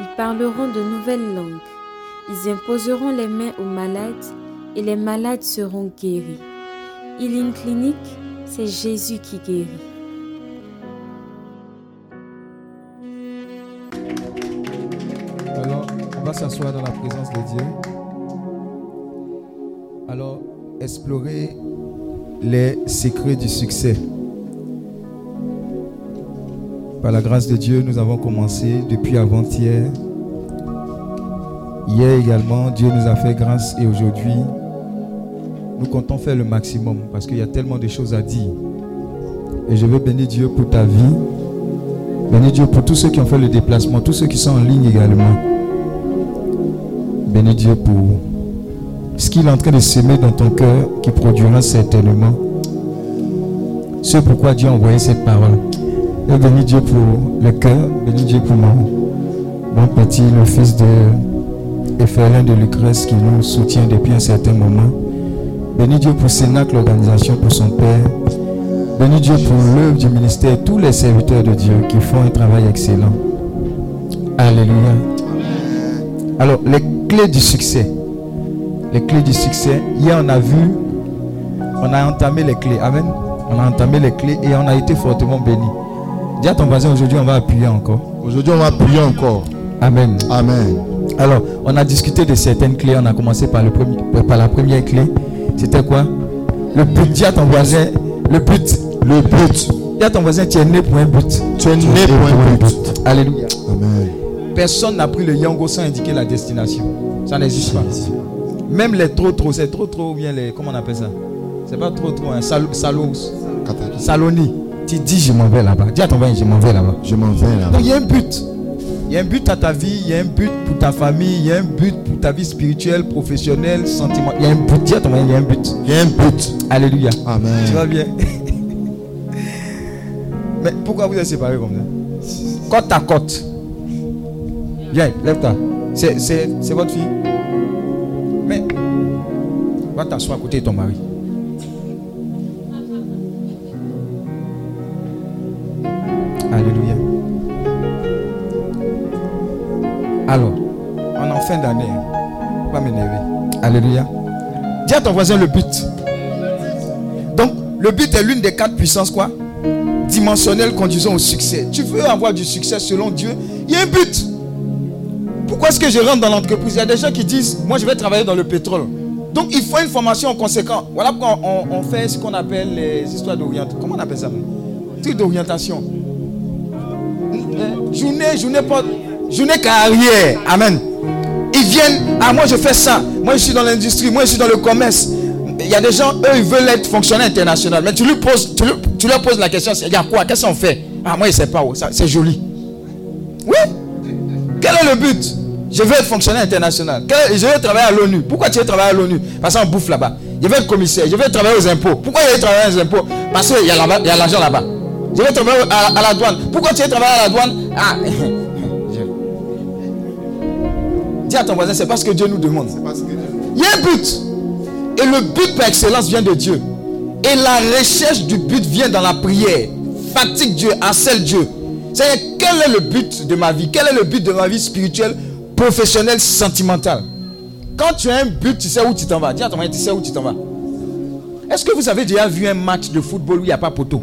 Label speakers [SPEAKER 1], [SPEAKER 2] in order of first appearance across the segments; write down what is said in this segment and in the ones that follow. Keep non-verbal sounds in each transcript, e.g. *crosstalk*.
[SPEAKER 1] ils parleront de nouvelles langues, ils imposeront les mains aux malades et les malades seront guéris. Healing Clinic, c'est Jésus qui guérit.
[SPEAKER 2] Alors, on va s'asseoir dans la présence de Dieu. Alors, explorer les secrets du succès. Par la grâce de Dieu, nous avons commencé depuis avant-hier. Hier également, Dieu nous a fait grâce et aujourd'hui, nous comptons faire le maximum parce qu'il y a tellement de choses à dire. Et je veux bénir Dieu pour ta vie. Bénis Dieu pour tous ceux qui ont fait le déplacement, tous ceux qui sont en ligne également. Bénis Dieu pour ce qu'il est en train de s'aimer dans ton cœur qui produira certainement ce pourquoi Dieu a envoyé cette parole. Et bénis Dieu pour le cœur, bénis Dieu pour mon, mon petit, le fils de Ephelin de Lucrèce qui nous soutient depuis un certain moment. Bénis Dieu pour Sénac, l'organisation, pour son père. Bénis Dieu pour l'œuvre du ministère, tous les serviteurs de Dieu qui font un travail excellent. Alléluia. Alors, les clés du succès. Les clés du succès. Hier, on a vu, on a entamé les clés. Amen. On a entamé les clés et on a été fortement bénis. Dis à ton voisin, aujourd'hui, on va appuyer encore.
[SPEAKER 3] Aujourd'hui, on va appuyer encore.
[SPEAKER 2] Amen.
[SPEAKER 3] Amen.
[SPEAKER 2] Alors, on a discuté de certaines clés. On a commencé par, le premier, par la première clé. C'était quoi? Le but. Dis à ton voisin, le but.
[SPEAKER 3] Le but.
[SPEAKER 2] Dis à ton voisin, tu es né pour un but.
[SPEAKER 3] Tu es né pour un but.
[SPEAKER 2] Alléluia.
[SPEAKER 3] Amen.
[SPEAKER 2] Personne n'a pris le yango sans indiquer la destination. Ça n'existe pas. Même les trop trop, c'est trop trop ou bien les. Comment on appelle ça? C'est pas trop trop, salos. Saloni. Dis je m'en vais là-bas. Dis à ton voisin, je m'en vais là-bas.
[SPEAKER 3] Je m'en vais là-bas.
[SPEAKER 2] Donc il y a un but. Il y a un but à ta vie, il y a un but pour ta famille, il y a un but pour ta vie spirituelle, professionnelle, sentimentale. Il y a un but. Dis à ton voisin, il y a un but.
[SPEAKER 3] Il y a un but.
[SPEAKER 2] Alléluia.
[SPEAKER 3] Amen.
[SPEAKER 2] Tu vas bien *laughs* Mais pourquoi vous êtes séparés comme ça? Côte à côte. Viens, lève-toi. C'est, c'est, c'est votre fille Mais, va t'asseoir à côté de ton mari. Alors, on est en fin d'année. Pas m'énerver. Alléluia. Dis à ton voisin le but. Donc, le but est l'une des quatre puissances, quoi? Dimensionnelles conduisant au succès. Tu veux avoir du succès selon Dieu, il y a un but. Pourquoi est-ce que je rentre dans l'entreprise? Il y a des gens qui disent, moi je vais travailler dans le pétrole. Donc il faut une formation en conséquent. Voilà pourquoi on, on fait ce qu'on appelle les histoires d'orientation. Comment on appelle ça? Truc d'orientation. Euh, Journée, journée, porte- journée carrière. Amen. Ils viennent, ah moi je fais ça. Moi je suis dans l'industrie, moi je suis dans le commerce. Il y a des gens, eux, ils veulent être fonctionnaires international. Mais tu, lui poses, tu, leur poses la question, il y a quoi? Qu'est-ce qu'on fait? Ah, moi, il ne sait pas. oh, ça, c'est joli. Oui. Quel est le but? Je veux être fonctionnaire international. Je veux travailler à l'ONU. Pourquoi tu veux travailler à l'ONU? Parce qu'on bouffe là-bas. Je veux être commissaire. Je veux travailler aux impôts. Pourquoi je veux travailler aux impôts? Parce qu'il y a l'argent là-bas. Je veux travailler à, la douane. Pourquoi tu veux travailler à la douane? Ah, je- *laughs* Dis à ton voisin, c'est parce que Dieu nous demande. Il y a un but. Et le but par excellence vient de Dieu. Et la recherche du but vient dans la prière. Fatigue Dieu, harcèle Dieu. C'est quel est le but de ma vie? Quel est le but de ma vie spirituelle, professionnelle, sentimentale? Quand tu as un but, tu sais où tu t'en vas. Dis à ton voisin, tu sais où tu t'en vas. Est-ce que vous avez déjà vu un match de football où il n'y a pas poteau?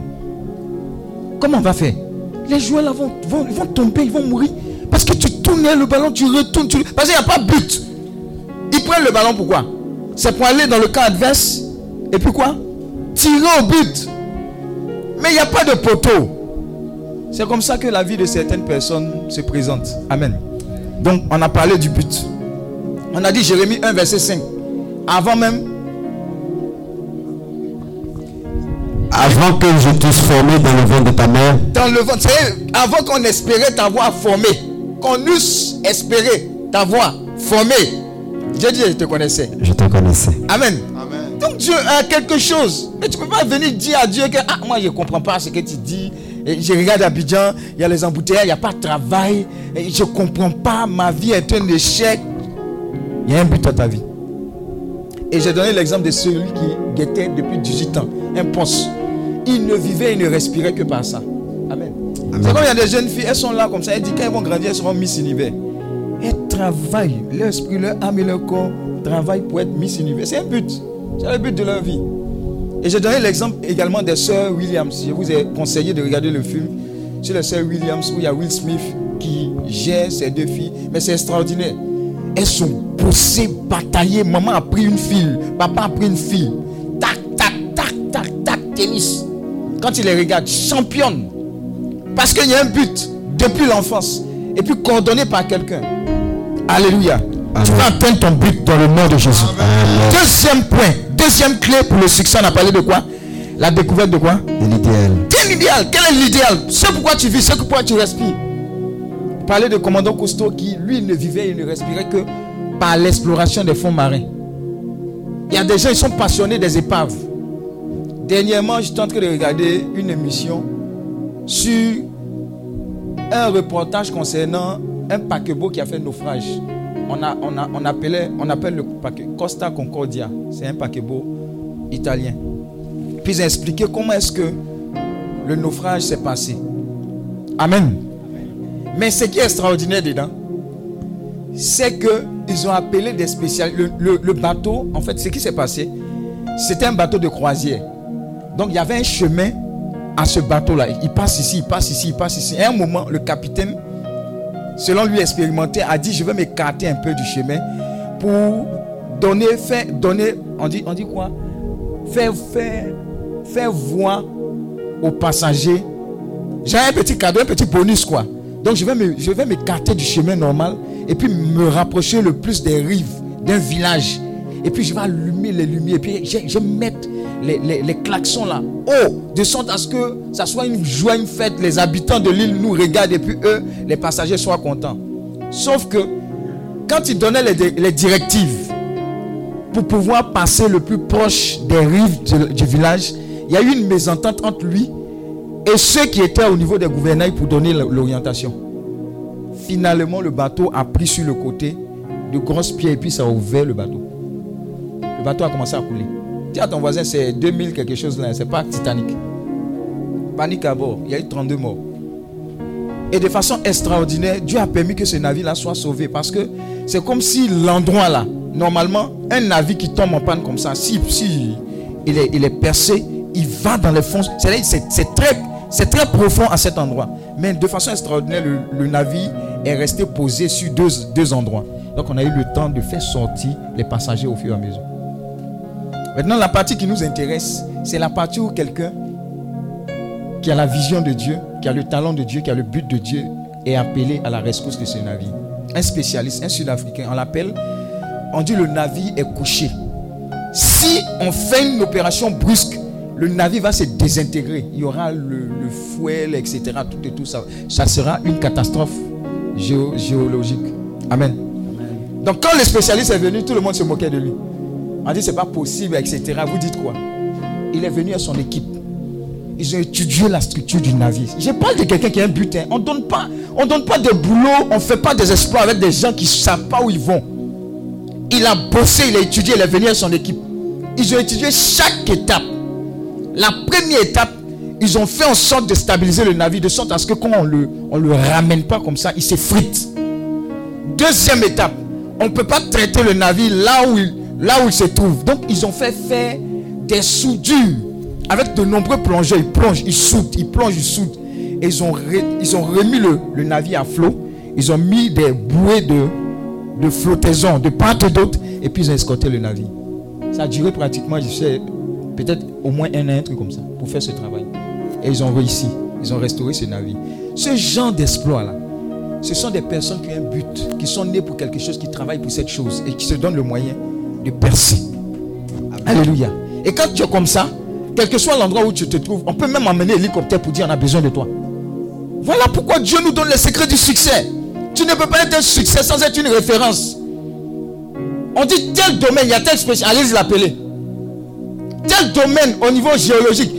[SPEAKER 2] Comment on va faire? Les joueurs là vont, vont, vont tomber, ils vont mourir. Tournes le ballon, tu retournes. Tu... Parce qu'il n'y a pas de but. Ils prennent le ballon pourquoi? C'est pour aller dans le camp adverse. Et puis quoi? Tirer au but. Mais il n'y a pas de poteau. C'est comme ça que la vie de certaines personnes se présente. Amen. Donc, on a parlé du but. On a dit Jérémie 1, verset 5. Avant même,
[SPEAKER 4] Avant que je t'eusse formé dans le ventre de ta mère,
[SPEAKER 2] dans le ventre, avant qu'on espérait t'avoir formé. Qu'on eusse espéré t'avoir formé. Dieu dit, je te connaissais.
[SPEAKER 4] Je te connaissais.
[SPEAKER 2] Amen.
[SPEAKER 3] Amen.
[SPEAKER 2] Donc Dieu a quelque chose. Mais tu ne peux pas venir dire à Dieu que ah, moi je ne comprends pas ce que tu dis. Et je regarde Abidjan, il y a les embouteillages, il n'y a pas de travail. Et je ne comprends pas, ma vie est un échec. Il y a un but à ta vie. Et j'ai donné l'exemple de celui qui guettait depuis 18 ans, un poste. Il ne vivait, il ne respirait que par ça. Amen. C'est comme il y a des jeunes filles, elles sont là comme ça, elles disent quand elles vont grandir, elles seront Miss Univers. Elles travaillent, leur esprit, leur âme et leur corps travaillent pour être Miss Univers. C'est un but. C'est le but de leur vie. Et j'ai donné l'exemple également des sœurs Williams. Je vous ai conseillé de regarder le film sur les sœurs Williams où il y a Will Smith qui gère ces deux filles. Mais c'est extraordinaire. Elles sont bossées, bataillées. Maman a pris une fille, papa a pris une fille. Tac, tac, tac, tac, tac, tennis. Quand il les regarde, championne. Parce qu'il y a un but depuis l'enfance. Et puis coordonné par quelqu'un. Alléluia. Tu vas atteindre ton but dans le nom de Jésus. Deuxième point, deuxième clé pour le succès, on a parlé de quoi? La découverte de quoi?
[SPEAKER 4] De l'idéal.
[SPEAKER 2] Quel idéal? Quel est l'idéal? C'est pourquoi tu vis, c'est pourquoi tu respires. Parler de commandant Cousteau qui, lui, ne vivait et ne respirait que par l'exploration des fonds marins. Il y a des gens, ils sont passionnés des épaves. Dernièrement, j'étais en train de regarder une émission sur un reportage concernant un paquebot qui a fait naufrage. On, appelle le paquet Costa Concordia. C'est un paquebot italien. Puis ils expliqué comment est-ce que le naufrage s'est passé. Amen. Mais ce qui est extraordinaire dedans, c'est que ils ont appelé des spécialistes. Le bateau, en fait, ce qui s'est passé, c'était un bateau de croisière. Donc il y avait un chemin à ce bateau-là. Il passe ici, il passe ici, il passe ici. À un moment, le capitaine, selon lui expérimenté, a dit je vais m'écarter un peu du chemin pour donner, faire, donner, on dit, on dit quoi? Faire, faire, faire voir aux passagers. J'ai un petit cadeau, un petit bonus quoi. Donc je vais m'écarter du chemin normal et puis me rapprocher le plus des rives d'un village. Et puis je vais allumer les lumières. Et puis je vais mettre les, les- klaxons là haut, de sorte à ce que ça soit une joie, une fête. Les habitants de l'île nous regardent et puis eux, les passagers soient contents. Sauf que quand ils donnaient les, les directives pour pouvoir passer le plus proche des rives du, du village, il y a eu une mésentente entre lui et ceux qui étaient au niveau des gouvernails pour donner l'orientation. Finalement, le bateau a pris sur le côté de grosses pierres et puis ça a ouvert le bateau. Le bateau a commencé à couler. Dis à ton voisin, c'est 2000 quelque chose là, c'est pas Titanic. Panique à bord, il y a eu 32 morts. Et de façon extraordinaire, Dieu a permis que ce navire-là soit sauvé parce que c'est comme si l'endroit là, normalement, un navire qui tombe en panne comme ça, si, si il, est, il est percé, il va dans les fonds. C'est très, très profond à cet endroit. Mais de façon extraordinaire, le, le navire est resté posé sur deux, deux endroits. Donc on a eu le temps de faire sortir les passagers au fur et à mesure. Maintenant, la partie qui nous intéresse, c'est la partie où quelqu'un qui a la vision de Dieu, qui a le talent de Dieu, qui a le but de Dieu, est appelé à la rescousse de ce navire. Un spécialiste, un Sud-Africain, on l'appelle, on dit le navire est couché. Si on fait une opération brusque, le navire va se désintégrer. Il y aura le, le fouet, etc. Tout et tout ça. Ça sera une catastrophe géo- géologique. Amen. Donc quand le spécialiste est venu, tout le monde se moquait de lui. On dit c'est pas possible, etc. Vous dites quoi? Il est venu à son équipe. Ils ont étudié la structure du navire. Je parle de quelqu'un qui a un but. hein. On ne donne pas, on donne pas de boulot, on fait pas des exploits avec des gens qui savent pas où ils vont. Il a bossé, il a étudié, il est venu à son équipe. Ils ont étudié chaque étape. La première étape, ils ont fait en sorte de stabiliser le navire de sorte à ce que quand on le, le ramène pas comme ça, il s'effrite. Deuxième étape, on ne peut pas traiter le navire là où, il, là où il se trouve. Donc ils ont fait faire des soudures avec de nombreux plongeurs. Ils plongent, ils soudent, ils plongent, ils soudent. Ils ont, re- ils ont remis le, navire à flot. Ils ont mis des bouées de, flottaison de part et d'autre. Et puis ils ont escorté le navire. Ça a duré pratiquement, je sais, peut-être au moins un an, un truc comme ça, pour faire ce travail. Et ils ont réussi. Ils ont restauré ce navire. Ce genre d'exploit-là, ce sont des personnes qui ont un but, qui sont nées pour quelque chose, qui travaillent pour cette chose et qui se donnent le moyen de percer. Alléluia. Et quand tu es comme ça, quel que soit l'endroit où tu te trouves, on peut même emmener l'hélicoptère pour dire on a besoin de toi. Voilà pourquoi Dieu nous donne les secrets du succès. Tu ne peux pas être un succès sans être une référence. On dit tel domaine, il y a tel spécialiste, l'appeler. Tel domaine au niveau géologique.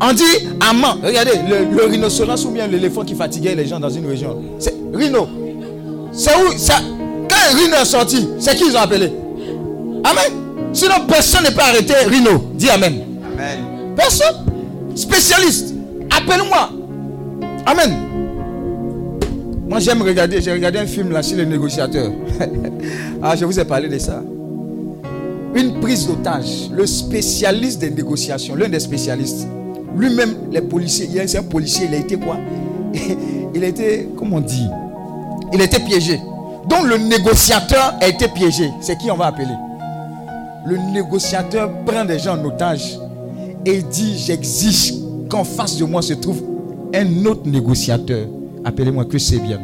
[SPEAKER 2] On dit amant. Regardez, le, rhinocéros ou bien l'éléphant qui fatiguait les gens dans une région. C'est rhino. C'est où? Ça, Quand un rhino est sorti, c'est qui ils ont appelé? Amen. Sinon, personne n'est pas arrêté rhino. Dis amen. Amen. Personne. Spécialiste. Appelle-moi. Amen. Moi, j'aime regarder. J'ai regardé un film là sur les négociateurs. *laughs* ah, je vous ai parlé de ça. Une prise d'otage. Le spécialiste des négociations, l'un des spécialistes. Lui-même, les policiers, il est un policier, il a été quoi? *laughs* Il a été, comment on dit? Il a été piégé. Donc le négociateur a été piégé. C'est qui on va appeler? Le négociateur prend des gens en otage et dit J'exige qu'en face de moi se trouve un autre négociateur. Appelez-moi que c'est bien.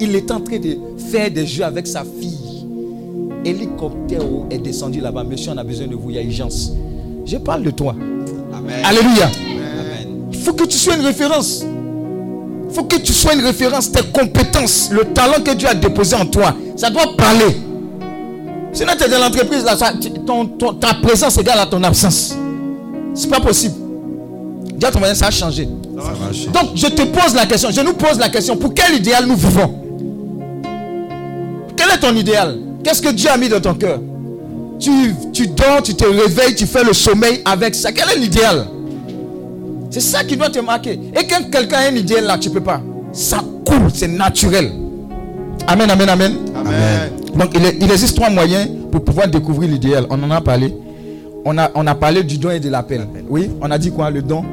[SPEAKER 2] Il est en train de faire des jeux avec sa fille. Hélicoptère est descendu là-bas. Monsieur, on a besoin de vous. Il y a urgence. Je parle de toi. Alléluia. Il faut que tu sois une référence. Il faut que tu sois une référence. Tes compétences, le talent que Dieu a déposé en toi, ça doit parler. Sinon, tu es dans l'entreprise, là, ta présence égale à ton absence. C'est pas possible. Dis à ton ça a changé. Donc, je te pose la question, je nous pose la question, pour quel idéal nous vivons? Quel est ton idéal? Qu'est-ce que Dieu a mis dans ton cœur? Tu, tu dors, tu te réveilles, tu fais le sommeil avec ça. Quel est l'idéal? C'est ça qui doit te marquer. Et quand quelqu'un a un idéal là, tu ne peux pas. Ça coule, c'est naturel. Amen, amen, amen. Amen. Donc, il, existe trois moyens pour pouvoir découvrir l'idéal. On en a parlé. On a, on a parlé du don et de l'appel. Oui, on a dit quoi Le don?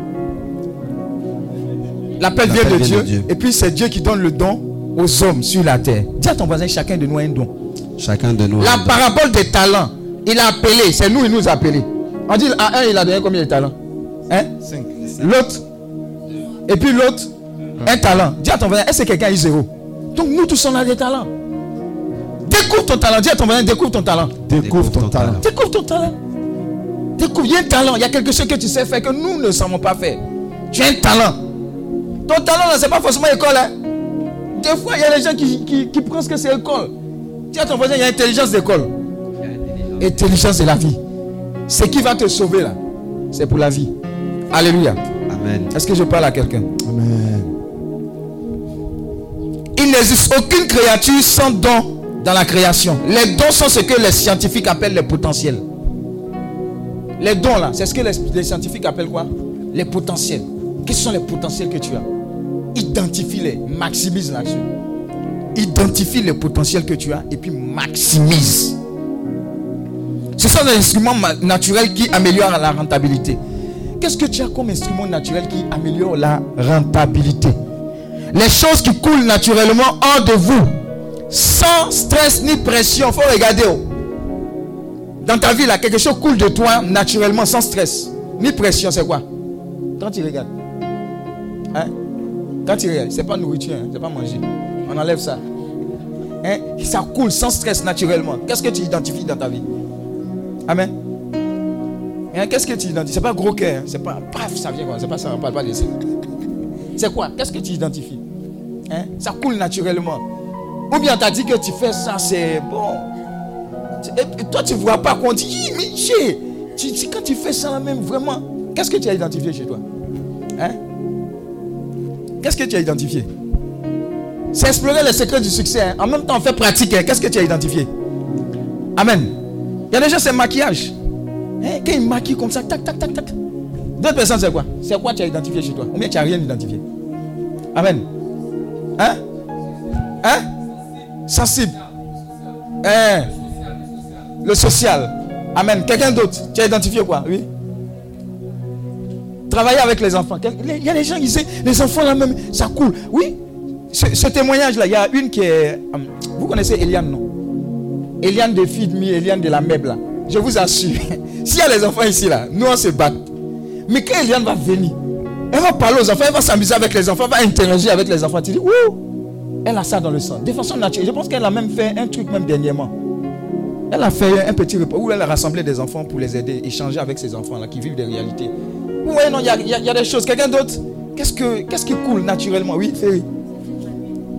[SPEAKER 2] L'appel vient, de, Dieu, Et puis c'est Dieu qui donne le don aux hommes sur la terre. Dis à ton voisin, chacun de nous a un don.
[SPEAKER 4] Chacun de nous.
[SPEAKER 2] La parabole des talents, il a appelé, c'est nous, il nous a appelé. On dit à un, il a donné combien de talents? Hein? L'autre. Et puis l'autre, un talent. Dis à ton voisin, est-ce que quelqu'un a eu zéro? Donc nous tous, on a des talents. Découvre ton talent. Dis à ton voisin, découvre ton talent.
[SPEAKER 3] Découvre ton talent.
[SPEAKER 2] Découvre ton talent. Découvre, il y a un talent. Il y a quelque chose que tu sais faire que nous ne savons pas faire. Tu as un talent. Ton talent, ce n'est pas forcément école. Hein. Des fois, il y a des gens qui, qui, pensent que c'est école. Dis à ton voisin, il y a intelligence d'école. Intelligence de la vie. Ce qui va te sauver là, c'est pour la vie. Alléluia. Amen. Est-ce que je parle à quelqu'un? Amen. Il n'existe aucune créature sans don dans la création. Les dons sont ce que les scientifiques appellent les potentiels. Les dons là, c'est ce que les, scientifiques appellent quoi? Les potentiels. Quels sont les potentiels que tu as? Identifie-les, maximise là-dessus. Identifie les potentiels que tu as et puis maximise. Ce sont des instruments naturels qui améliorent la rentabilité. Qu'est-ce que tu as comme instrument naturel qui améliore la rentabilité? Les choses qui coulent naturellement hors de vous, sans stress ni pression. Faut regarder. Oh. Dans ta vie, là, quelque chose coule de toi naturellement, sans stress ni pression. C'est quoi? Quand tu regardes. Hein? Quand tu regardes, c'est pas nourriture, hein? c'est pas manger. On enlève ça. Hein? Ça coule sans stress naturellement. Qu'est-ce que tu identifies dans ta vie? Amen. Hein, qu'est-ce que tu identifies? C'est pas gros cœur. Hein. C'est pas paf, ça vient quoi. C'est pas ça, on parle pas de ça. *laughs* C'est quoi? Qu'est-ce que tu identifies? Hein? Ça coule naturellement. Ou bien tu as dit que tu fais ça, c'est bon. Et toi, tu ne vois pas qu'on dit, mais quand tu fais ça même, vraiment, qu'est-ce que tu as identifié chez toi? Hein? Qu'est-ce que tu as identifié? C'est explorer les secrets du succès. En même temps, on fait pratique. Qu'est-ce que tu as identifié? Amen. Il y a déjà ces maquillages. Hein? Quand ils maquillent comme ça, tac, tac, tac, tac. D'autres personnes, c'est quoi? C'est quoi tu as identifié chez toi? Ou bien tu n'as rien identifié? Amen. Hein? Hein? Sensible. Hein Le social. Amen. Quelqu'un d'autre Tu as identifié quoi? Oui Travailler avec les enfants. Il y a des gens qui disent, les enfants là même, ça coule. Oui. Ce, témoignage-là, il y a une qui est... Hum, vous connaissez Eliane, non? Eliane de Fidmi, Eliane de la Meuble. Je vous assure. *laughs* S'il y a les enfants ici, là, nous on se bat. Mais quand Eliane va venir, elle va parler aux enfants, elle va s'amuser avec les enfants, elle va interagir avec les enfants. Tu dis, ouh, elle a ça dans le sang. De façon naturelle. Je pense qu'elle a même fait un truc même dernièrement. Elle a fait un petit repas où elle a rassemblé des enfants pour les aider, échanger avec ces enfants-là qui vivent des réalités. Oui, non, il y, a, des choses. Quelqu'un d'autre Qu'est-ce, que, qu'est-ce qui coule naturellement? Oui, Ferry.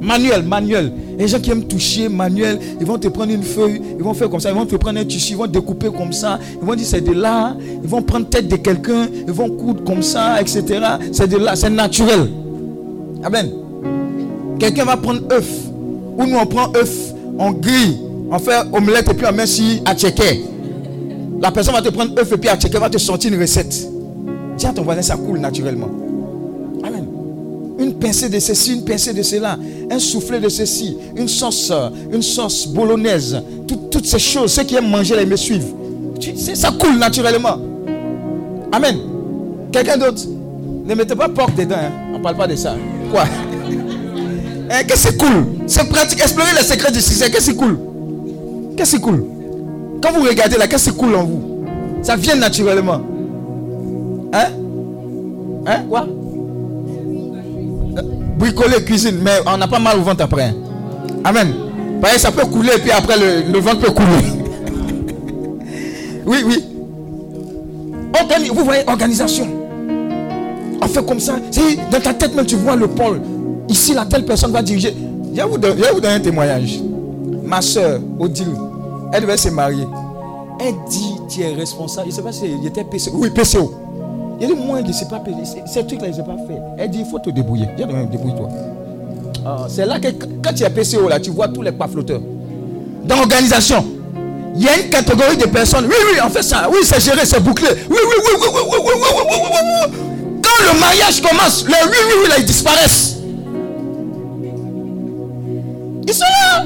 [SPEAKER 2] Manuel, manuel. Les gens qui aiment toucher, manuel, ils vont te prendre une feuille, ils vont faire comme ça, ils vont te prendre un tissu, ils vont découper comme ça, ils vont dire c'est de là, ils vont prendre tête de quelqu'un, ils vont coudre comme ça, etc. C'est de là, c'est naturel. Amen. Quelqu'un va prendre œuf, ou nous on prend œuf, on grille, on fait omelette et puis on met si à. La personne va te prendre œuf et puis à va te sortir une recette. Tiens ton voisin, ça coule naturellement. Une pincée de ceci, une pincée de cela, un soufflet de ceci, une sauce, une sauce bolognaise, toutes ces choses, ceux qui aiment manger là, ils me suivent. Ça coule naturellement. Amen. Quelqu'un d'autre Ne mettez pas porc dedans. Hein. On ne parle pas de ça. Quoi? Hein, *laughs* Qu'est-ce qui coule? C'est pratique. Explorer les secrets du succès. Qu'est-ce qui coule? Qu'est-ce qui coule? Quand vous regardez là, qu'est-ce qui coule en vous? Ça vient naturellement. Hein? Hein? Quoi? euh, Bricoler, cuisine, mais on n'a pas mal au ventre après. Amen. Pareil, ça peut couler puis après le, le ventre peut couler. *laughs* oui, oui. vous voyez, organisation. On fait comme ça. Dans ta tête même, tu vois le pôle. Ici, la telle personne va diriger. Je vais vous, donner un témoignage. Ma soeur, Odile, elle devait se marier. Elle dit, tu es responsable. Je ne sais pas si il était PCO. Oui, PCO. Il dit, moi, je ne sais pas payer. Ces trucs-là, je ne sais pas faire. Elle dit, il faut te débrouiller. Je dis, débrouille-toi. Ah, c'est là que quand tu es PCO, là, tu vois tous les pas flotteurs. Dans l'organisation, il y a une catégorie de personnes. Oui, oui, on fait ça. Oui, c'est géré, c'est bouclé. Oui, oui, oui, oui, oui, oui, oui, oui, oui, oui, oui. Quand le mariage commence, les oui, oui, oui, là, ils disparaissent. Ils sont là.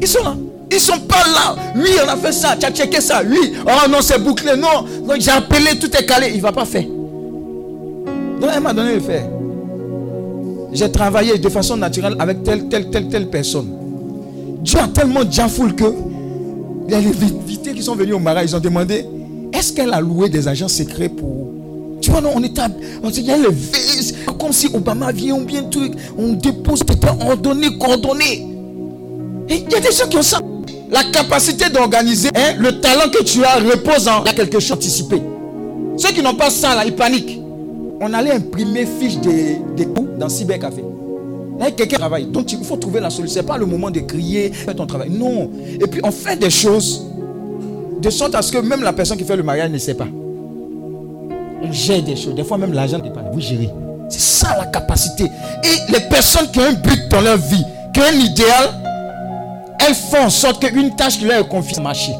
[SPEAKER 2] Ils sont là. Ils sont pas là. Oui, on a fait ça. Tu as checké ça. Oui. Oh non, c'est bouclé. Non. Donc j'ai appelé, tout est calé. Il ne va pas faire. Donc elle m'a donné le faire. J'ai travaillé de façon naturelle avec telle, telle, telle, telle personne. Dieu a tellement déjà foule que les invités qui sont venus au mariage, ils ont demandé est-ce qu'elle a loué des agents secrets pour. Tu vois, non, on est à. Il y a les vis, comme si Obama vient ou bien truc. On dépose, peut ordonné, coordonné. Il y a des gens qui ont ça. La capacité d'organiser, hein, le talent que tu as repose en quelque chose anticipé. Ceux qui n'ont pas ça, là, ils paniquent. On allait imprimer fiche des, des coups dans Cybercafé. Là, quelqu'un travaille. Donc, il faut trouver la solution. Ce n'est pas le moment de crier, fais ton travail. Non. Et puis, on fait des choses de sorte à ce que même la personne qui fait le mariage ne sait pas. On gère des choses. Des fois, même l'argent n'est pas. Vous gérez. C'est ça la capacité. Et les personnes qui ont un but dans leur vie, qui ont un idéal, elles font en sorte qu'une tâche qui leur est confiée marche.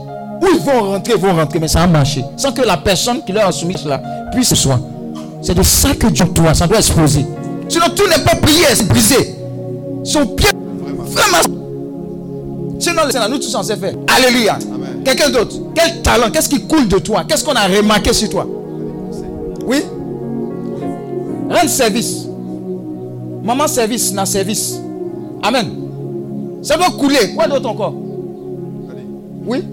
[SPEAKER 2] Où ils vont rentrer, ils vont rentrer, mais ça va marcher. Sans que la personne qui leur a soumis cela puisse se soigner. C'est de ça que Dieu doit, ça doit exploser. Sinon, tout n'est pas prié, c'est brisé. Son pied, vraiment. Sinon, c'est nous tous censés faire. Alléluia. Quelqu'un d'autre? Quel talent, qu'est-ce qui coule de toi? Qu'est-ce qu'on a remarqué sur toi? Oui? Rendre service. Maman service, n'a service. Amen. Ça doit couler. Quoi d'autre encore? Oui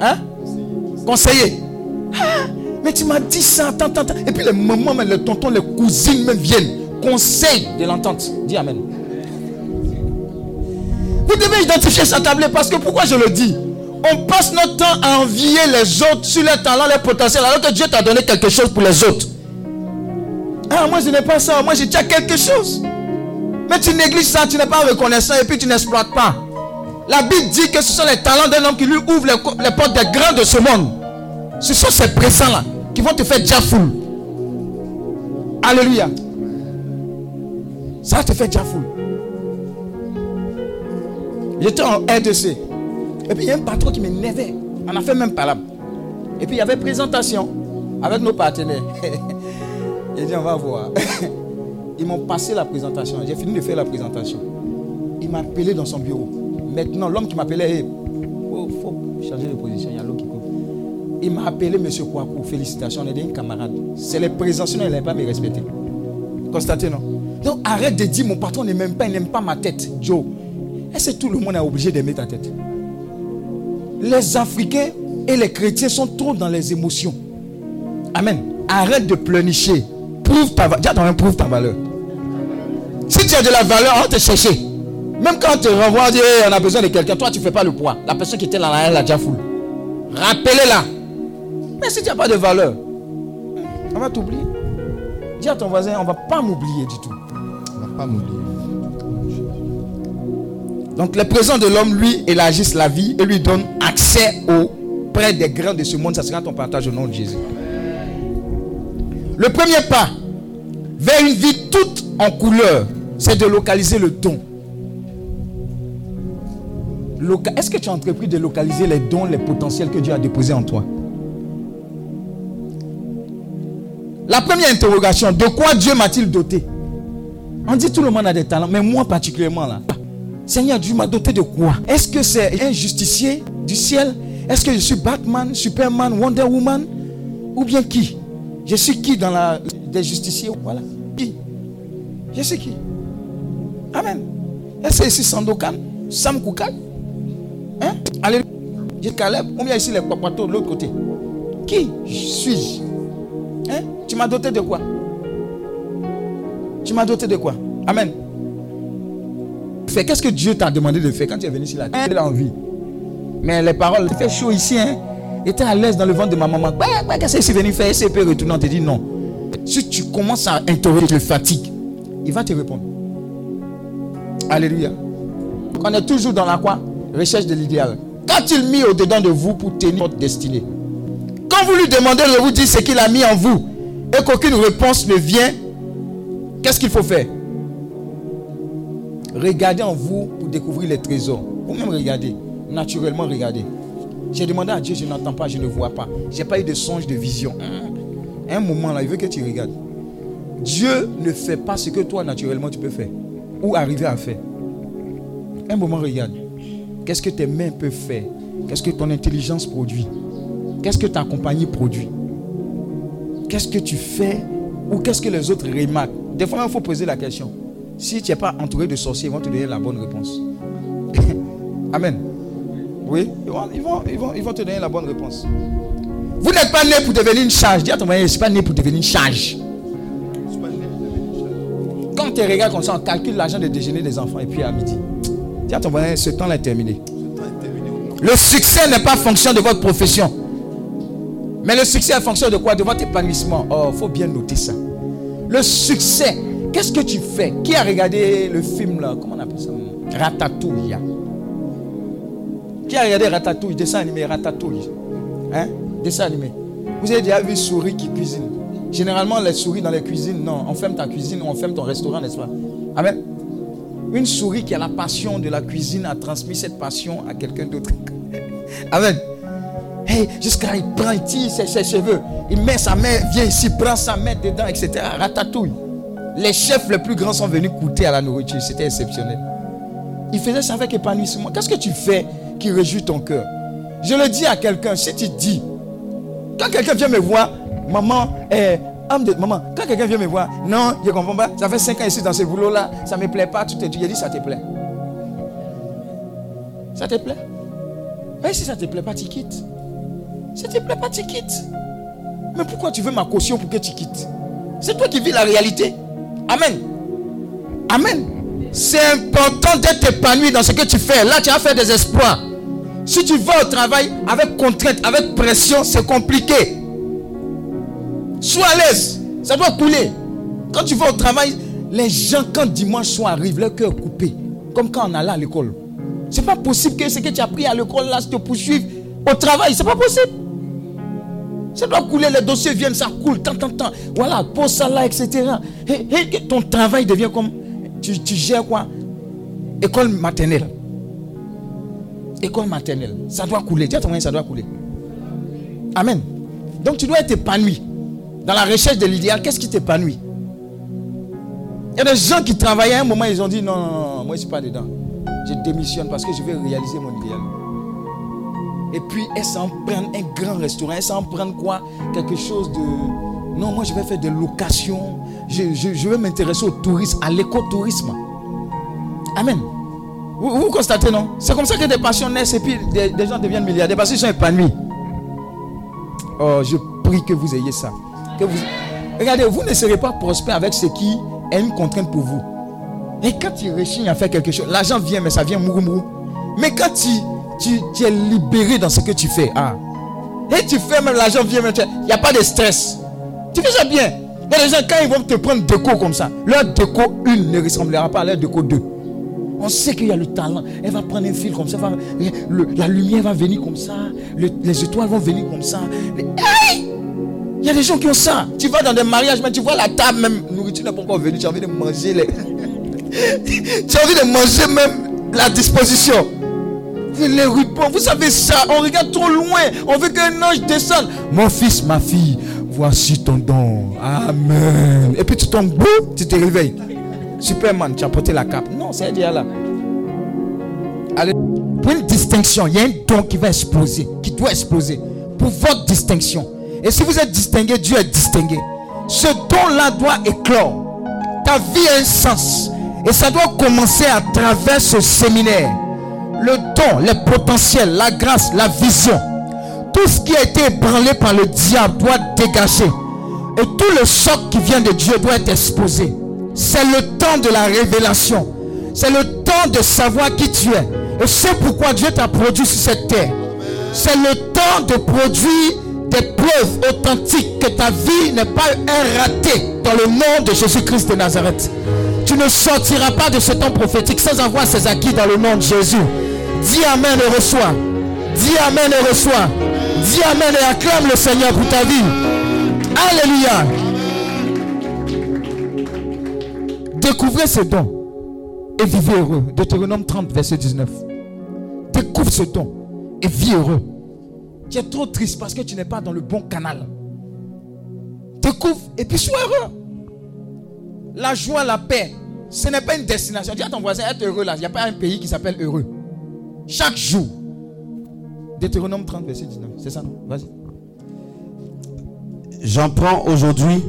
[SPEAKER 2] Hein? Conseiller. Ah, mais tu m'as dit ça, tant, tant, Et puis les mamans, les tontons, les cousines même viennent. Conseil de l'entente. Dis Amen. Vous devez identifier sa tablette parce que pourquoi je le dis? On passe notre temps à envier les autres sur leurs talents, leurs potentiels, alors que Dieu t'a donné quelque chose pour les autres. Ah, moi je n'ai pas ça, moi j'ai déjà quelque chose. Mais tu négliges ça, tu n'es pas reconnaissant et puis tu n'exploites pas. La Bible dit que ce sont les talents d'un homme qui lui ouvre les, portes des grands de ce monde. Ce sont ces présents-là qui vont te faire déjà foule. Alléluia. Ça te fait déjà foule. J'étais en R2C. Et puis il y a un patron qui m'énervait. On a fait même pas là. Et puis il y avait présentation avec nos partenaires. *laughs* Il dit on va voir. *laughs* Ils m'ont passé la présentation. J'ai fini de faire la présentation. Il m'a appelé dans son bureau. Maintenant, l'homme qui m'appelait, il faut, changer de position. Il m'a appelé M. Kouakou. Félicitations, on est des camarades. C'est les présentations, il n'allait pas me respecter. Constatez, non Donc arrête de dire mon patron n'aime pas, il n'aime pas ma tête. Joe, est-ce que tout le monde est obligé d'aimer ta tête? Les Africains et les chrétiens sont trop dans les émotions. Amen. Arrête de pleurnicher. Prouve ta valeur. prouve ta valeur. Si tu as de la valeur, on va te chercher. Même quand on te renvoie, on, on a besoin de quelqu'un, toi tu ne fais pas le poids. La personne qui était là, elle a déjà foule. Rappelez-la. Mais si tu n'as pas de valeur, on va t'oublier. Dis à ton voisin, on ne va pas m'oublier du tout.
[SPEAKER 3] On ne va pas m'oublier.
[SPEAKER 2] Donc le présent de l'homme, lui, élargisse la vie et lui donne accès auprès des grains de ce monde. Ça sera ton partage au nom de Jésus. Le premier pas vers une vie toute en couleur, c'est de localiser le don. Est-ce que tu as entrepris de localiser les dons, les potentiels que Dieu a déposés en toi? La première interrogation, de quoi Dieu m'a-t-il doté? On dit tout le monde a des talents, mais moi particulièrement là. Seigneur, Dieu m'a doté de quoi? Est-ce que c'est un justicier du ciel? Est-ce que je suis Batman, Superman, Wonder Woman? Ou bien qui? Je suis qui dans la des justiciers? Voilà. Qui? Je suis qui? Amen. Est-ce que ici Sandokan? Sam Koukan? Hein? Alléluia. J'ai Caleb. Ou bien ici les papatos de l'autre côté Qui suis-je? Hein? Tu m'as doté de quoi? Tu m'as doté de quoi? Amen. Qu'est-ce que Dieu t'a demandé de faire quand tu es venu sur la terre Tu as envie. Mais les paroles, il fait chaud ici. Hein? Était à l'aise dans le ventre de ma maman. Bah, bah, Qu'est-ce que c'est venu faire peut retourner. On te dit non. Si tu commences à interroger, le fatigues. Il va te répondre. Alléluia. On est toujours dans la quoi? Recherche de l'idéal. Qu'a-t-il mis au-dedans de vous pour tenir votre destinée? Quand vous lui demandez de vous dire ce qu'il a mis en vous et qu'aucune réponse ne vient, qu'est-ce qu'il faut faire? Regardez en vous pour découvrir les trésors. Vous-même regardez. Naturellement regardez. J'ai demandé à Dieu, je n'entends pas, je ne vois pas. Je n'ai pas eu de songe, de vision. Un moment là, il veut que tu regardes. Dieu ne fait pas ce que toi naturellement tu peux faire. Ou arriver à faire. Un moment regarde. Qu'est-ce que tes mains peuvent faire? Qu'est-ce que ton intelligence produit? Qu'est-ce que ta compagnie produit? Qu'est-ce que tu fais Ou qu'est-ce que les autres remarquent? Des fois, il faut poser la question. Si tu n'es pas entouré de sorciers, ils vont te donner la bonne réponse. *laughs* Amen. Oui, ils vont, ils, vont, ils, vont, ils vont te donner la bonne réponse. Vous n'êtes pas né pour devenir une charge. Dis à ton voisin, je ne suis pas né pour devenir une charge. Quand tu regardes comme ça, on calcule l'argent de déjeuner des enfants et puis à midi. Dis à ton voisin, ce temps-là est terminé. Le succès n'est pas fonction de votre profession. Mais le succès est fonction de quoi? De votre épanouissement. Oh, il faut bien noter ça. Le succès, qu'est-ce que tu fais? Qui a regardé le film là? Comment on appelle ça? Ratatouille. Qui a regardé Ratatouille Dessin animé Ratatouille. Hein? Dessin animé. Vous avez déjà vu souris qui cuisine? Généralement, les souris dans les cuisines, non. On ferme ta cuisine ou on ferme ton restaurant, n'est-ce pas? Amen. Une souris qui a la passion de la cuisine a transmis cette passion à quelqu'un d'autre. *laughs* Amen. Hey, jusqu'à il prend, il tire ses, cheveux, il met sa main, vient ici, prend sa main dedans, etc. Ratatouille. Les chefs les plus grands sont venus goûter à la nourriture. C'était exceptionnel. Il faisait ça avec épanouissement. Qu'est-ce que tu fais qui réjouit ton cœur Je le dis à quelqu'un, si tu dis, quand quelqu'un vient me voir, maman, eh, maman, quand quelqu'un vient me voir, non, je ne comprends pas, ça fait 5 ans ici dans ce boulot-là, ça ne me plaît pas, tu te dis, j'ai dit, ça te plaît. Ça te plaît? Mais si ça ne te plaît pas, tu quittes. Si ça ne te plaît pas, tu quittes. Mais pourquoi tu veux ma caution pour que tu quittes? C'est toi qui vis la réalité. Amen. Amen. C'est important d'être épanoui dans ce que tu fais. Là, tu as fait des espoirs. Si tu vas au travail avec contrainte, avec pression, c'est compliqué. Sois à l'aise. Ça doit couler. Quand tu vas au travail, les gens, quand dimanche soir arrive, leur cœur coupé. Comme quand on allait à l'école. C'est pas possible que ce que tu as appris à l'école là te poursuive au travail. C'est pas possible. Ça doit couler, les dossiers viennent, ça coule, tant, tant, tant. Voilà, pose ça là, etc. Et, et ton travail devient comme. Tu, gères quoi École maternelle. École maternelle. Ça doit couler. Dis à ton moyen, ça doit couler. Amen. Donc tu dois être épanoui. Dans la recherche de l'idéal, qu'est-ce qui t'épanouit? Il y a des gens qui travaillaient à un moment, ils ont dit non, non, non, moi je ne suis pas dedans. Je démissionne parce que je vais réaliser mon idéal. Et puis, elle s'en prendre un grand restaurant, elle s'en prendre quoi? Quelque chose de. Non, moi je vais faire des locations. Je, je, vais m'intéresser au tourisme, à l'écotourisme. Amen. Vous, constatez, non? C'est comme ça que des passions naissent et puis des, gens deviennent milliardaires parce qu'ils sont épanouis. Oh, je prie que vous ayez ça. Regardez, vous ne serez pas prospère avec ce qui est une contrainte pour vous. Et quand tu rechignes à faire quelque chose, l'argent vient, mais ça vient mourou mourou. Mais quand tu, tu, tu, es libéré dans ce que tu fais, ah, et tu fais même l'argent vient, il n'y a pas de stress. Tu fais ça bien. Il y a des gens, quand ils vont te prendre déco comme ça, leur déco 1 ne ressemblera pas à leur déco 2. On sait qu'il y a le talent. Elle va prendre un fil comme ça. va- le- la lumière va venir comme ça. le- les étoiles vont venir comme ça. Il y a des gens qui ont ça. Tu vas dans des mariages, mais tu vois la table, même nourriture n'est pas encore venue. Tu as envie de manger les. *laughs* tu as envie de manger même la disposition. Les rubans, vous savez ça, on regarde trop loin, on veut qu'un ange descende. Mon fils, ma fille, voici ton don. Amen. Et puis tu tombes, boum, tu te réveilles. Superman, tu as porté la cape. Non, c'est déjà là. Allez. Pour une distinction, il y a un don qui va exploser, qui doit exploser. Pour votre distinction. Et si vous êtes distingué, Dieu est distingué. Ce don-là doit éclore. Ta vie a un sens. Et ça doit commencer à travers ce séminaire. Le don, les potentiels, la grâce, la vision. Tout ce qui a été ébranlé par le diable doit dégager. Et tout le choc qui vient de Dieu doit être exposé. C'est le temps de la révélation. C'est le temps de savoir qui tu es. Et c'est pourquoi Dieu t'a produit sur cette terre. C'est le temps de produire des preuves authentiques que ta vie n'est pas un raté dans le nom de Jésus-Christ de Nazareth. Tu ne sortiras pas de ce temps prophétique sans avoir ses acquis dans le nom de Jésus. Dis Amen et reçois. Dis Amen et reçois. Dis Amen et acclame le Seigneur pour ta vie. Alléluia. Découvrez ce don et vivez heureux. Deutéronome 30, verset 19. Découvre ce don et vis heureux. Tu es trop triste parce que tu n'es pas dans le bon canal. Découvre et puis sois heureux. La joie, la paix, ce n'est pas une destination. Dis à ton voisin, être heureux là. Il n'y a pas un pays qui s'appelle heureux. Chaque jour. Deutéronome 30, verset 19. C'est ça, non? Vas-y.
[SPEAKER 4] J'en prends aujourd'hui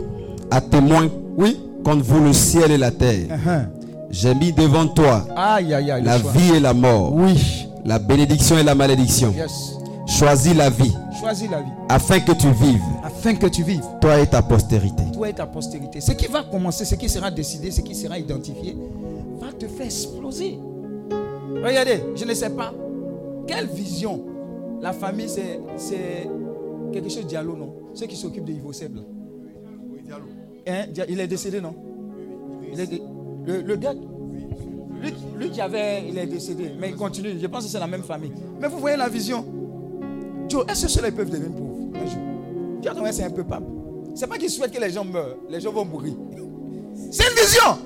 [SPEAKER 4] à témoin
[SPEAKER 2] Oui.
[SPEAKER 4] contre vous le ciel et la terre.
[SPEAKER 2] Uh-huh.
[SPEAKER 4] J'ai mis devant toi
[SPEAKER 2] Aïe, aïe, aïe. le
[SPEAKER 4] la
[SPEAKER 2] choix.
[SPEAKER 4] vie et la mort,
[SPEAKER 2] Oui.
[SPEAKER 4] la bénédiction et la malédiction.
[SPEAKER 2] Yes.
[SPEAKER 4] Choisis la vie
[SPEAKER 2] Choisis la vie.
[SPEAKER 4] afin que tu vives,
[SPEAKER 2] Afin que tu vives.
[SPEAKER 4] toi et ta postérité.
[SPEAKER 2] Toi et ta postérité. Ce qui va commencer, ce qui sera décidé, ce qui sera identifié, va te faire exploser. Regardez, je ne sais pas. Quelle vision La famille, c'est, quelque chose de dialogue, non? Ceux qui s'occupent de Ivo Seb, là. Hein, Dia- Il est décédé, non? Il est dé- le, le gars, lui, lui qui avait, il est décédé, mais il continue. Je pense que c'est la même famille. Mais vous voyez la vision. Joe, est-ce que ceux-là peuvent devenir pauvres? Un jour Dieu c'est un peu pape. C'est pas qu'il souhaite que les gens meurent, les gens vont mourir. C'est une vision.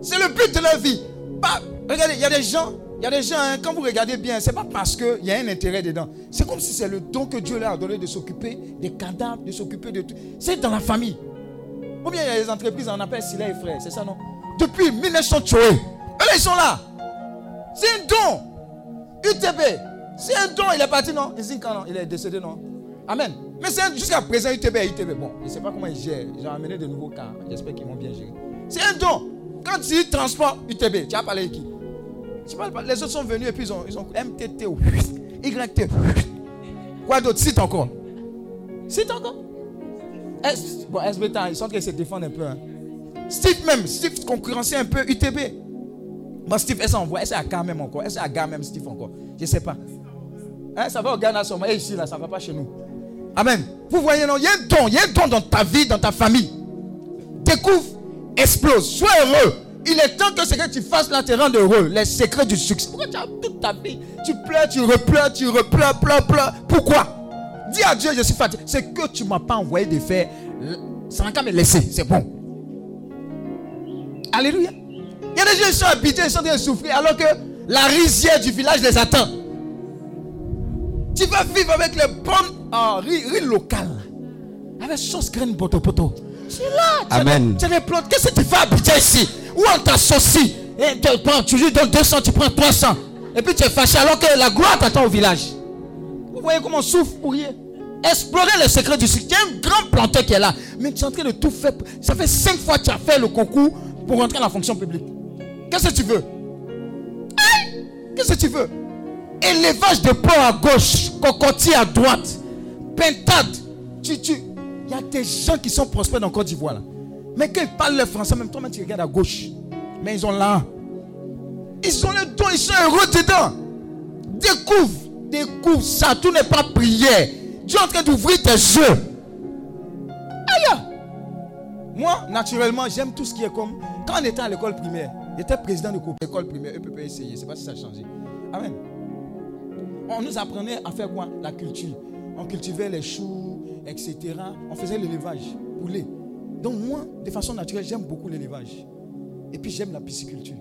[SPEAKER 2] C'est le but de leur vie. Pas- regardez, il y a des gens, il y a des gens, hein, quand vous regardez bien, c'est pas parce qu'il y a un intérêt dedans. C'est comme si c'est le don que Dieu leur a donné de s'occuper des cadavres, de s'occuper de tout. C'est dans la famille. Ou bien il y a des entreprises, on appelle Silla et Frères, c'est ça non? Depuis 1900 Eux ils sont là. C'est un don. UTB, c'est un don. Il est parti, non? Izinka, non? Il est décédé, non? Amen. Mais c'est jusqu'à présent, UTB est UTB. Bon, je ne sais pas comment ils gèrent. Ont amené de nouveaux cas. J'espère qu'ils vont bien gérer. C'est un don. Quand tu transportes UTB, tu as parlé avec qui? Tu parles pas. Les autres sont venus et puis ils ont, ils ont MTT, ou YT. Quoi d'autre? Cite encore. Cite encore. S, bon, SBT, ils sont en train de se défendre un peu. hein. Steve même, Steve concurrençait un peu UTB. Bon, Steve, est-ce qu'on voit Est-ce à Ghana même encore Est-ce à Ghana même Steve encore Je ne sais pas. Hein, ça va au Ghana seulement. Et ici, là, ça ne va pas chez nous. Amen. Vous voyez, non Il y a un don. Il y a un don dans ta vie, dans ta famille. Découvre, explose. Sois heureux. Il est temps que ce que tu fasses là te rende heureux. Les secrets du succès. Pourquoi tu as toute ta vie Tu pleures, tu repleures, tu repleures, pleures, pleures. Pourquoi? Dis à Dieu, je suis fatigué. C'est que tu ne m'as pas envoyé de faire. Ça n'a qu'à me laisser. C'est bon. Alléluia. Il y a des gens qui sont habités, ils sont en train de souffrir, alors que la rizière du village les attend. Tu vas vivre avec les bonnes ah, riz, riz local. Avec sauce graine poto poto. C'est là.
[SPEAKER 4] Amen.
[SPEAKER 2] des plantes. Qu'est-ce que tu fais habiter ici? Où on t'associe Et tu, prends, tu lui donnes 200, tu prends 300. Et puis tu es fâché alors que la gloire t'attend au village. Vous voyez comment on souffre pour rien Explorer le secret du succès. Il y a un grand planteur qui est là. Mais tu es en train de tout faire. Ça fait 5 fois que tu as fait le concours pour rentrer dans la fonction publique. Qu'est-ce que tu veux? Hein? Qu'est-ce que tu veux? Élevage de port à gauche, cocotier à droite, pentade. Tu, tu. Y a des gens qui sont prospères dans Côte d'Ivoire. Mais quand ils parlent le français, même toi, même tu regardes à gauche. Mais ils ont là. Ils ont le don, ils sont heureux dedans. Découvre, découvre ça. Tout n'est pas prière. Dieu est en train d'ouvrir tes yeux. Aïe! Moi, naturellement, j'aime tout ce qui est comme. Quand on était à l'école primaire, J'étais président de l'école primaire, EPP essayer. Je ne sais pas si ça a changé. Amen. On nous apprenait à faire quoi? La culture. On cultivait les choux, etc. On faisait l'élevage, poulet. Donc moi, de façon naturelle, j'aime beaucoup l'élevage. Et puis j'aime la pisciculture.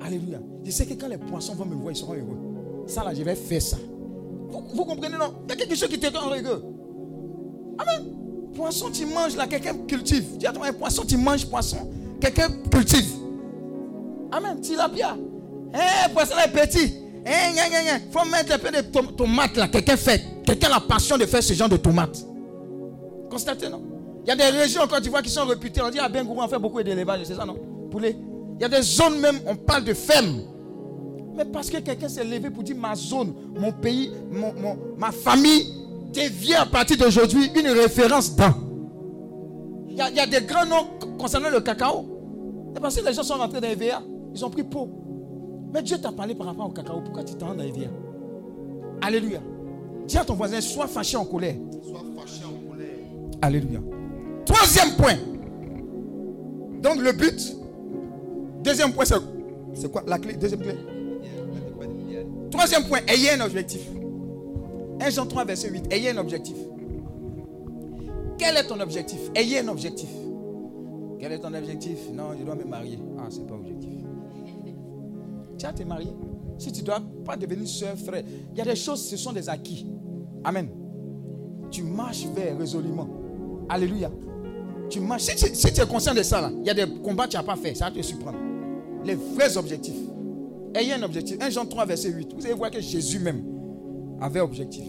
[SPEAKER 2] Alléluia. Je sais que quand les poissons vont me voir, ils seront heureux. Ça là, je vais faire ça. Vous, comprenez, non? Il y a quelque chose qui te rend heureux. Amen. Poisson, tu manges là, quelqu'un cultive. Dis à toi, un poisson, tu manges poisson, quelqu'un cultive. Amen. Tilapia. Eh, poisson est petit. Eh, gna. faut mettre un peu de tom- tomates là. Quelqu'un fait. Quelqu'un a la passion de faire ce genre de tomates. Non? Il y a des régions en Côte d'Ivoire qui sont réputées. On dit à Bengourou, on fait beaucoup d'élevage, c'est ça, non? Poulet. Il y a des zones même, on parle de ferme. Mais parce que quelqu'un s'est levé pour dire ma zone, mon pays, mon- ma famille devient à partir d'aujourd'hui une référence dans. Il y, a, il y a des grands noms concernant le cacao. C'est parce que les gens sont rentrés dans EVA. Ils ont pris peau. Mais Dieu t'a parlé par rapport au cacao. Pourquoi tu t'en rends dans EVA Alléluia. Dis à ton voisin, sois fâché en colère.
[SPEAKER 3] Sois fâché en colère.
[SPEAKER 2] Alléluia. Troisième point. Donc le but. Deuxième point, c'est quoi? La clé Deuxième clé? Troisième point, ayez un objectif. 1 Jean 3, verset 8. Ayez un objectif. Quel est ton objectif? Ayez un objectif. Quel est ton objectif? Non, je dois me marier. Ah, c'est pas objectif. Tu as te marier. Si tu ne dois pas devenir soeur, frère, il y a des choses, ce sont des acquis. Amen. Tu marches vers résolument. Alléluia. Tu marches. Si tu, si tu es conscient de ça, là, il y a des combats que tu n'as pas fait. Ça va te surprendre. Les vrais objectifs. Ayez un objectif. 1 Jean 3, verset 8. Vous allez voir que Jésus même avait objectif.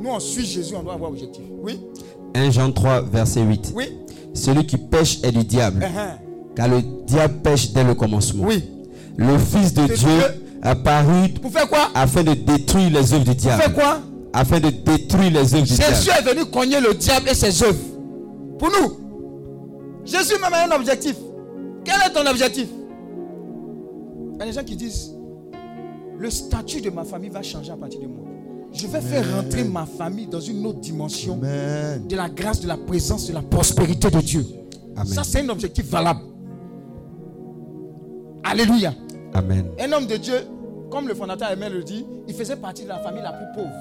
[SPEAKER 2] Nous, on suit Jésus, on doit avoir objectif. Oui?
[SPEAKER 4] 1 Jean 3, verset 8.
[SPEAKER 2] Oui
[SPEAKER 4] Celui qui pêche est du diable,
[SPEAKER 2] Uh-huh.
[SPEAKER 4] car le diable pêche dès le commencement.
[SPEAKER 2] Oui.
[SPEAKER 4] Le Fils de Dieu
[SPEAKER 2] Dieu.
[SPEAKER 4] apparu
[SPEAKER 2] Pour faire quoi?
[SPEAKER 4] afin de détruire les œuvres du
[SPEAKER 2] Pour faire
[SPEAKER 4] diable.
[SPEAKER 2] quoi?
[SPEAKER 4] Afin de détruire les œuvres du
[SPEAKER 2] Jésus
[SPEAKER 4] diable.
[SPEAKER 2] est venu cogner le diable et ses œuvres. Pour nous. Jésus même a un objectif. Quel est ton objectif? Il y a des gens qui disent le statut de ma famille va changer à partir de moi. Je vais faire rentrer ma famille dans une autre dimension
[SPEAKER 3] Amen.
[SPEAKER 2] de la grâce, de la présence, de la prospérité de Dieu.
[SPEAKER 4] Amen.
[SPEAKER 2] Ça, c'est un objectif valable. Alléluia.
[SPEAKER 4] Amen.
[SPEAKER 2] Un homme de Dieu, comme le fondateur Aimé le dit, il faisait partie de la famille la plus pauvre.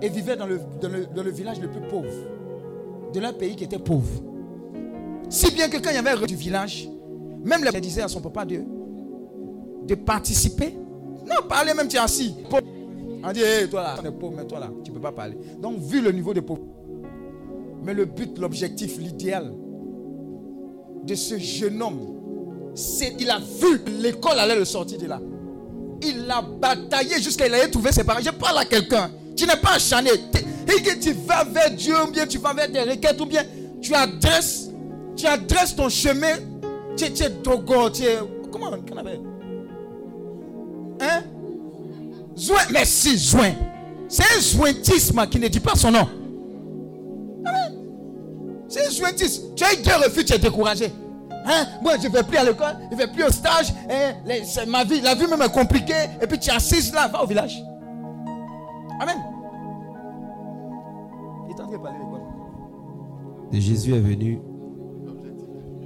[SPEAKER 2] Et vivait dans le, dans le- dans le village le plus pauvre. De leur pays qui était pauvre. Si bien que quand il y avait du village, même les disait à son papa de, de participer. Non, parler même, tu es assis. On dit, hé, toi là, on est pauvre, mais toi là, tu ne peux pas parler. Donc, vu le niveau de pauvreté. Mais le but, l'objectif, l'idéal de ce jeune homme, c'est il a vu l'école allait le sortir de là. Il a bataillé jusqu'à il allait trouver ses parents. Je parle à quelqu'un. Tu n'es pas acharné. Et que tu vas vers Dieu ou bien tu vas vers tes requêtes ou bien tu adresses, tu adresses ton chemin. Tu es, tu tu es. Comment on appelle? Hein? Zoin. Merci, Zoin. C'est un zointisme qui ne dit pas son nom. C'est un zointisme. Tu as eu deux refus, tu es découragé. Hein? Moi, je ne vais plus à l'école, je ne vais plus au stage. Hein? Ma vie, la vie même est compliquée. Et puis tu es assise là, va au village. Amen. Il est en train de parler de quoi?
[SPEAKER 4] Et Jésus est venu.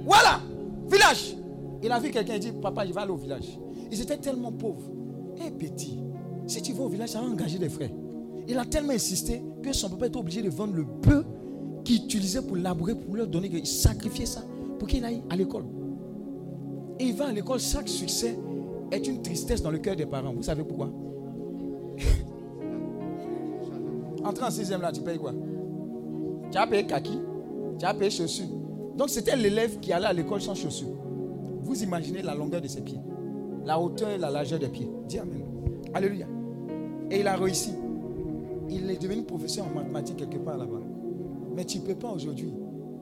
[SPEAKER 2] Voilà, village. Il a vu quelqu'un, il dit, papa, je vais aller au village. Ils étaient tellement pauvres. Eh petit, si tu vas au village, ça va engager des frères. Il a tellement insisté que son papa était obligé de vendre le bœuf qu'il utilisait pour labourer, pour leur donner, il sacrifiait ça pour qu'il aille à l'école. Et il va à l'école, chaque succès est une tristesse dans le cœur des parents. Vous savez pourquoi? Entrer en sixième là, tu payes quoi? Tu as payé kaki, tu as payé chaussures. Donc c'était l'élève qui allait à l'école sans chaussures. Vous imaginez la longueur de ses pieds, la hauteur et la largeur des pieds. Dis Amen. Alléluia. Et il a réussi. Il est devenu professeur en mathématiques quelque part là-bas. Mais tu ne peux pas aujourd'hui.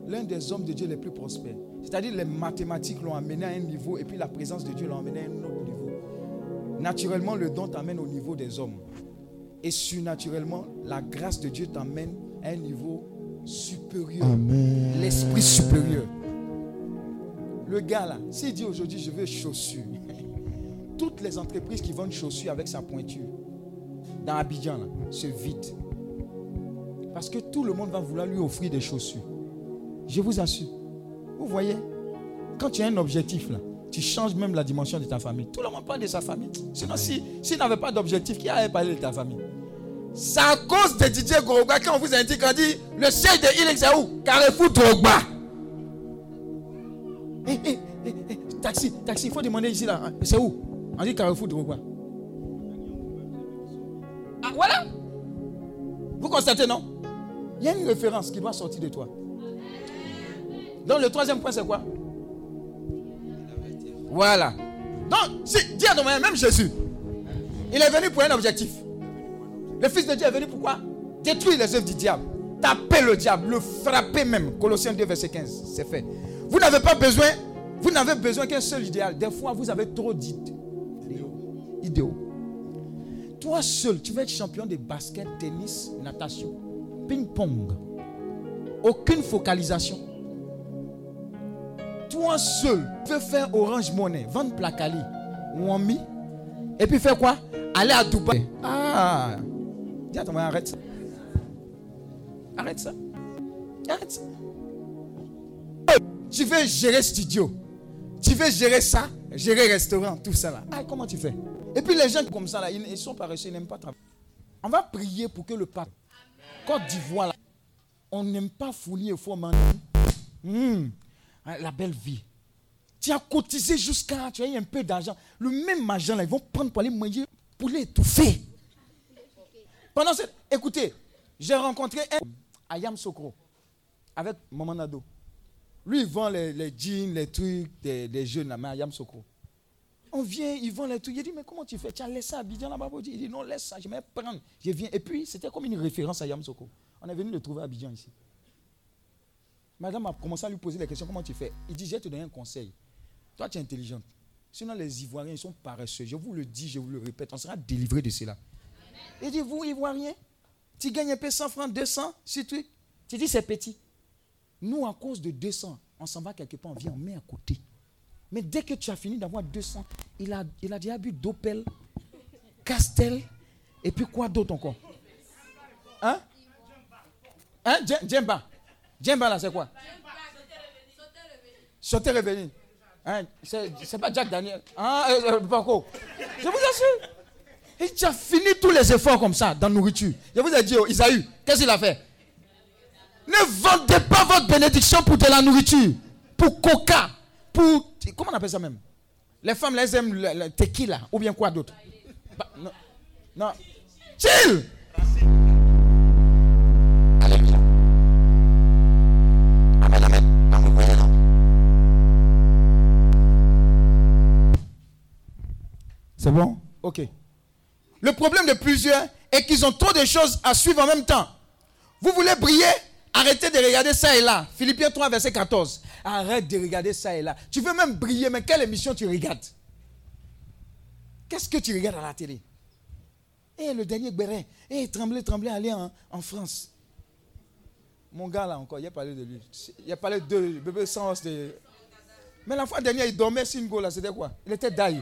[SPEAKER 2] L'un des hommes de Dieu les plus prospères. C'est-à-dire les mathématiques l'ont amené à un niveau et puis la présence de Dieu l'a amené à un autre niveau. Naturellement, le don t'amène au niveau des hommes. Et surnaturellement, la grâce de Dieu t'amène à un niveau supérieur. L'esprit supérieur. Le gars là, s'il dit aujourd'hui je veux chaussures, *laughs* toutes les entreprises qui vendent chaussures avec sa pointure dans Abidjan là, se vident. Parce que tout le monde va vouloir lui offrir des chaussures. Je vous assure. Vous voyez, quand tu as un objectif là, tu changes même la dimension de ta famille. Tout le monde parle de sa famille. Sinon, si, s'il n'avait pas d'objectif, qui allait parler de ta famille? C'est à cause de Didier Drogba quand on vous indique, on dit le siège de Healing, c'est où? Carrefour Drogba. Eh, eh, eh, taxi, taxi, il faut demander ici là. C'est où? On dit Carrefour Drogba. Ah, voilà. Vous constatez, non? Il y a une référence qui doit sortir de toi. Donc le troisième point, c'est quoi? Voilà. Donc, si, dis à même Jésus, il est venu pour un objectif. Le Fils de Dieu est venu pourquoi? Détruire les œuvres du diable. Taper le diable, le frapper même. Colossiens 2, verset 15. C'est fait. Vous n'avez pas besoin, vous n'avez besoin qu'un seul idéal. Des fois, vous avez trop d'idéaux. Idéaux. Toi seul, tu vas être champion de basket, tennis, natation, ping-pong. Aucune focalisation. Toi seul, tu peux faire Orange Money, vendre Placali, Wami, et puis faire quoi? Aller à Dubaï. Ah Arrête ça. Arrête ça. Arrête ça. Tu veux gérer studio. Tu veux gérer ça, gérer restaurant, tout ça là. Ah, comment tu fais? Et puis les gens comme ça là, ils, ils sont paresseux, ils n'aiment pas travailler. On va prier pour que le pape, Côte d'Ivoire, on n'aime pas fournir et manger. Hmm, la belle vie. Tu as cotisé jusqu'à, tu as eu un peu d'argent. Le même argent là, ils vont prendre pour aller manger, pour l'étouffer. Pendant cette, écoutez, j'ai rencontré un à Yamsokro avec Maman Nado. Lui, il vend les, les jeans, les trucs des, jeunes là, mais à Yamsokro. On vient, il vend les trucs. Il dit, mais comment tu fais? Tu as laissé à Abidjan là-bas? Il dit, non, laisse ça, je vais prendre. Je viens. Et puis, c'était comme une référence à Yamsoko. On est venu le trouver à Abidjan ici. Madame a commencé à lui poser la question, comment tu fais? Il dit, je vais te donner un conseil. Toi, tu es intelligente. Sinon, les Ivoiriens, ils sont paresseux. Je vous le dis, je vous le répète, on sera délivré de cela. Il dit, vous, Ivoiriens, tu gagnes un peu 100 francs, 200, si tu, tu dis c'est petit. Nous, à cause de 200, on s'en va quelque part, on vient, on met à côté. Mais dès que tu as fini d'avoir 200, il a, il a déjà bu d'Opel, Castel, et puis quoi d'autre encore? Hein? Hein? Djem- Djemba. Djemba là, c'est quoi? Sauter revenu. Hein, c'est pas Jack Daniel. Hein, euh, euh, Paco. Je vous assure. Et tu as fini tous les efforts comme ça dans la nourriture. Je vous ai dit, oh, Isaïe, qu'est-ce qu'il a fait? Ne vendez pas votre bénédiction pour de la nourriture, pour coca, pour. Comment on appelle ça même? Les femmes, elles aiment le, le tequila ou bien quoi d'autre? Bah, Non. non. Chill
[SPEAKER 5] Alléluia. Amen, amen. Non, vous voyez, non
[SPEAKER 2] C'est bon? Ok. Le problème de plusieurs est qu'ils ont trop de choses à suivre en même temps. Vous voulez briller Arrêtez de regarder ça et là. Philippiens 3, verset 14. Arrête de regarder ça et là. Tu veux même briller, mais quelle émission tu regardes Qu'est-ce que tu regardes à la télé Eh, le dernier béret. Eh, tremblez, tremblez, allez en, France. Mon gars là encore, il a parlé de lui. Il a parlé de bébé sans os de. Mais la fois dernière, il dormait sur une go là, c'était quoi Il était daille.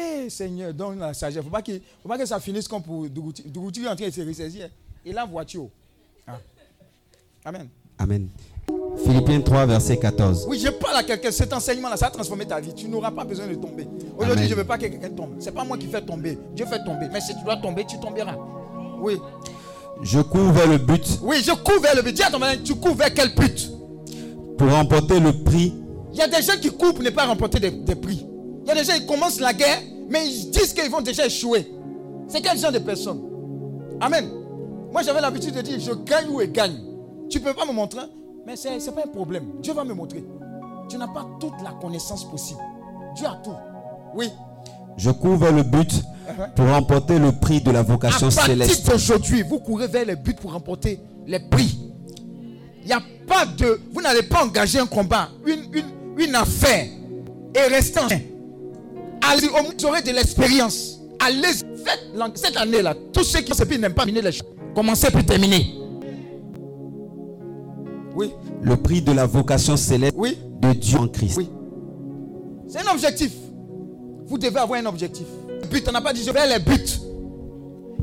[SPEAKER 2] Eh Seigneur, donne la sagesse. Il ne faut pas que, faut pas que ça finisse comme pour Dougouti. Dougouti est en train de se ressaisir. Il a voiture. Ah. Amen.
[SPEAKER 4] Amen. Philippiens 3, verset 14.
[SPEAKER 2] Oui, je parle à quelqu'un. Cet enseignement-là, ça a transformé ta vie. Tu n'auras pas besoin de tomber. Aujourd'hui, je ne veux pas que quelqu'un tombe. Ce n'est pas moi qui fais tomber. Dieu fait tomber. Mais si tu dois tomber, tu tomberas. Oui.
[SPEAKER 4] Je cours vers le but
[SPEAKER 2] Oui, je cours vers le but. Dis à ton mari, tu cours vers quel but?
[SPEAKER 4] Pour remporter le prix
[SPEAKER 2] Il y a des gens qui courent pour ne pas remporter des, des prix. Il y a des gens qui commencent la guerre, mais ils disent qu'ils vont déjà échouer. C'est quel genre de personne? Amen. Moi, j'avais l'habitude de dire, je gagne ou je gagne. Tu ne peux pas me montrer, mais ce n'est pas un problème. Dieu va me montrer. Tu n'as pas toute la connaissance possible. Dieu a tout. Oui.
[SPEAKER 4] Je cours vers le but pour remporter le prix de la
[SPEAKER 2] À
[SPEAKER 4] vocation
[SPEAKER 2] partir
[SPEAKER 4] céleste.
[SPEAKER 2] d'aujourd'hui, vous courez vers les buts pour remporter les prix. Il n'y a pas de. Vous n'allez pas engager un combat, une, une, une affaire et rester en. Allez, au moins, vous aurez de l'expérience. Allez, faites cette année-là. Tous ceux qui n'aiment pas terminer les choses, commencez pour terminer. Oui,
[SPEAKER 4] Le prix de la vocation céleste
[SPEAKER 2] oui,
[SPEAKER 4] de Dieu en Christ.
[SPEAKER 2] oui. C'est un objectif. Vous devez avoir un objectif. Le but, on n'a pas dit je vais les buts.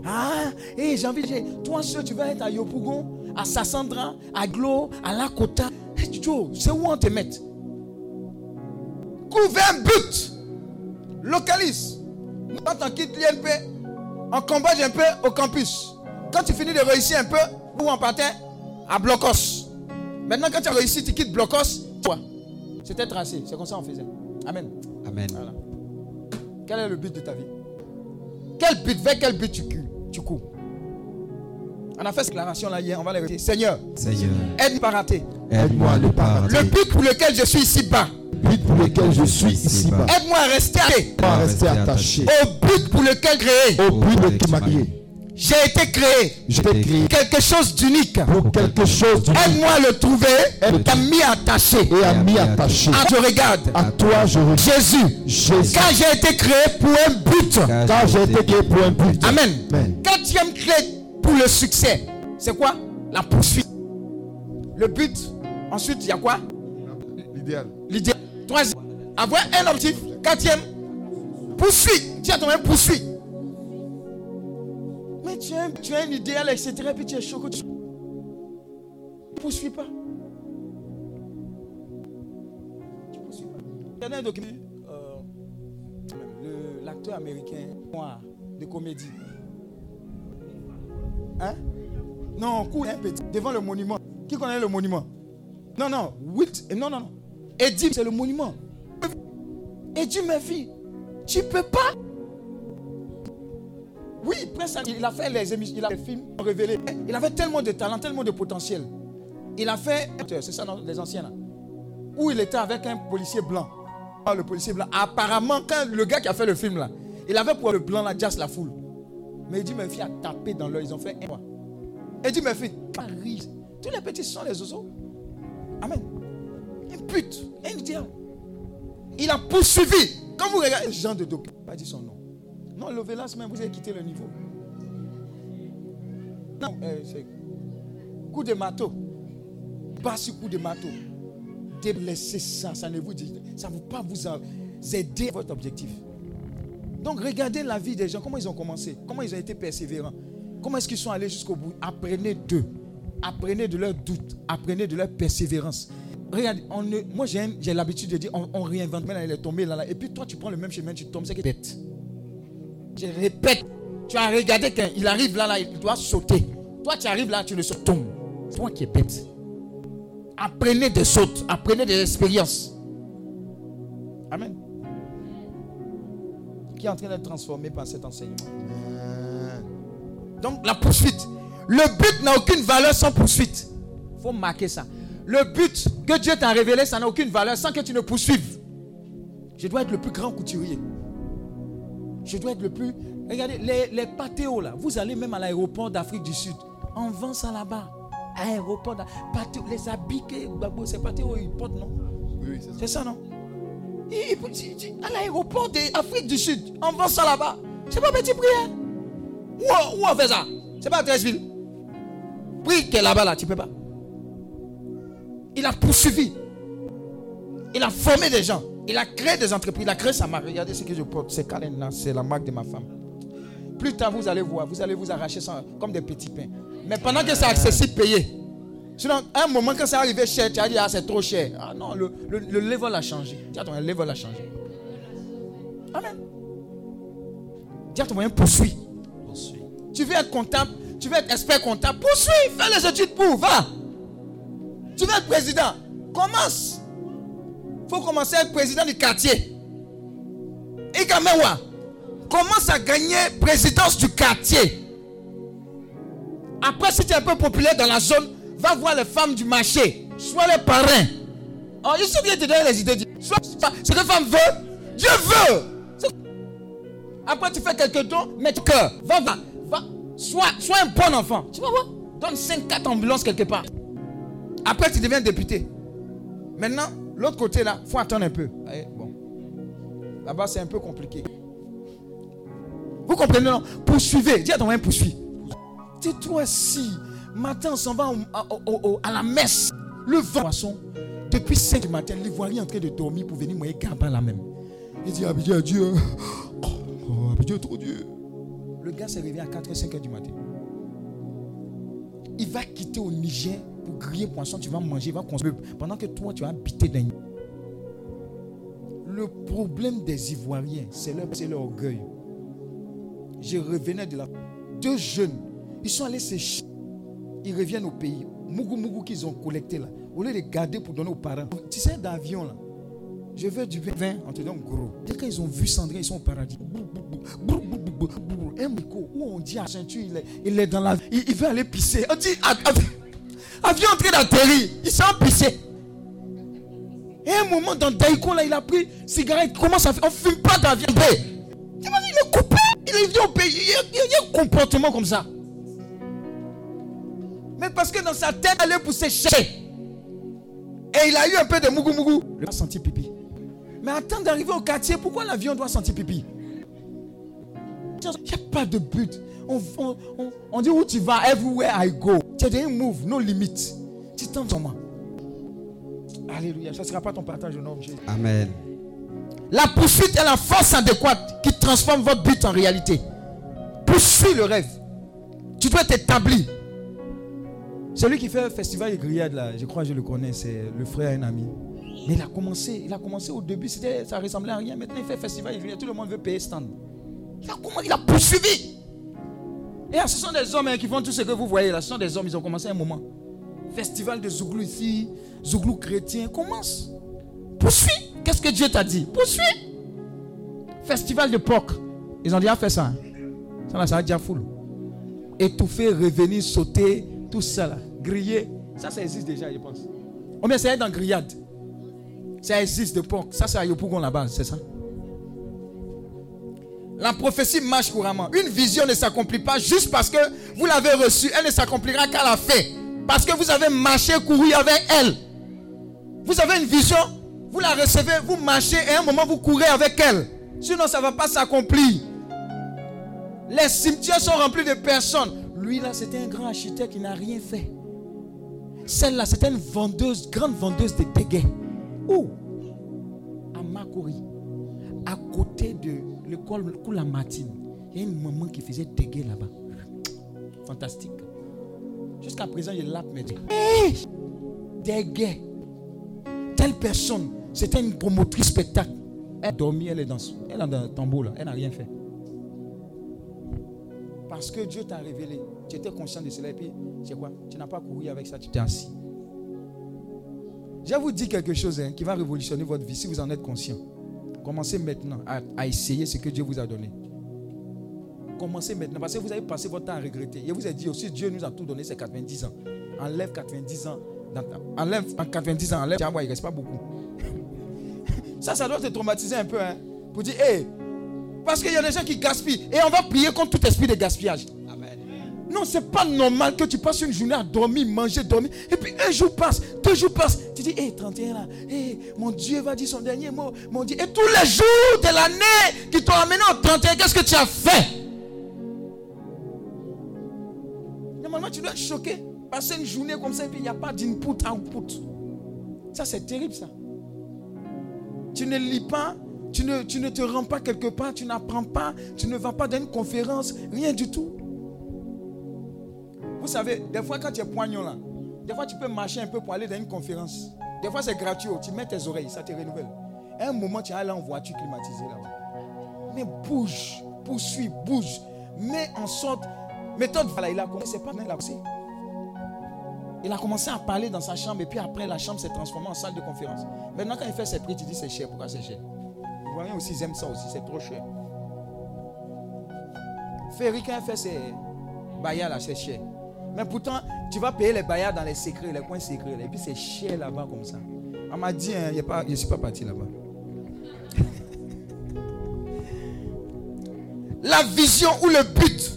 [SPEAKER 2] Ah, et j'ai envie de dire, toi seul, tu vas être à Yopougon, à Sassandra, à Glo, à Lakota. Hey, Joe, c'est où on te met? Trouve un but. Localise. Quand on quitte l'INP, on combat un peu au campus. Quand tu finis de réussir un peu, ou en patin, à Blocos. Maintenant, quand tu as réussi, tu quittes Blocos, toi. C'était tracé. C'est comme ça qu'on faisait. Amen.
[SPEAKER 4] Amen.
[SPEAKER 2] Voilà. Quel est le but de ta vie? Quel but, vers quel but tu, tu cours? On a fait cette déclaration là hier, on va les répéter. Seigneur,
[SPEAKER 4] Seigneur,
[SPEAKER 2] aide-moi pas rater.
[SPEAKER 4] aide-moi à ne pas
[SPEAKER 2] Le
[SPEAKER 4] rater
[SPEAKER 2] but pour lequel je suis ici bas,
[SPEAKER 3] Le but pour lequel je suis ici-bas.
[SPEAKER 2] aide-moi à rester attaché
[SPEAKER 3] Pas rester attaché
[SPEAKER 2] au but pour lequel créé.
[SPEAKER 3] au but de qui m'a créé.
[SPEAKER 2] J'ai été créé quelque chose d'unique.
[SPEAKER 3] pour quelque chose d'unique
[SPEAKER 2] Aide-moi à le trouver et t'as mis attaché.
[SPEAKER 3] et à m'y attacher.
[SPEAKER 2] Ah, je regarde.
[SPEAKER 3] À toi, je regarde.
[SPEAKER 2] Jésus,
[SPEAKER 3] Jésus.
[SPEAKER 2] car j'ai été créé pour un but.
[SPEAKER 3] Car j'ai été créé pour un but.
[SPEAKER 2] Amen.
[SPEAKER 3] Amen.
[SPEAKER 2] Quatrième clé pour le succès, c'est quoi? La poursuite. Le but. Ensuite, il y a quoi?
[SPEAKER 3] L'idéal.
[SPEAKER 2] L'idée. Avoir un objectif. Quatrième, poursuite. Tu as ton même poursuite. Mais tu as, un- idéal, etc. Puis tu es chaud que tu ne poursuis pas. Tu poursuis pas. Regardez un documentaire. euh, L'acteur américain noir de comédie. Hein? Non, cool, un petit. Devant le monument. Qui connaît le monument? Non, non. Wilt. Non, non, non. Eddie, c'est le monument. Eddie Murphy, tu peux pas. Oui, Prince, il a fait les émissions, il a fait les films révélés. Il avait tellement de talent, tellement de potentiel. Il a fait, c'est ça, les anciens là, où il était avec un policier blanc. Ah, le policier blanc. Apparemment, quand le gars qui a fait le film là, il avait pour le blanc là, just la foule. Mais Eddie Murphy a tapé dans l'œil. Ils ont fait un mois. Eddie Murphy, Paris. Tous les petits sont les oiseaux. Amen. Un but, un idéal. Il a poursuivi. Quand vous regardez genre de document, pas dit son nom. Non, le Vélas même, vous avez quitté le niveau. Non, euh, c'est coup de marteau. Pas sur coup de marteau. Délaissez ça, ça ne vous dit, ça ne pas vous aider à votre objectif. Donc regardez la vie des gens, comment ils ont commencé, comment ils ont été persévérants, comment est-ce qu'ils sont allés jusqu'au bout? Apprenez d'eux, apprenez de leurs doutes, apprenez de leur persévérance. Regardez, on ne- moi j'ai l'habitude de dire, on, on réinvente, maintenant il est tombé là, là, et puis toi tu prends le même chemin, tu tombes, c'est que bête. Je répète, tu as regardé quand il arrive là, là, il doit sauter. Toi tu arrives là, tu le sautes, tombes. C'est toi qui es bête. Apprenez des sautes, apprenez des expériences. Amen. Qui est en train d'être transformé par cet enseignement? Donc la poursuite. Le but n'a aucune valeur sans poursuite. Il faut marquer ça. Le but que Dieu t'a révélé, ça n'a aucune valeur sans que tu ne poursuives. Je dois être le plus grand couturier. Je dois être le plus... Regardez, les, les pâtéos là, vous allez même à l'aéroport d'Afrique du Sud. On vend ça là-bas. Aéroport, pâtéo, les habits que Gbagbo, ces pâtéos, ils portent, non?
[SPEAKER 3] Oui, c'est ça.
[SPEAKER 2] c'est ça, non? À l'aéroport d'Afrique du Sud, on vend ça là-bas. C'est pas petit prix, hein? Où, on- où on fait ça? C'est pas à Treichville. Prix qui est là-bas, là, tu peux pas. Il a poursuivi. Il a formé des gens. Il a créé des entreprises. Il a créé sa marque. Regardez ce que je porte. C'est Kalen, là. C'est la marque de ma femme. Plus tard, vous allez voir. Vous allez vous arracher comme des petits pains. Mais pendant que c'est accessible, payez. Sinon, à un moment, quand ça arrivé cher, tu as dit, ah, c'est trop cher. Ah non, le, le, le level a changé. Dis à ton le level a changé. Amen. Dis à ton moyen, poursuis. Tu veux être comptable, tu veux être expert comptable, poursuis, fais les études pour, va. Tu veux être président, commence. faut commencer à être président du quartier. Et quand même, commence à gagner présidence du quartier. Après, si tu es un peu populaire dans la zone, va voir les femmes du marché. Sois les parrains. Oh, ils sont bien te donner les idées. Sois ce que femme veut, Dieu veut. Après, tu fais quelques dons, mets ton cœur. Va, va, va. Sois, un bon enfant. Tu vas voir. Donne 5, 4 ambulances quelque part. Après, tu deviens député. Maintenant, l'autre côté là, faut attendre un peu. Eh, bon. Là-bas, c'est un peu compliqué. Vous comprenez, non? Poursuivez. Dis à ton poursuis. Dis-toi si, matin, on s'en va au- à, au- au- à la messe. Le vent, poisson, depuis 5 du matin, l'ivoirien est en train de dormir pour venir moyer Gaba là même. Il dit, Abidjan, adieu. Oh, oh, Abidjan, trop Dieu. Le gars s'est réveillé à 4 5 heures du matin. Il va quitter au Niger pour griller poisson. Tu vas manger, va consommer. Pendant que toi, tu vas habiter dans. Le problème des Ivoiriens, c'est leur, leur orgueil. Je revenais de la... Deux jeunes, ils sont allés se Ils reviennent au pays. Mougou Mougou qu'ils ont collecté là. Au lieu de garder pour donner aux parents. Tu sais, d'avion là. Je veux du vin, on te donne gros. Dès quand ils ont vu Sandrine, ils sont au paradis. Un micro où on dit à ceinture, il est, il est dans la. Il, veut aller pisser. On dit, av- av- avion en train d'atterrir. Il s'est pissé. Et un moment, dans Daiko, là, il a pris cigarette. Il commence à faire. On ne fume pas d'avion. T'imagines, il est coupé. Il est venu au pays. Il y, a, il un comportement comme ça. Mais parce que dans sa tête, elle est pour sécher. Et il a eu un peu de mougou mougou. Il a senti pipi. Mais attends d'arriver au quartier, pourquoi l'avion doit sentir pipi? Il n'y a pas de but. On, on- on- on dit où tu vas, everywhere I go. Tu as move, no limit. Tu moi. Alléluia. Ça ne sera pas ton partage au nom de Jésus.
[SPEAKER 4] Amen.
[SPEAKER 2] La poursuite est la force adéquate qui transforme votre but en réalité. Poursuis le rêve. Tu dois t'établir. Celui qui fait le festival des grillades là, je crois que je le connais, c'est le frère et un ami. Mais il a commencé, il a commencé au début, ça ressemblait à rien. Maintenant il fait festival des grillades, tout le monde veut payer stand. Il a, comment- il a poursuivi. Et là, ce sont des hommes hein, qui font tout ce que vous voyez là. Ce sont des hommes, ils ont commencé un moment. Festival de Zouglou ici, Zouglou chrétien, commence. Poursuis. Qu'est-ce que Dieu t'a dit? Poursuis. Festival de porc. Ils ont déjà fait ça. hein. Ça là, ça a déjà full. Étouffer, revenir, sauter, tout ça là. Griller. Ça, ça existe déjà, je pense. Oh, mais c'est dans grillade. Ça existe de porc. Ça, c'est à Yopougon là-bas, c'est ça? La prophétie marche couramment. Une vision ne s'accomplit pas juste parce que vous l'avez reçue. Elle ne s'accomplira qu'à la fin. Parce que vous avez marché, couru avec elle. Vous avez une vision, vous la recevez, vous marchez et à un moment vous courez avec elle. Sinon, ça ne va pas s'accomplir. Les cimetières sont remplis de personnes. Lui là, c'était un grand architecte qui n'a rien fait. Celle-là, c'était une vendeuse, grande vendeuse de dégâts. Où À Makori, à côté de l'école Koulamatine, il y a une maman qui faisait dégâts là-bas. Fantastique. Jusqu'à présent, il lappe mes. Hey Dégâts. Telle personne, c'était une promotrice spectacle. Elle a dormi, elle est dans, elle est dans le tambour là, elle n'a rien fait. Parce que Dieu t'a révélé. Tu étais conscient de cela et puis, c'est quoi? Tu n'as pas couru avec ça, tu t'es assis. Je vous dire quelque chose hein, qui va révolutionner votre vie si vous en êtes conscient. Commencez maintenant à, essayer ce que Dieu vous a donné. Commencez maintenant parce que vous avez passé votre temps à regretter. Et vous avez dit aussi Dieu nous a tout donné, c'est 90 ans. Enlève 90 ans. dans ta- Enlève en 90 ans, enlève. Tiens, moi, il ne reste pas beaucoup. *laughs* Ça, ça doit te traumatiser un peu. Hein, pour dire, hé, parce qu'il y a des gens qui gaspillent. Et on va prier contre tout esprit de gaspillage. Non, c'est pas normal que tu passes une journée à dormir, manger, dormir. Et puis un jour passe, deux jours passent. Tu dis, hé, 31 là, hé, mon Dieu va dire son dernier mot. Mon Dieu. Et tous les jours de l'année qui t'ont amené au 31, qu'est-ce que tu as fait? Normalement, tu dois être choqué. Passer une journée comme ça et puis il n'y a pas d'input, output. Ça, c'est terrible, ça. Tu ne lis pas, tu ne, tu ne te rends pas quelque part, tu n'apprends pas, tu ne vas pas dans une conférence, rien du tout. Vous savez, des fois quand tu es poignon là, des fois tu peux marcher un peu pour aller dans une conférence. Des fois c'est gratuit, oh, tu mets tes oreilles, ça te renouvelle. À un moment, tu allé en voiture climatisée là-bas. Mais bouge, poursuis, bouge. Mets en sorte. Méthode, voilà, il a commencé, pas. Il a commencé à parler dans sa chambre et puis après la chambre s'est transformée en salle de conférence. Maintenant quand il fait ses prix, tu dis c'est cher. Pourquoi c'est cher? Les Ivoiriens aussi ils aiment ça aussi, c'est trop cher. Ferry quand il fait ses baillards là, c'est cher. Mais pourtant, tu vas payer les baillards dans les secrets, les coins secrets. et puis c'est cher là-bas comme ça. On m'a dit, hein, je ne suis pas parti là-bas. *laughs* La vision ou le but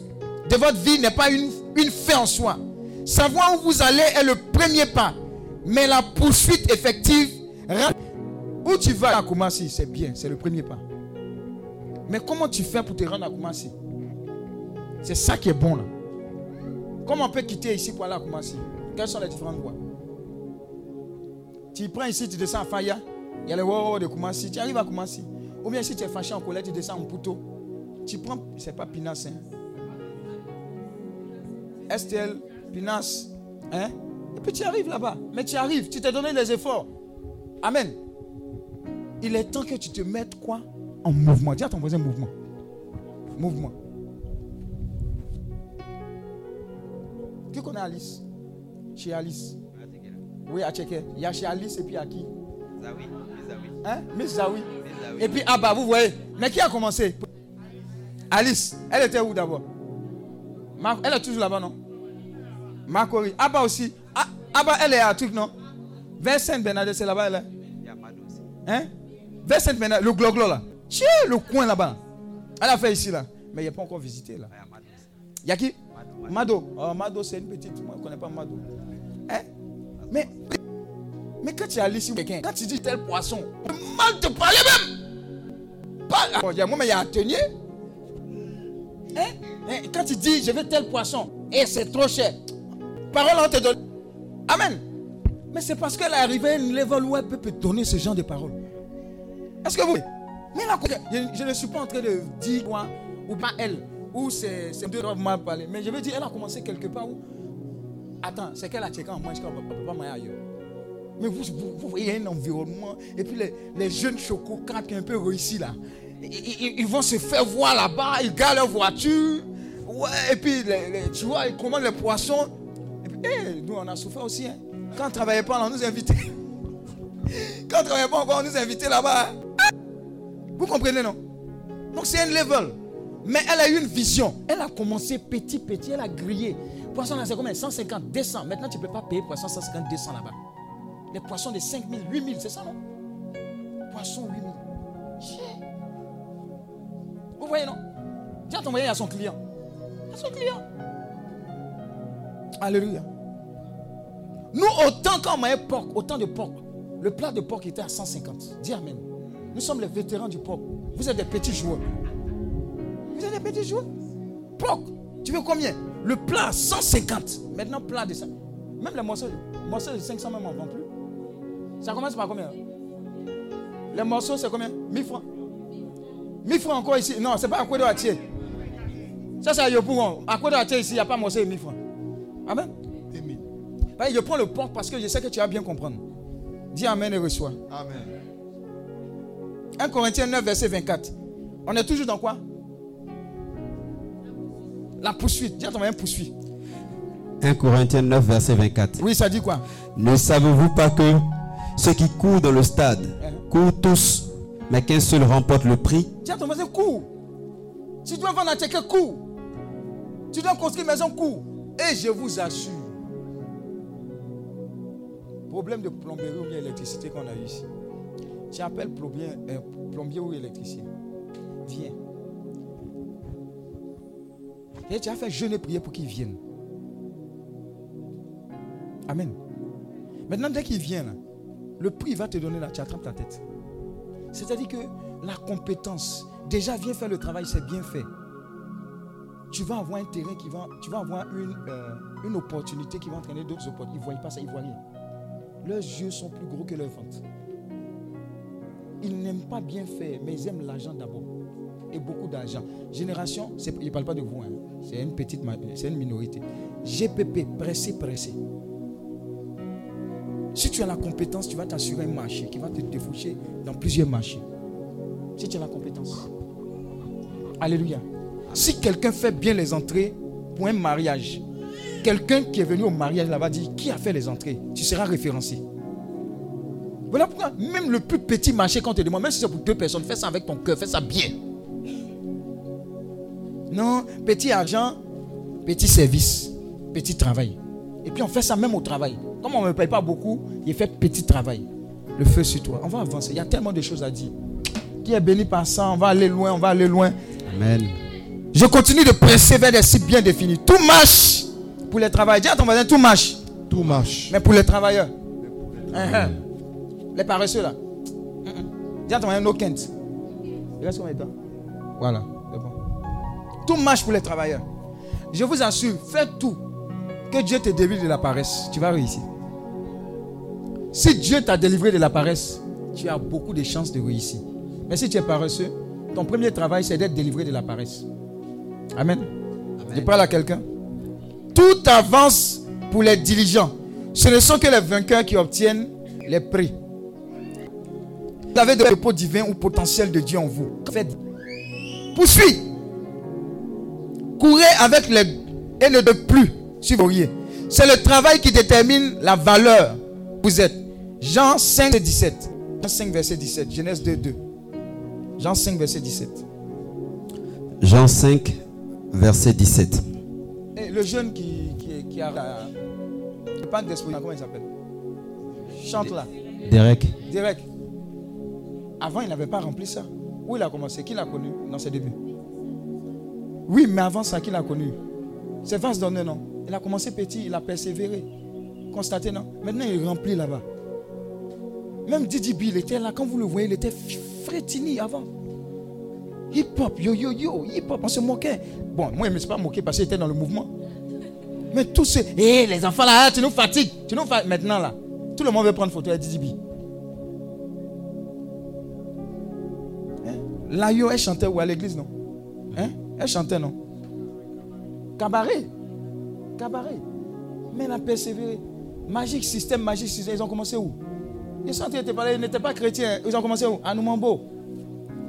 [SPEAKER 2] de votre vie n'est pas une, une fin en soi. Savoir où vous allez est le premier pas. Mais la poursuite effective, où tu vas à Koumassi, c'est bien, c'est le premier pas. Mais comment tu fais pour te rendre à Koumassi C'est ça qui est bon là. Comment on peut quitter ici pour aller à Koumassi Quelles sont les différentes voies? Tu prends ici, tu descends à Faya. Il y a le Woro de Koumassi. Tu arrives à Koumassi. Ou bien si tu es fâché en colère, tu descends en Pouto. Tu prends, c'est pas Pinas. Hein? Estelle, Pinas. Hein? Et puis tu arrives là-bas. Mais tu arrives, tu t'es donné les efforts. Amen. Il est temps que tu te mettes quoi? En mouvement. Dis à ton voisin mouvement. Mouvement. Qui connaît Alice Chez Alice. Oui, à Tchéké. Il y a chez Alice et puis à qui? Hein? Miss Zawi. Et puis Abba, vous voyez. Mais qui a commencé? Alice. Elle était où d'abord? Elle est toujours là-bas, non? Marcory. Abba aussi. Ah, Abba, elle est à truc, non? Vers Sainte-Bernadette, c'est là-bas, elle est. Hein? Vers Sainte-Bernadette, le glo-glo là. Tiens, le coin là-bas. Elle a fait ici là. Mais il n'y a pas encore visité là. Il y a qui? Mado. Oh, Mado, c'est une petite. Moi, je ne connais pas Mado. Hein Mais, mais quand tu es allé quelqu'un, quand tu dis tel poisson, mal te parler même. Pas, a moi, mais il y a. Hein Quand tu dis je veux tel poisson, et c'est trop cher. Parole, on te donne. Amen. Mais c'est parce qu'elle est arrivée à un level où elle peut donner ce genre de paroles. Est-ce que vous. Mais là, je, je ne suis pas en train de dire quoi, ou pas elle, c'est c'est deux doivent mal parler. Mais je veux dire, elle a commencé quelque part où. Attends, c'est qu'elle a checké en moins, je ne peux pas manger ailleurs. Mais vous, vous, voyez un environnement, et puis les, les jeunes chocos, quand un peu réussis là, ils, ils- vont se faire voir là-bas, ils garent leur voiture, et puis tu vois, ils commandent les poissons. Et puis, eh, nous on a souffert aussi. Hein. Quand on ne travaillait pas, on nous invitait. *laughs* Quand on ne travaillait pas encore, on nous invitait là-bas. hein. Vous comprenez, non? Donc c'est un level. Mais elle a eu une vision. Elle a commencé petit, petit, elle a grillé. Poisson là, c'est combien? 150, 200. Maintenant, tu ne peux pas payer poisson 150, 200 là-bas. Les poissons de 5 000, 8 000, c'est ça, non? Poisson 8 000. Chier. Vous voyez, non? À ton à son client. À son client. Alléluia. Nous, autant quand on mangeait porc, autant de porc, le plat de porc était à 150. Dis Amen. Nous sommes les vétérans du porc. Vous êtes des petits joueurs. Vous êtes des petits joueurs. Porc, tu veux combien? Le plat, 150. Maintenant, plat de ça. Même les morceaux, morceaux de 500 même, on ne vend plus. Ça commence par combien? Les morceaux, c'est combien? 1000 francs. 1000 francs encore ici. Non, c'est pas à quoi de Atier. Ça, c'est à Yopougon. À quoi de Atier ici, il n'y a pas morceau de 1000 francs. Amen. Ouais, je prends le porc parce que je sais que tu vas bien comprendre. Dis Amen et reçois.
[SPEAKER 3] Amen.
[SPEAKER 2] 1 Corinthiens 9, verset 24. On est toujours dans quoi? La poursuite. Dis à ton voisin poursuite.
[SPEAKER 4] 1 Corinthiens 9, verset 24.
[SPEAKER 2] Oui, ça dit quoi?
[SPEAKER 4] Ne savez-vous pas que ceux qui courent dans le stade courent tous, mais qu'un seul remporte le prix?
[SPEAKER 2] Dis à ton voisin, cours. Tu dois vendre un ticket, cours. Tu dois construire une maison, cours. Et je vous assure, problème de plomberie ou bien électricité qu'on a eu ici. Tu appelles plombier, euh, plombier ou électricien? Viens. Et tu as fait jeûner prier pour qu'il vienne. Amen. Maintenant, dès qu'il vient, là, le prix va te donner là, tu attrapes ta tête. C'est-à-dire que la compétence, déjà viens faire le travail, c'est bien fait. Tu vas avoir un terrain qui va, tu vas avoir une, euh, une opportunité qui va entraîner d'autres opportunités. Ils ne voient pas ça, ils ne voient rien. Leurs yeux sont plus gros que leurs ventes. Ils n'aiment pas bien faire, mais ils aiment l'argent d'abord. Et beaucoup d'argent. Génération, il ne parle pas de vous, hein. c'est une petite c'est une minorité. GPP, pressé, pressé. Si tu as la compétence, tu vas t'assurer un marché qui va te défoucher dans plusieurs marchés. Si tu as la compétence. Alléluia. Si quelqu'un fait bien les entrées pour un mariage, quelqu'un qui est venu au mariage là-bas dit qui a fait les entrées, tu seras référencé. Voilà pourquoi même le plus petit marché quand on te demande, même si c'est pour deux personnes, fais ça avec ton cœur, fais ça bien. Non, petit argent, petit service, petit travail. Et puis on fait ça même au travail. Comme on ne me paye pas beaucoup, il fait petit travail. Le feu sur toi. On va avancer. Il y a tellement de choses à dire. Qui est béni par ça, on va aller loin, on va aller loin.
[SPEAKER 4] Amen.
[SPEAKER 2] Je continue de presser vers des cibles bien définies. Tout marche pour les travailleurs. Dis à ton voisin, tout marche.
[SPEAKER 3] Tout marche.
[SPEAKER 2] Mais pour les travailleurs. Hein. Les paresseux là. Dis à ton voisin, no Kent. Il reste combien de temps Voilà. Tout marche pour les travailleurs. Je vous assure, faites tout. Que Dieu te délivre de la paresse. Tu vas réussir. Si Dieu t'a délivré de la paresse, tu as beaucoup de chances de réussir. Mais si tu es paresseux, ton premier travail, c'est d'être délivré de la paresse. Amen. Je parle à quelqu'un. Tout avance pour les diligents. Ce ne sont que les vainqueurs qui obtiennent les prix. Vous avez de repos divin ou potentiel de Dieu en vous. Faites. Poursuis. Courez avec les et ne de plus suivriez. C'est le travail qui détermine la valeur que vous êtes. Jean 5, 17. Jean 5, verset 17. Genèse 2, 2. Jean 5, verset 17.
[SPEAKER 4] Jean 5, verset 17.
[SPEAKER 2] Et le jeune qui, qui, qui a la. le pan d'esprit, comment il s'appelle? Chante là.
[SPEAKER 4] Derek,
[SPEAKER 2] Direct. Avant, il n'avait pas rempli ça. Où il a commencé? Qui l'a connu dans ses débuts? Oui, mais avant ça, qui l'a connu? C'est Vance Donner, non? Il a commencé petit, il a persévéré. Constaté, non? Maintenant, il remplit là-bas. Même Didi B, il était là. Quand vous le voyez, il était frétini avant. Hip-hop, yo, yo, yo, hip-hop, on se moquait. Bon, moi, je ne me suis pas moqué parce qu'il était dans le mouvement. Mais tous ces. Hé, les enfants là, tu nous fatigues. Tu nous fa- Maintenant là, tout le monde veut prendre photo avec Didi B. Hein? Layo, elle chantait où? À l'église, non? Hein? Elle chantait, non? Cabaret. Cabaret. Mais elle a persévéré. Magique système, magique système. Ils ont commencé où? Ils sont ils étaient pas, ils n'étaient pas chrétiens. Ils ont commencé où? À Noumambo.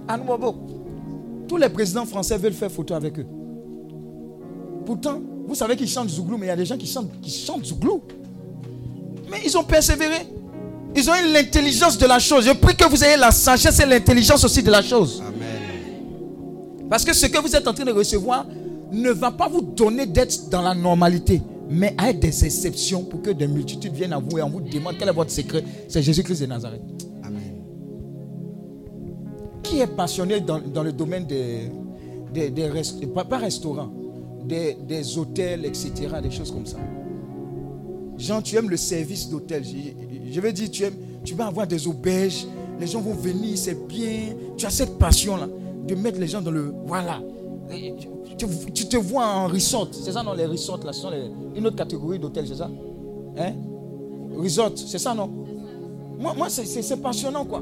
[SPEAKER 2] À Noumambo. Tous les présidents français veulent faire photo avec eux. Pourtant, vous savez qu'ils chantent Zouglou, mais il y a des gens qui chantent, qui chantent Zouglou. Mais ils ont persévéré. Ils ont eu l'intelligence de la chose. Je prie que vous ayez la sagesse et l'intelligence aussi de la chose. Parce que ce que vous êtes en train de recevoir ne va pas vous donner d'être dans la normalité, mais à être des exceptions pour que des multitudes viennent à vous et on vous demande quel est votre secret. C'est Jésus-Christ de Nazareth. Qui est passionné dans, dans le domaine des, des, des rest- pas, pas restaurants, des, des hôtels, etc., des choses comme ça Jean, tu aimes le service d'hôtel. Je, je veux dire, tu aimes, tu vas avoir des auberges, les gens vont venir, c'est bien. Tu as cette passion-là de mettre les gens dans le. Voilà. Tu, te vois en resort. C'est ça, non Les resorts, là, sont une autre catégorie d'hôtel, c'est ça? Hein? Resort, c'est ça, non? Moi, moi c'est- passionnant, quoi.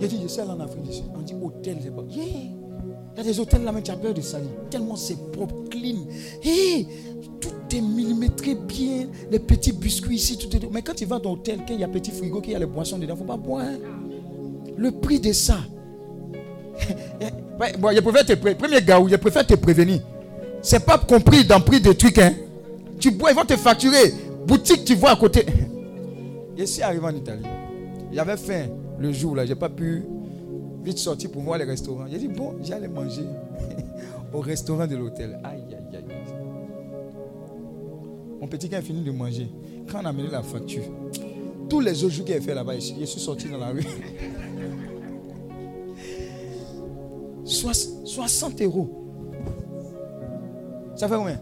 [SPEAKER 2] J'ai dit, je suis allé en Afrique. On dit hôtel, c'est pas. Il y a des hôtels là, mais tu as peur de salir. Tellement c'est propre, clean. Tout est millimétré bien. Les petits biscuits ici, tout est. Mais quand tu vas dans l'hôtel, qu'il y a petit frigo, qu'il y a les boissons dedans, il ne faut pas boire. hein. Le prix de ça. *laughs* Bon, je préfère te pré- Premier gars, je préfère te prévenir. C'est pas compris dans le prix des trucs. Hein. Tu bois, ils vont te facturer. Boutique, tu vois à côté. *laughs* Je suis arrivé en Italie. J'avais faim le jour là, j'ai pas pu vite sortir pour voir les restaurants. J'ai dit bon, j'allais manger *laughs* au restaurant de l'hôtel. Aïe aïe aïe. Mon petit gars a fini de manger. Quand on a amené la facture, tous les autres jours qu'il a fait là-bas, je suis sorti dans la rue. Soix- 60 euros. Ça fait combien?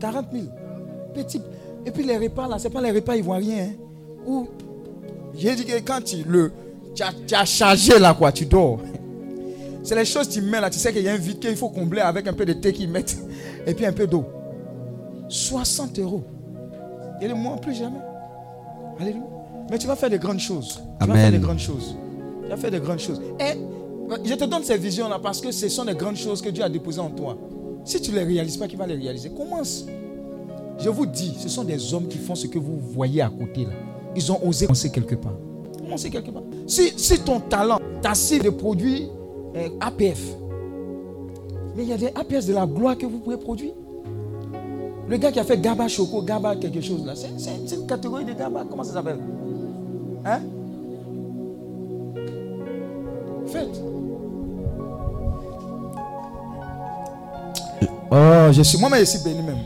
[SPEAKER 2] 40 000. Petit. Et puis les repas là, ce n'est pas les repas ivoiriens. Hein. Où j'ai dit que quand tu, le, tu, as, tu as chargé là, quoi, tu dors. *laughs* C'est les choses que tu mets là. Tu sais qu'il y a un vide qu'il faut combler avec un peu de thé qu'ils mettent *laughs* et puis un peu d'eau. 60 euros. Et le moins plus jamais. Alléluia. Mais tu vas faire de grandes choses. Tu vas faire de grandes choses. Tu vas faire de grandes choses. Et je te donne ces visions-là parce que ce sont des grandes choses que Dieu a déposées en toi. Si tu ne les réalises pas, qu'il va les réaliser? Commence. Je vous dis, ce sont des hommes qui font ce que vous voyez à côté là. Ils ont osé commencer quelque part. Commencer quelque part. Si, ton talent, ta cible de produits euh, APF, mais il y a des APS de la gloire que vous pouvez produire. Le gars qui a fait Gaba Choco, Gaba quelque chose là, c'est une catégorie de Gaba. Comment ça s'appelle? Hein? Faites. Oh, je suis. Moi-même, je suis béni même.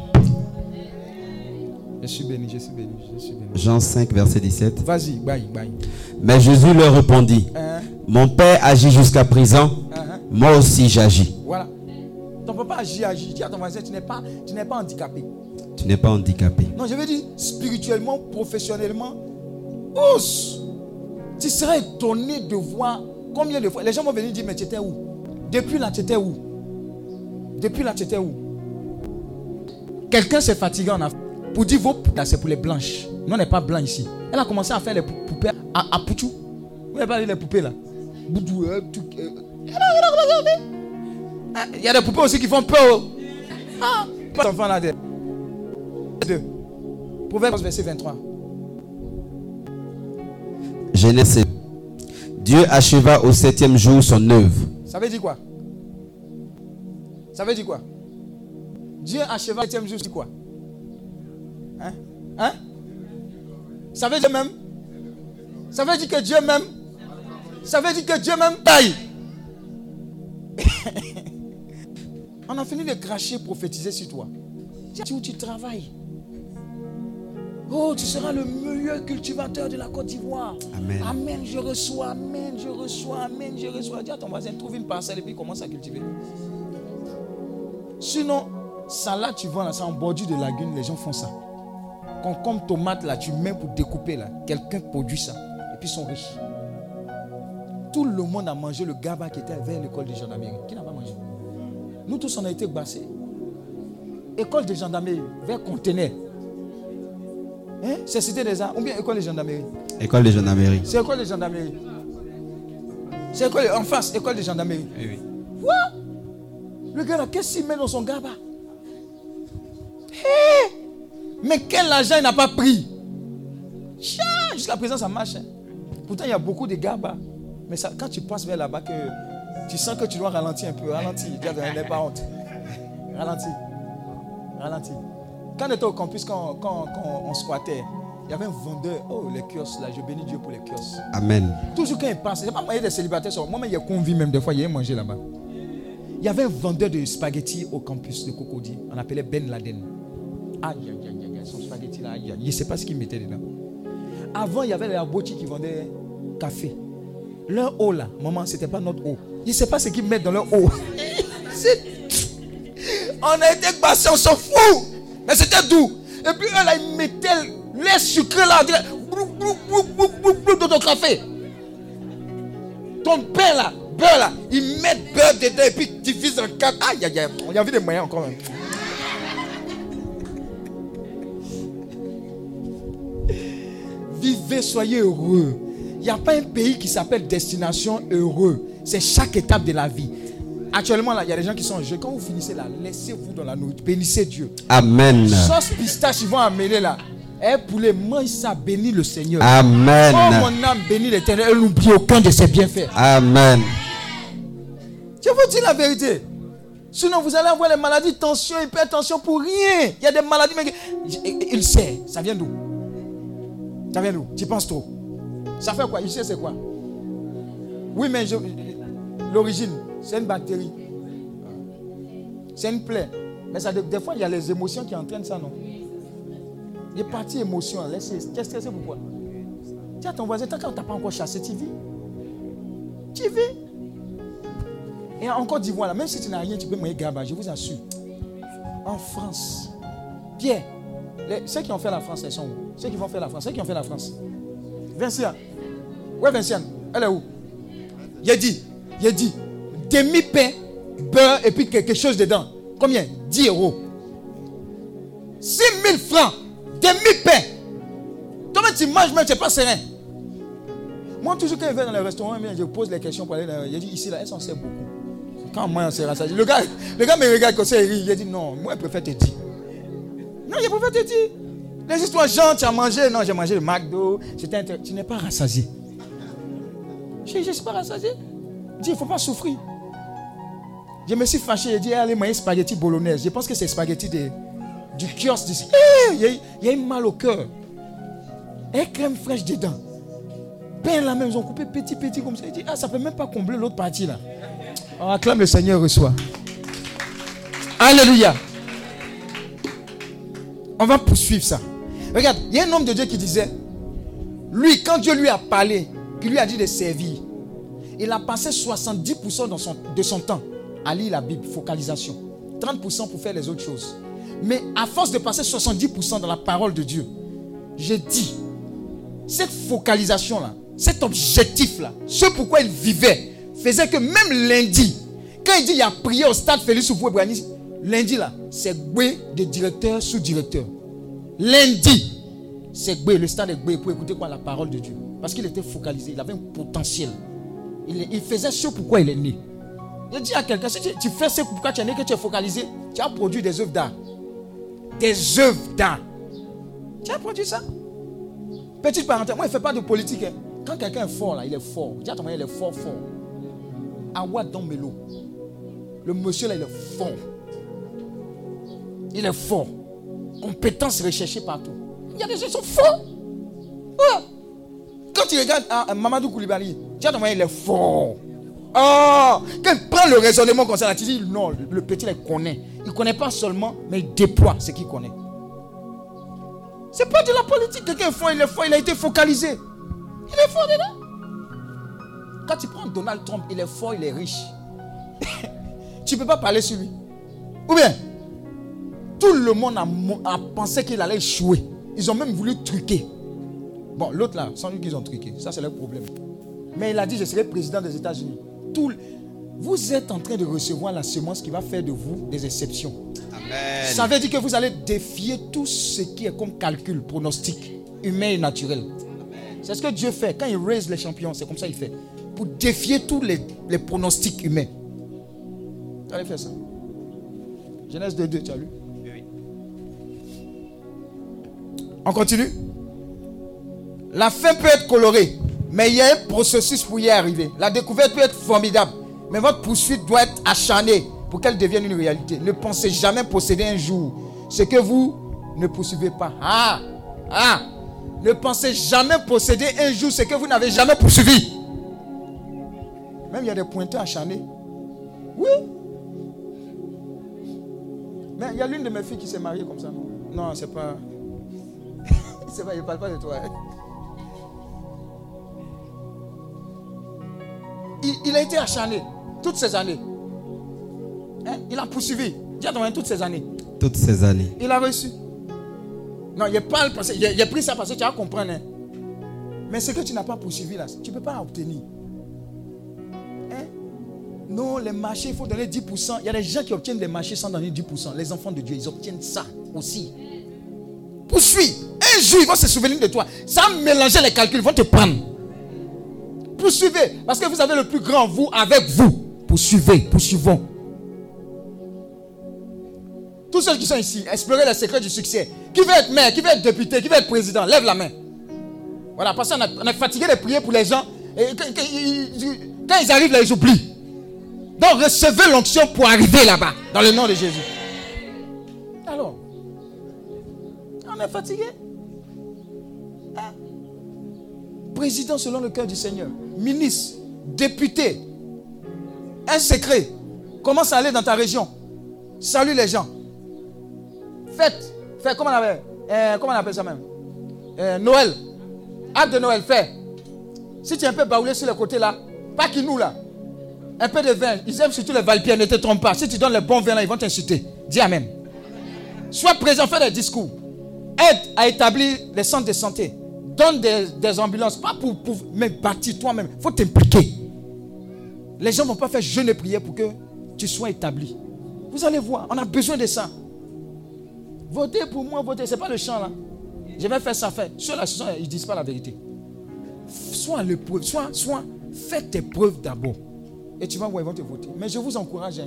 [SPEAKER 2] Je suis béni, je suis béni, je suis béni.
[SPEAKER 4] Jean 5, verset 17.
[SPEAKER 2] Vas-y, bye, bye.
[SPEAKER 4] Mais Jésus leur répondit,
[SPEAKER 2] Hein,
[SPEAKER 4] Mon Père agit jusqu'à présent,
[SPEAKER 2] hein,
[SPEAKER 4] moi aussi j'agis.
[SPEAKER 2] Voilà. Ton papa agit, agit. Dis à ton voisin, tu n'es pas, tu n'es pas handicapé.
[SPEAKER 4] Tu n'es pas handicapé.
[SPEAKER 2] Non, je veux dire, spirituellement, professionnellement, ose. Tu serais étonné de voir combien de fois. Les gens vont venir dire, mais tu étais où? Depuis là, tu étais où? Depuis là, tu étais où? Quelqu'un s'est fatigué en Afrique pour dire, vos c'est pour les blanches. Nous, on n'est pas blanc ici. Elle a commencé à faire les pou- poupées à, à Pouchou. Vous n'avez pas vu les poupées là? Boudou, euh, tout, euh. Ah, Il y a des poupées aussi qui font peur. oh. Ah, pas d'enfants là. des- 2. Proverbe 11, verset 23.
[SPEAKER 4] Genèse Dieu acheva au septième jour son œuvre.
[SPEAKER 2] Ça veut dire quoi? Ça veut dire quoi? Dieu acheva le septième jour, c'est quoi? Hein? Hein? Ça veut dire même? Ça veut dire que Dieu même? Ça veut dire que Dieu même taille? *laughs* On a fini de cracher, prophétiser sur toi. Tu où tu travailles? Oh, tu seras le meilleur cultivateur de la Côte d'Ivoire.
[SPEAKER 4] Amen.
[SPEAKER 2] Amen, je reçois, amen, je reçois, amen, je reçois. Dis à ton voisin, trouve une parcelle et puis commence à cultiver. Sinon, ça là, tu vois, là, c'est en bordure de lagune, les gens font ça. Concombre, tomate, là, tu mets pour découper, là. Quelqu'un produit ça. Et puis ils sont riches. Tout le monde a mangé le gaba qui était vers l'école de gendarmerie. Qui n'a pas mangé? Nous tous, on a été bassés. École de gendarmerie, vers conteneur. Hein? C'est cité des arts. Ou bien école de gendarmerie
[SPEAKER 4] École de gendarmerie.
[SPEAKER 2] C'est école de gendarmerie. C'est école en face, école de gendarmerie.
[SPEAKER 4] Oui, oui.
[SPEAKER 2] Quoi Le gars là, qu'est-ce qu'il met dans son gaba Mais quel argent il n'a pas pris? Jusqu'à présent, ça marche. hein. Pourtant, il y a beaucoup de gaba. Mais ça, quand tu passes vers là-bas, que tu sens que tu dois ralentir un peu. Ralentis. N'aie pas honte. Ralentis. Ralentis. Quand on était au campus, quand, quand- quand on squattait, il y avait un vendeur. Oh, les kiosques là, je bénis Dieu pour les kiosques.
[SPEAKER 4] Amen.
[SPEAKER 2] Toujours quand il passe, c'est pas moyen des célibataires. sur- Moi-même, il y a convié même des fois, il y a mangé là-bas. Il y avait un vendeur de spaghettis au campus de Cocody. On appelait Ben Laden. Aïe, aïe, aïe, aïe, aïe, son spaghetti là, aïe, aïe. Il ne sait pas ce qu'il mettait dedans. Avant, il y avait les aboutis qui vendaient café. Leur eau là, maman, c'était pas notre eau. Il ne sait pas ce qu'ils mettent dans leur eau. On a été passé, on s'en fout. Mais c'était doux. Et puis eux là, ils mettaient lait sucré là, brou, brou, brou, brou, brou, brou, dans ton café. Ton pain là, beurre là, ils mettent beurre dedans et puis ils divisent en quatre. Aïe, aïe, aïe. On a envie de moyens encore même. Vivez, soyez heureux. Il n'y a pas un pays qui s'appelle destination heureux. C'est chaque étape de la vie. Actuellement, là, il y a des gens qui sont en jeu. Quand vous finissez là, laissez-vous dans la nourriture. Bénissez Dieu.
[SPEAKER 4] Amen.
[SPEAKER 2] Sauce pistache, ils vont amener là. Eh, poulet, mange ça, bénis le Seigneur. Oh,
[SPEAKER 4] Amen.
[SPEAKER 2] mon âme, bénis l'éternel. Elle n'oublie aucun de ses bienfaits.
[SPEAKER 4] Amen.
[SPEAKER 2] Je vous dis la vérité. Sinon, vous allez avoir les maladies, tension, hypertension pour rien. Il y a des maladies, mais il il sait. Ça vient d'où? Ça vient d'où? Tu penses trop. Ça fait quoi? Il sait c'est quoi? Oui, mais l'origine, c'est une bactérie. C'est une plaie. Mais ça, des, fois, il y a les émotions qui entraînent ça, non? Les parties émotions, laissez. Qu'est-ce que c'est pourquoi Tiens, ton voisin, tant qu'on t'a pas encore chassé, tu vis? Tu vis? Et en Côte d'Ivoire, même si tu n'as rien, tu peux manger gaba, je vous assure. En France, Pierre, ceux qui ont fait la France, elles sont où? Ceux qui vont faire la France, ceux qui ont fait la France. Vinciane. Ouais, Vinciane, elle est où? Il a dit, il a dit, demi-pain, beurre et puis quelque chose dedans. Combien? 10 euros. 6 000 francs, demi-pain. Toi, tu manges même, tu n'es pas serein. Moi, toujours quand je vais dans les restaurants, je pose les questions pour aller. Il dit ici, là, elle s'en sait beaucoup. Quand moi, on s'est rassasié. Le gars, le gars me regarde comme ça, il dit non, moi, je préfère te dire. Non, je préfère te dire. Les histoires, Jean, tu as mangé. Non, j'ai mangé le McDo. Tu n'es pas rassasié. Je ne suis pas rassasié. Dis, il ne faut pas souffrir. Je me suis fâché. J'ai dit, allez manger spaghetti bolognaise. Je pense que c'est spaghetti de, du kiosque. Eh, Il y, y a eu mal au cœur. Et crème fraîche dedans. Pain là même, ils ont coupé petit, petit comme ça. Il dit, ah, ça ne peut même pas combler l'autre partie là. On acclame le Seigneur reçoit. Alléluia. On va poursuivre ça. Regarde, il y a un homme de Dieu qui disait, lui, quand Dieu lui a parlé, qui lui a dit de servir, il a passé 70% dans son- de son temps à lire la Bible, focalisation. 30% pour faire les autres choses. Mais à force de passer 70% dans la parole de Dieu, j'ai dit, cette focalisation-là, cet objectif-là, ce pourquoi il vivait, faisait que même lundi, quand il dit il a prié au stade Félix Oufoué-Brani, lundi là, c'est Gbé de directeur sous-directeur. Lundi, c'est Gbé, le stade est Gbé pour écouter quoi La parole de Dieu. Parce qu'il était focalisé, il avait un potentiel. Il, faisait ce pourquoi il est né. Je dis à quelqu'un, si tu, fais ce pourquoi tu es né, que tu es focalisé, tu as produit des œuvres d'art. Des œuvres d'art. Tu as produit ça Petite parenthèse, moi je ne fais pas de politique. hein. Quand quelqu'un est fort, là, il est fort. Dis à ton il est fort, fort. Awa dans Melo. Le monsieur, là, il est fort. Il est fort. Compétence recherchée partout. Il y a des gens qui sont forts. Ouais. Quand tu regardes ah, ah, Mamadou Koulibaly, ton mari, il est fort. Oh, quand il prend le raisonnement comme ça, tu dis non, le, petit, il connaît. Il ne connaît pas seulement, mais il déploie ce qu'il connaît. C'est pas de la politique. Quelqu'un est fort, il est fort, il a été focalisé. Il est fort dedans. Quand tu prends Donald Trump, il est fort, il est riche. *laughs* tu ne peux pas parler sur lui. Ou bien, tout le monde a, pensé qu'il allait échouer. Ils ont même voulu truquer. Bon, l'autre là, sans lui qu'ils ont truqué. Ça, c'est leur problème. Mais il a dit, je serai président des États-Unis. Tout Vous êtes en train de recevoir la semence qui va faire de vous des exceptions.
[SPEAKER 4] Amen.
[SPEAKER 2] Ça veut dire que vous allez défier tout ce qui est comme calcul, pronostic, humain et naturel. C'est ce que Dieu fait. Quand il raise les champions, c'est comme ça qu'il fait. Pour défier tous les, les pronostics humains. Vous allez faire ça. Genèse 2.2, tu as lu? On continue? La fin peut être colorée, mais il y a un processus pour y arriver. La découverte peut être formidable, mais votre poursuite doit être acharnée pour qu'elle devienne une réalité. Ne pensez jamais posséder un jour ce que vous ne poursuivez pas. Ah Ah Ne pensez jamais posséder un jour ce que vous n'avez jamais poursuivi. Même il y a des pointeurs acharnés. Oui. Mais il y a l'une de mes filles qui s'est mariée comme ça. Non, Non, c'est pas. *laughs* c'est pas, je parle pas de toi. hein. Il, il a été acharné toutes ces années. Hein? Il a poursuivi. Mari, toutes ces années.
[SPEAKER 4] Toutes ces années.
[SPEAKER 2] Il a reçu. Non, il parle parce a, il a pris ça parce que tu vas comprendre. hein. Mais ce que tu n'as pas poursuivi là, tu ne peux pas obtenir. Non, les marchés, il faut donner 10%. Il y a des gens qui obtiennent des marchés sans donner 10%. Les enfants de Dieu, ils obtiennent ça aussi. Poursuis. Un jour, ils vont se souvenir de toi. Sans mélanger les calculs, ils vont te prendre. Poursuivez. Parce que vous avez le plus grand vous avec vous. Poursuivez. Poursuivons. Tous ceux qui sont ici, explorer les secrets du succès. Qui veut être maire, qui veut être député, qui veut être président, lève la main. Voilà, parce qu'on est fatigué de prier pour les gens. Quand ils arrivent là, ils oublient. Donc recevez l'onction pour arriver là-bas, dans le nom de Jésus. Alors, on est fatigué. Hein? Président selon le cœur du Seigneur, ministre, député, un secret. Commence à aller dans ta région? Salue les gens. Faites. Faites, comment on appelle, euh, comment on appelle ça même? Euh, Noël. Acte de Noël, fais. Si tu es un peu baoulé sur le côté là, pas qui nous là. Un peu de vin. Ils aiment surtout les valpiers, ne te trompe pas. Si tu donnes le bon vin là, ils vont t'insulter. Dis Amen. Sois présent, fais des discours. Aide à établir les centres de santé. Donne des, ambulances. Pas pour, pour mais bâtir toi-même. Il faut t'impliquer. Les gens ne vont pas faire jeûne et prière pour que tu sois établi. Vous allez voir, on a besoin de ça. Votez pour moi, votez. Ce n'est pas le chant là. Je vais faire ça. Ceux-là, ce sont- ils ne disent pas la vérité. Sois à l'épreuve, sois, sois, fais tes preuves d'abord. Et tu vas voir, ils vont te voter. Mais je vous encourage. hein.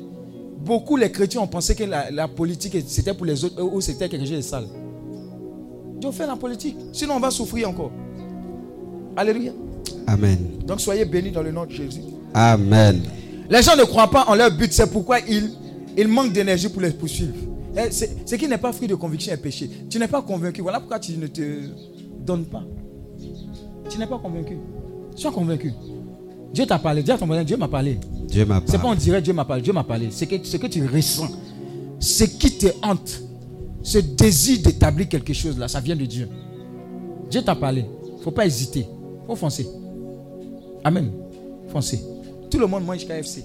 [SPEAKER 2] Beaucoup les chrétiens ont pensé que la, la politique c'était pour les autres ou c'était quelque chose de sale. Dieu fait la politique. Sinon, on va souffrir encore. Alléluia.
[SPEAKER 4] Amen.
[SPEAKER 2] Donc, soyez bénis dans le nom de Jésus.
[SPEAKER 4] Amen.
[SPEAKER 2] Les gens ne croient pas en leur but, c'est pourquoi ils, ils manquent d'énergie pour les poursuivre. Eh, Ce qui n'est pas fruit de conviction est péché. Tu n'es pas convaincu. Voilà pourquoi tu ne te donnes pas. Tu n'es pas convaincu. Sois convaincu. Dieu t'a parlé. Dis à ton voisin, Dieu m'a parlé.
[SPEAKER 4] Dieu m'a
[SPEAKER 2] C'est pas on
[SPEAKER 4] parlé.
[SPEAKER 2] dirait Dieu m'a parlé. Dieu m'a parlé. C'est que, ce que tu ressens. Ce qui te hante. Ce désir d'établir quelque chose là, ça vient de Dieu. Dieu t'a parlé. Il ne faut pas hésiter. Il faut foncer. Amen. Foncez. Tout le monde mange KFC.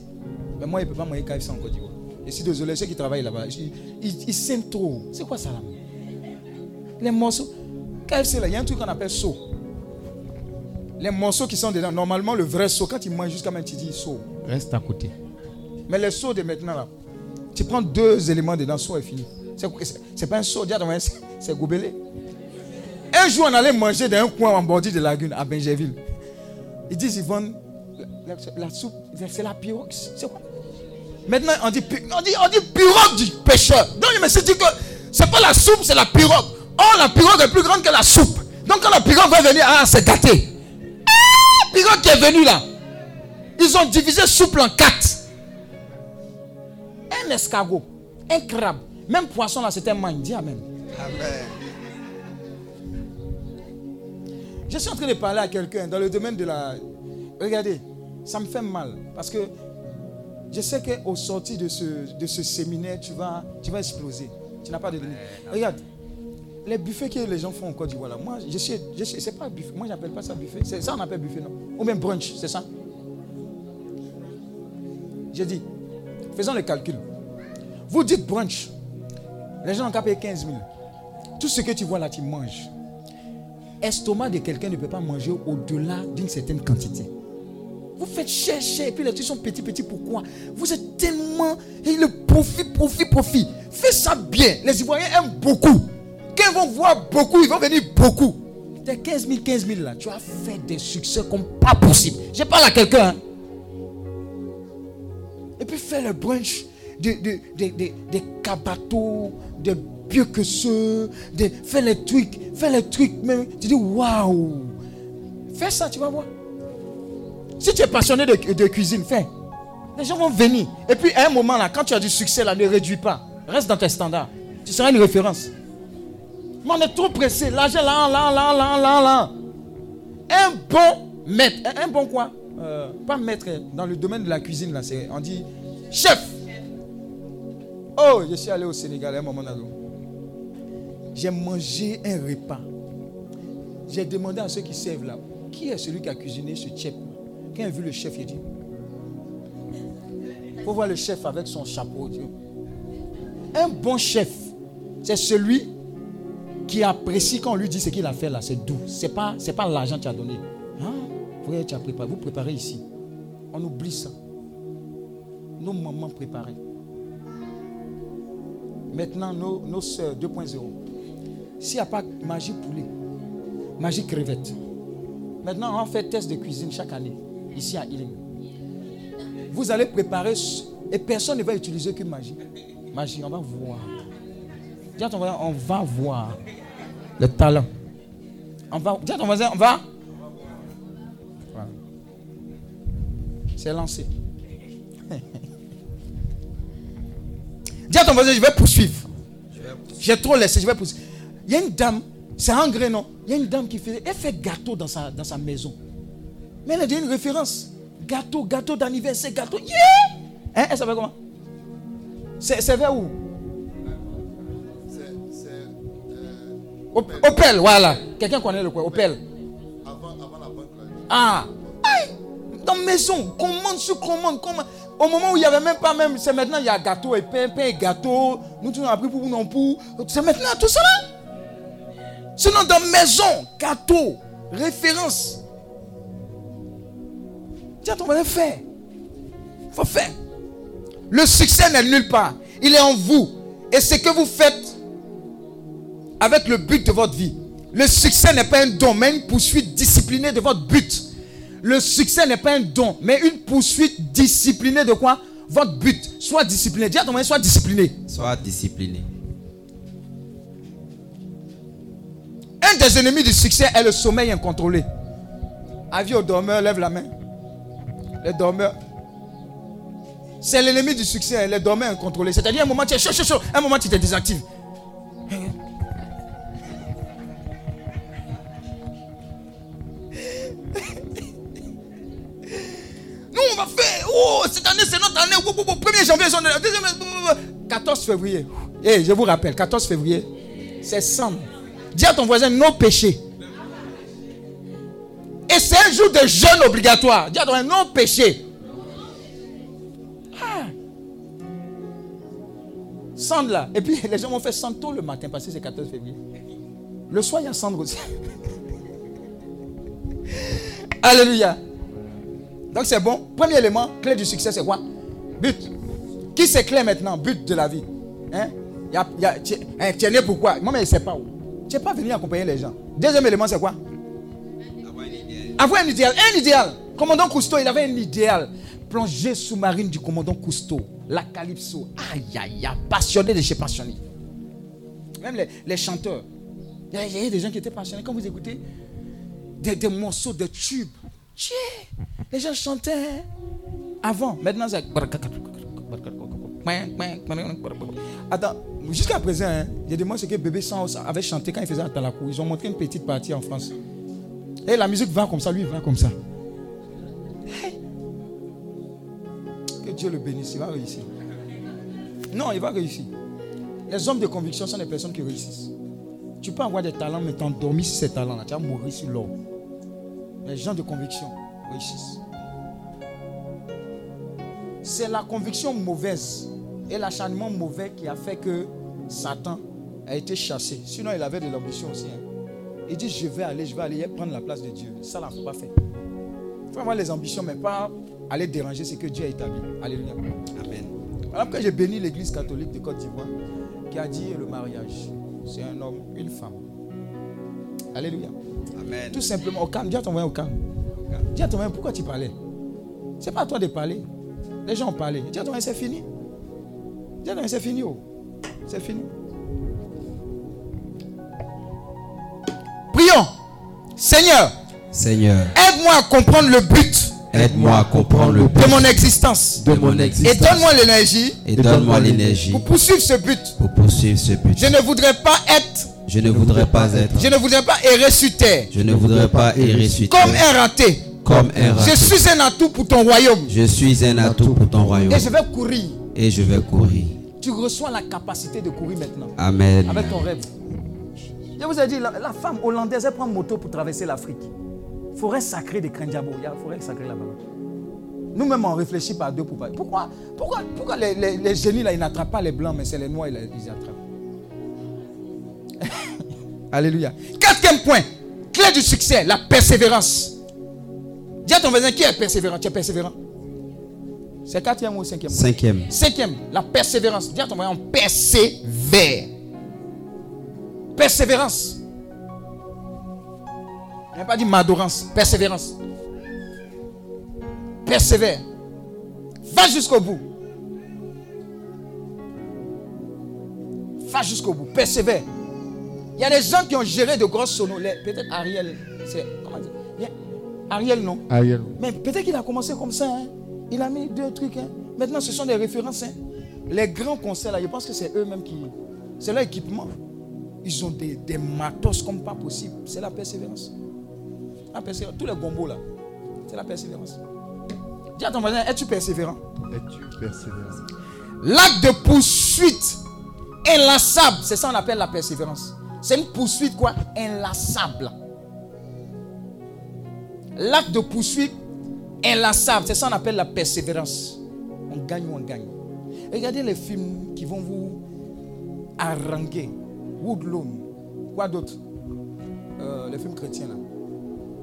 [SPEAKER 2] Mais moi, il ne peut pas manger KFC en Côte d'Ivoire. Et si désolé, ceux qui travaillent là-bas, ils, ils, ils s'aiment trop. C'est quoi ça là? Les morceaux. KFC là, il y a un truc qu'on appelle saut. Les morceaux qui sont dedans, normalement, le vrai saut, quand il mange jusqu'à même, tu dis saut. Reste à côté. Mais le saut de maintenant là, tu prends deux éléments dedans, saut est fini. C'est- C'est c'est pas un voisin, c'est- c'est goubelé. Un jour, on allait manger dans un coin en bordure de lagune à Benjerville. Ils disent, ils vendent la, la- la soupe, c'est la pirogue. C'est quoi? Maintenant, on dit, on dit, on dit pirogue du pêcheur. Donc, me suis dit que c'est pas la soupe, c'est la pirogue. Oh, la pirogue est plus grande que la soupe. Donc, quand la pirogue va venir, ah, c'est gâté. Pirogue qui est venu là. Ils ont divisé souple en quatre. Un escargot, un crabe, même poisson là, c'était un mangue. Dis amen. Je suis en train de parler à quelqu'un dans le domaine de la. Regardez, ça me fait mal parce que je sais qu'au sorti de ce, de ce séminaire, tu vas, tu vas exploser. Tu n'as pas de limite. Regarde, les buffets que les gens font en Côte d'Ivoire, moi, je sais, je sais, c'est pas buffet. Moi, j'appelle pas ça buffet. Ça, on appelle buffet, non Ou même brunch, c'est ça J'ai dit, faisons le calcul. Vous dites brunch, les gens ont payer 15 000. Tout ce que tu vois là, tu manges. Estomac de quelqu'un ne peut pas manger au-delà d'une certaine quantité. Vous faites chercher, et puis les trucs sont petits, petits. Pourquoi? Vous êtes tellement. Et le profit, profit, profit. Fais ça bien. Les Ivoiriens aiment beaucoup. Ils vont voir beaucoup, ils vont venir beaucoup. Tes 15 000, 15 000 là, tu as fait des succès comme pas possible. Je parle à quelqu'un. hein. Et puis fais le brunch de, de, de, de- des cabatos, des pieux que ceux, de, fais les trucs, fais les trucs même. Tu dis waouh. Fais ça, tu vas voir. Si tu es passionné de, de cuisine, fais. Les gens vont venir. Et puis à un moment là, quand tu as du succès là, ne réduis pas. Reste dans tes standards. Tu seras une référence. Mais on est trop pressé. L'argent là, là, là, là, là, là. Un bon maître. Un, bon quoi? Euh, Pas maître. Dans le domaine de la cuisine là, c'est, on dit chef. Oh, je suis allé au Sénégal à un moment donné. J'ai mangé un repas. J'ai demandé à ceux qui servent là, qui est celui qui a cuisiné ce chef? Quand il a vu le chef, il a dit, faut voir le chef avec son chapeau. Un bon chef, c'est celui qui apprécie quand on lui dit ce qu'il a fait là, c'est doux. Ce n'est pas, c'est pas l'argent que tu as donné. Hein? Vous préparez ici. On oublie ça. Nos mamans préparaient. Maintenant, nos, nos soeurs 2.0. S'il n'y a pas magie poulet, magie crevette. Maintenant, on fait test de cuisine chaque année, ici à Ilim. Vous allez préparer et personne ne va utiliser que magie. Magie, on va voir. On va voir le talent. On va, dis à ton voisin, on va. Voilà. C'est lancé. *laughs* dis à ton voisin, je vais poursuivre. J'ai trop laissé, je vais poursuivre. Il y a une dame, c'est Angré, non? Il y a une dame qui fait, elle fait gâteau dans sa, dans sa maison. Mais elle a déjà une référence. Gâteau, gâteau d'anniversaire, gâteau. Yeah! Hein, elle s'appelle comment? C'est vers où? Op- Opel, voilà. Quelqu'un connaît le quoi Opel.
[SPEAKER 3] avant, avant la banque.
[SPEAKER 2] Ah Aïe Dans maison, commande sur commande, commande. Au moment où il n'y avait même pas même, c'est maintenant il y a gâteau et pain, pain et gâteau. Nous tous on a pris pour non pour. C'est maintenant tout ça là. Sinon dans maison, gâteau, référence. Tiens, ton voisin, fais. faut faire. Le succès n'est nulle part. Il est en vous. Et ce que vous faites avec le but de votre vie. Le succès n'est pas un don, mais une poursuite disciplinée de votre but. Le succès n'est pas un don, mais une poursuite disciplinée de quoi? Votre but. Sois discipliné. Dis à ton voisin, sois discipliné.
[SPEAKER 4] Sois discipliné.
[SPEAKER 2] Un des ennemis du succès est le sommeil incontrôlé. Avis aux dormeurs, lève la main. Les dormeurs. C'est l'ennemi du succès, les dormeurs incontrôlés. C'est-à-dire, un moment, tu es chaud, chaud, chaud. Un moment, tu te désactives. On va faire? Oh, cette année, c'est notre année. Oh, oh, oh, 1er janvier, c'est notre- deuxième- 14 février. Eh, je vous rappelle, 14 février, c'est Sam. Dis à ton voisin, nos péchés. Et c'est un jour de jeûne obligatoire. Dis à ton voisin, non péché. Ah. Cendre là. Et puis les gens vont faire cendre tôt le matin parce que c'est 14 février. Le soir, il y a cendre aussi. *laughs* Alléluia. Donc c'est bon. Premier élément, clé du succès, c'est quoi? But. Qui c'est clair maintenant? But de la vie. Hein? Y a- hein, tu es né pourquoi Moi, mais je ne sais pas où. Tu n'es pas venu accompagner les gens. Deuxième élément, c'est quoi? Avoir un idéal. Un idéal. Commandant Cousteau, il avait un idéal. Plongée sous-marine du commandant Cousteau. La Calypso. Aïe, aïe, aïe. Passionné de chez passionné. Même les, les chanteurs. Il y, y a des gens qui étaient passionnés. Quand vous écoutez des, des morceaux, des tubes. Tchè. Les gens chantaient avant. Maintenant, c'est. Attends, jusqu'à présent, hein, je demande ce que Bébé Sans avait chanté quand il faisait Atalakou. Ils ont montré une petite partie en France. Et la musique va comme ça, lui, il va comme ça. Hey. Que Dieu le bénisse, il va réussir. Non, il va réussir. Les hommes de conviction sont des personnes qui réussissent. Tu peux avoir des talents, mais t'endormir sur ces talents-là. Tu vas mourir sur l'or. Les gens de conviction C'est la conviction mauvaise et l'acharnement mauvais qui a fait que Satan a été chassé. Sinon, il avait de l'ambition aussi. hein. Il dit, je vais aller, je vais aller prendre la place de Dieu. Ça, là, il ne faut pas faire. Il faut avoir les ambitions, mais pas aller déranger ce que Dieu a établi. Alléluia.
[SPEAKER 4] Amen.
[SPEAKER 2] Voilà pourquoi j'ai béni l'église catholique de Côte d'Ivoire qui a dit le mariage, c'est un homme, une femme. Alléluia.
[SPEAKER 4] Amen.
[SPEAKER 2] Tout simplement, au calme. À ton voisin au calme. Dis à voisin pourquoi tu parlais? C'est pas à toi de parler. Les gens ont parlé. Dis à voisin c'est fini. Dis à voisin c'est fini. oh. C'est fini. Prions. Seigneur,
[SPEAKER 4] Seigneur,
[SPEAKER 2] aide-moi à comprendre le but
[SPEAKER 4] aide-moi à comprendre le
[SPEAKER 2] de
[SPEAKER 4] but
[SPEAKER 2] mon existence.
[SPEAKER 4] de mon
[SPEAKER 2] Et
[SPEAKER 4] existence
[SPEAKER 2] donne-moi l'énergie
[SPEAKER 4] et donne-moi l'énergie
[SPEAKER 2] pour poursuivre ce but.
[SPEAKER 4] pour poursuivre ce but.
[SPEAKER 2] Je ne voudrais pas être,
[SPEAKER 4] Je ne voudrais pas être,
[SPEAKER 2] je ne voudrais pas errer sur terre
[SPEAKER 4] je ne voudrais pas errer sur
[SPEAKER 2] comme
[SPEAKER 4] terre
[SPEAKER 2] un raté.
[SPEAKER 4] comme un
[SPEAKER 2] Je
[SPEAKER 4] raté.
[SPEAKER 2] suis un atout pour ton royaume
[SPEAKER 4] Je suis un atout pour ton royaume
[SPEAKER 2] et je vais courir.
[SPEAKER 4] et je vais courir.
[SPEAKER 2] Tu reçois la capacité de courir maintenant
[SPEAKER 4] Amen.
[SPEAKER 2] avec ton rêve. Je vous ai dit, la, la femme hollandaise, elle prend moto pour traverser l'Afrique. Forêt sacrée de Krendiabo. Il y a forêt sacrée là-bas. Nous-mêmes, on réfléchit par deux pour pas. Pourquoi, pourquoi, pourquoi les, les- les génies là, ils n'attrapent pas les blancs, mais c'est les noirs, ils les ils attrapent? *laughs* Alléluia. Quatrième point, clé du succès, la persévérance. Dis à ton voisin qui est persévérant? Tu es persévérant? C'est quatrième ou cinquième?
[SPEAKER 4] Cinquième.
[SPEAKER 2] Cinquième, la persévérance. Dis à ton voisin, on persévère. Persévérance. Je n'ai pas dit madorance, persévérance. Persévère. Va jusqu'au bout. Va jusqu'au bout. Persévère. Il y a des gens qui ont géré de grosses sonos. Les- Peut-être Ariel. C'est, comment dire? Ariel, non
[SPEAKER 3] Ariel.
[SPEAKER 2] mais peut-être qu'il a commencé comme ça. hein. Il a mis deux trucs. hein. Maintenant, ce sont des références. hein. Les grands concerts, là, je pense que c'est eux-mêmes qui. C'est leur équipement. Ils ont des, des matos comme pas possible. C'est la persévérance. La persévérance. Tous les gombos, là. C'est la persévérance. Dis à ton voisin, es-tu persévérant?
[SPEAKER 3] Es-tu persévérant?
[SPEAKER 2] L'acte de poursuite inlassable, c'est ça qu'on appelle la persévérance. C'est une poursuite quoi? Inlassable. L'acte de poursuite inlassable, c'est ça qu'on appelle la persévérance. On gagne ou on gagne. Regardez les films qui vont vous haranguer. Woodlawn. Quoi d'autre? Euh, Les films chrétiens là.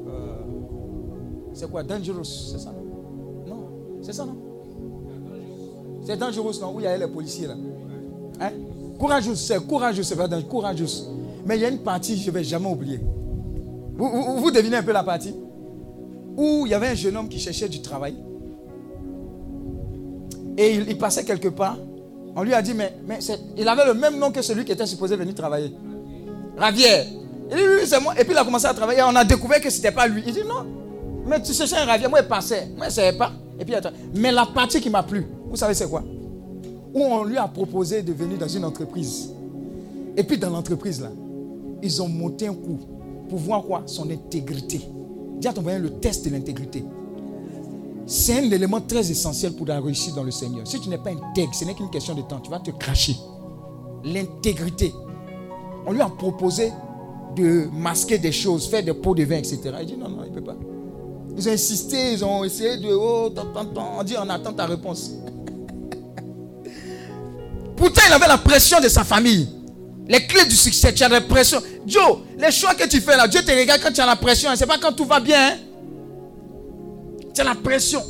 [SPEAKER 2] Euh, c'est quoi? Dangerous, c'est ça? Non Non, c'est ça non? C'est dangereux, non? Où il y a les policiers là. Hein? Courageux, c'est courageux, c'est pas. Courageux. Mais il y a une partie, je ne vais jamais oublier. Vous, vous- vous devinez un peu la partie? Où il y avait un jeune homme qui cherchait du travail. Et il, passait quelque part. On lui a dit, mais, mais il avait le même nom que celui qui était supposé venir travailler. Ravière. Il dit, oui, c'est moi. Et puis il a commencé à travailler. On a découvert que ce n'était pas lui. Il dit, non. Mais tu cherchais un ravière. Moi, il passait. Moi, je ne savais pas. Et puis. Mais la partie qui m'a plu, vous savez, c'est quoi? Où on lui a proposé de venir dans une entreprise. Et puis, dans l'entreprise, là, ils ont monté un coup pour voir quoi? Son intégrité. Dis à ton voisin le test de l'intégrité. C'est un élément très essentiel pour la réussite dans le Seigneur. Si tu n'es pas intègre, ce n'est qu'une question de temps. Tu vas te cracher. L'intégrité. On lui a proposé de masquer des choses, faire des pots de vin, etc. Il dit non, non, il ne peut pas. Ils ont insisté, ils ont essayé de. Oh, tant, tant, tant. On dit on attend ta réponse. *laughs* Pourtant, il avait la pression de sa famille. Les clés du succès, tu as la pression. Joe, les choix que tu fais là, Dieu te regarde quand tu as la pression. Ce n'est pas quand tout va bien. hein. Tu as la pression.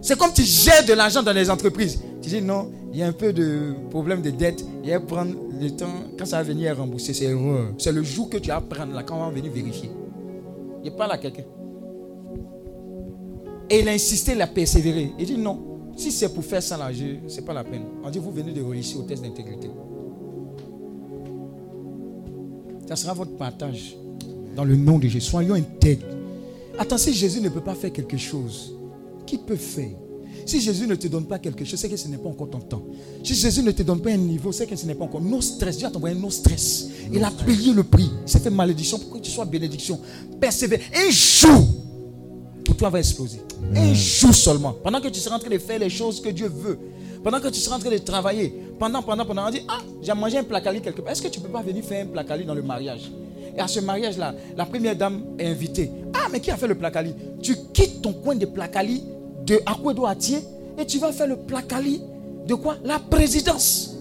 [SPEAKER 2] C'est comme tu gères de l'argent dans les entreprises. Tu dis non, il y a un peu de problème de dette. Il va prendre le temps. Quand ça va venir rembourser, c'est. C'est le jour que tu vas prendre là, quand on va venir vérifier. Il parle à quelqu'un. Et il a insisté, il a persévéré. Il dit non, si c'est pour faire ça là, ce n'est pas la peine. On dit vous venez de réussir au test d'intégrité. Ça sera votre partage dans le nom de Jésus. Soyons intègres. Attends, si Jésus ne peut pas faire quelque chose, qui peut faire? Si Jésus ne te donne pas quelque chose, c'est que ce n'est pas encore ton temps. Si Jésus ne te donne pas un niveau, c'est que ce n'est pas encore. No stress. Dieu a envoyé no stress. Il a payé le prix. C'est fait malédiction pour que tu sois bénédiction. Persévère. Un jour, pour toi va exploser. Un jour seulement. Pendant que tu seras en train de faire les choses que Dieu veut. Pendant que tu seras en train de travailler. Pendant, pendant, pendant. On dit, ah, j'ai mangé un placali quelque part. Est-ce que tu ne peux pas venir faire un placali dans le mariage? Et à ce mariage-là, la première dame est invitée. Ah, mais qui a fait le placali? Tu quittes ton coin de placali de Akwedo Atier et tu vas faire le placali de quoi? La présidence.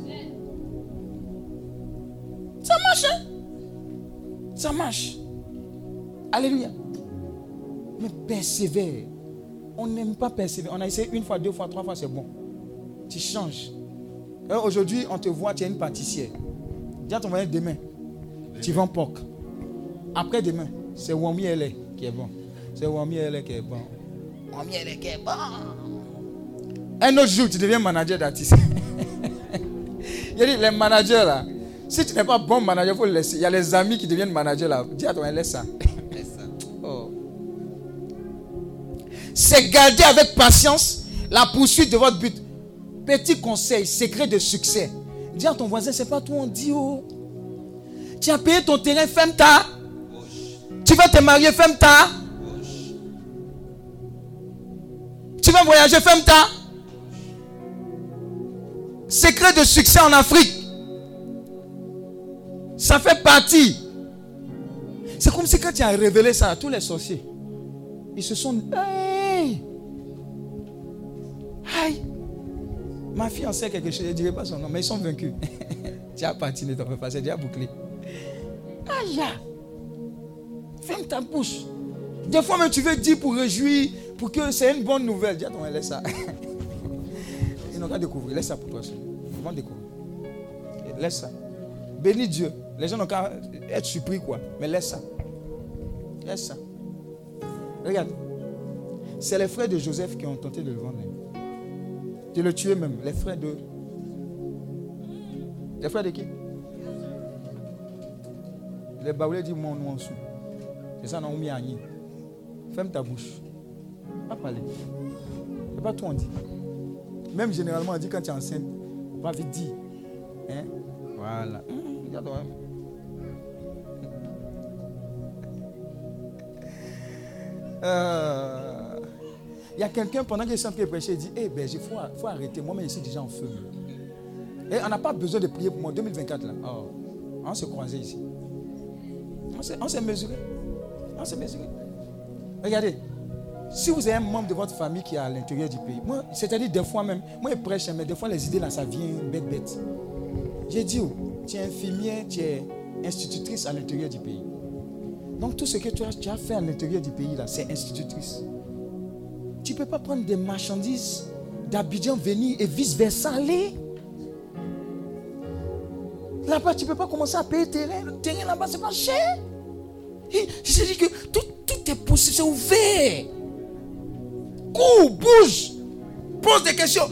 [SPEAKER 2] Ça marche, hein? Ça marche. Alléluia. Mais persévère. On n'aime pas persévérer. On a essayé une fois, deux fois, trois fois, c'est bon. Tu changes. Euh, Aujourd'hui, on te voit, tu es une pâtissière. Dis à ton voisin demain, tu vends porc. Après demain, c'est Wami qui est bon. C'est Wami LA qui est bon. Wami qui est bon. Un autre jour, tu deviens manager d'artiste. Il y a dit, les managers là, si tu n'es pas bon manager, il faut le laisser. Il y a les amis qui deviennent managers là. Dis à ton voisin, laisse ça. *laughs* Oh. C'est garder avec patience la poursuite de votre but. Petit conseil, secret de succès. Dis à ton voisin, c'est pas tout on dit. Oh. Tu as payé ton terrain, ferme ta. Tu vas te marier, ferme ta. Tu vas voyager, ferme ta. Secret de succès en Afrique. Ça fait partie. C'est comme si quand tu as révélé ça à tous les sorciers, ils se sont. Hey! Aïe! Ma fille en sait quelque chose, je ne dirai pas son nom, mais ils sont vaincus. tu as patiné, t'en fais pas, c'est déjà bouclé. Aïe! Ferme ta bouche. Des fois même tu veux dire pour réjouir, pour que c'est une bonne nouvelle. Dis ton laisse ça. *laughs* Ils n'ont qu'à découvrir. Laisse ça pour toi seul. Ils vont découvrir. Laisse ça. Bénis Dieu. Les gens n'ont qu'à être surpris, quoi. Mais laisse ça. Laisse ça. Regarde. C'est les frères de Joseph qui ont tenté de le vendre. De le tuer même. Les frères de. Les frères de qui? Les baoulés disent Mon nom en dessous. C'est ça, Naomi Agni. Ferme ta bouche. Pas parler. C'est pas tout on dit. Même généralement, on dit quand tu es enceinte, on va vite dire. Hein? Voilà. Hum, regarde. Euh, Il y a quelqu'un pendant que je suis en train de prêcher, il dit Eh ben, il faut, arrêter. Moi-même, je suis déjà en feu. Et on n'a pas besoin de prier pour moi. 2024, là. Oh, on s'est croisés ici. On s'est- mesuré. On s'est mesuré. Regardez, si vous avez un membre de votre famille qui est à l'intérieur du pays, moi, c'est-à-dire des fois même, moi je prêche, mais des fois les idées là, ça vient bête bête. J'ai dit, oh, tu es infirmière, tu es institutrice à l'intérieur du pays. Donc tout ce que tu as, tu as fait à l'intérieur du pays là, c'est institutrice. Tu ne peux pas prendre des marchandises d'Abidjan venir et vice-versa aller. Là-bas, tu ne peux pas commencer à payer terrain. Le terrain là-bas, c'est pas cher. Dit que tout, tout est possible, c'est ouvert. Cours, bouge, pose des questions.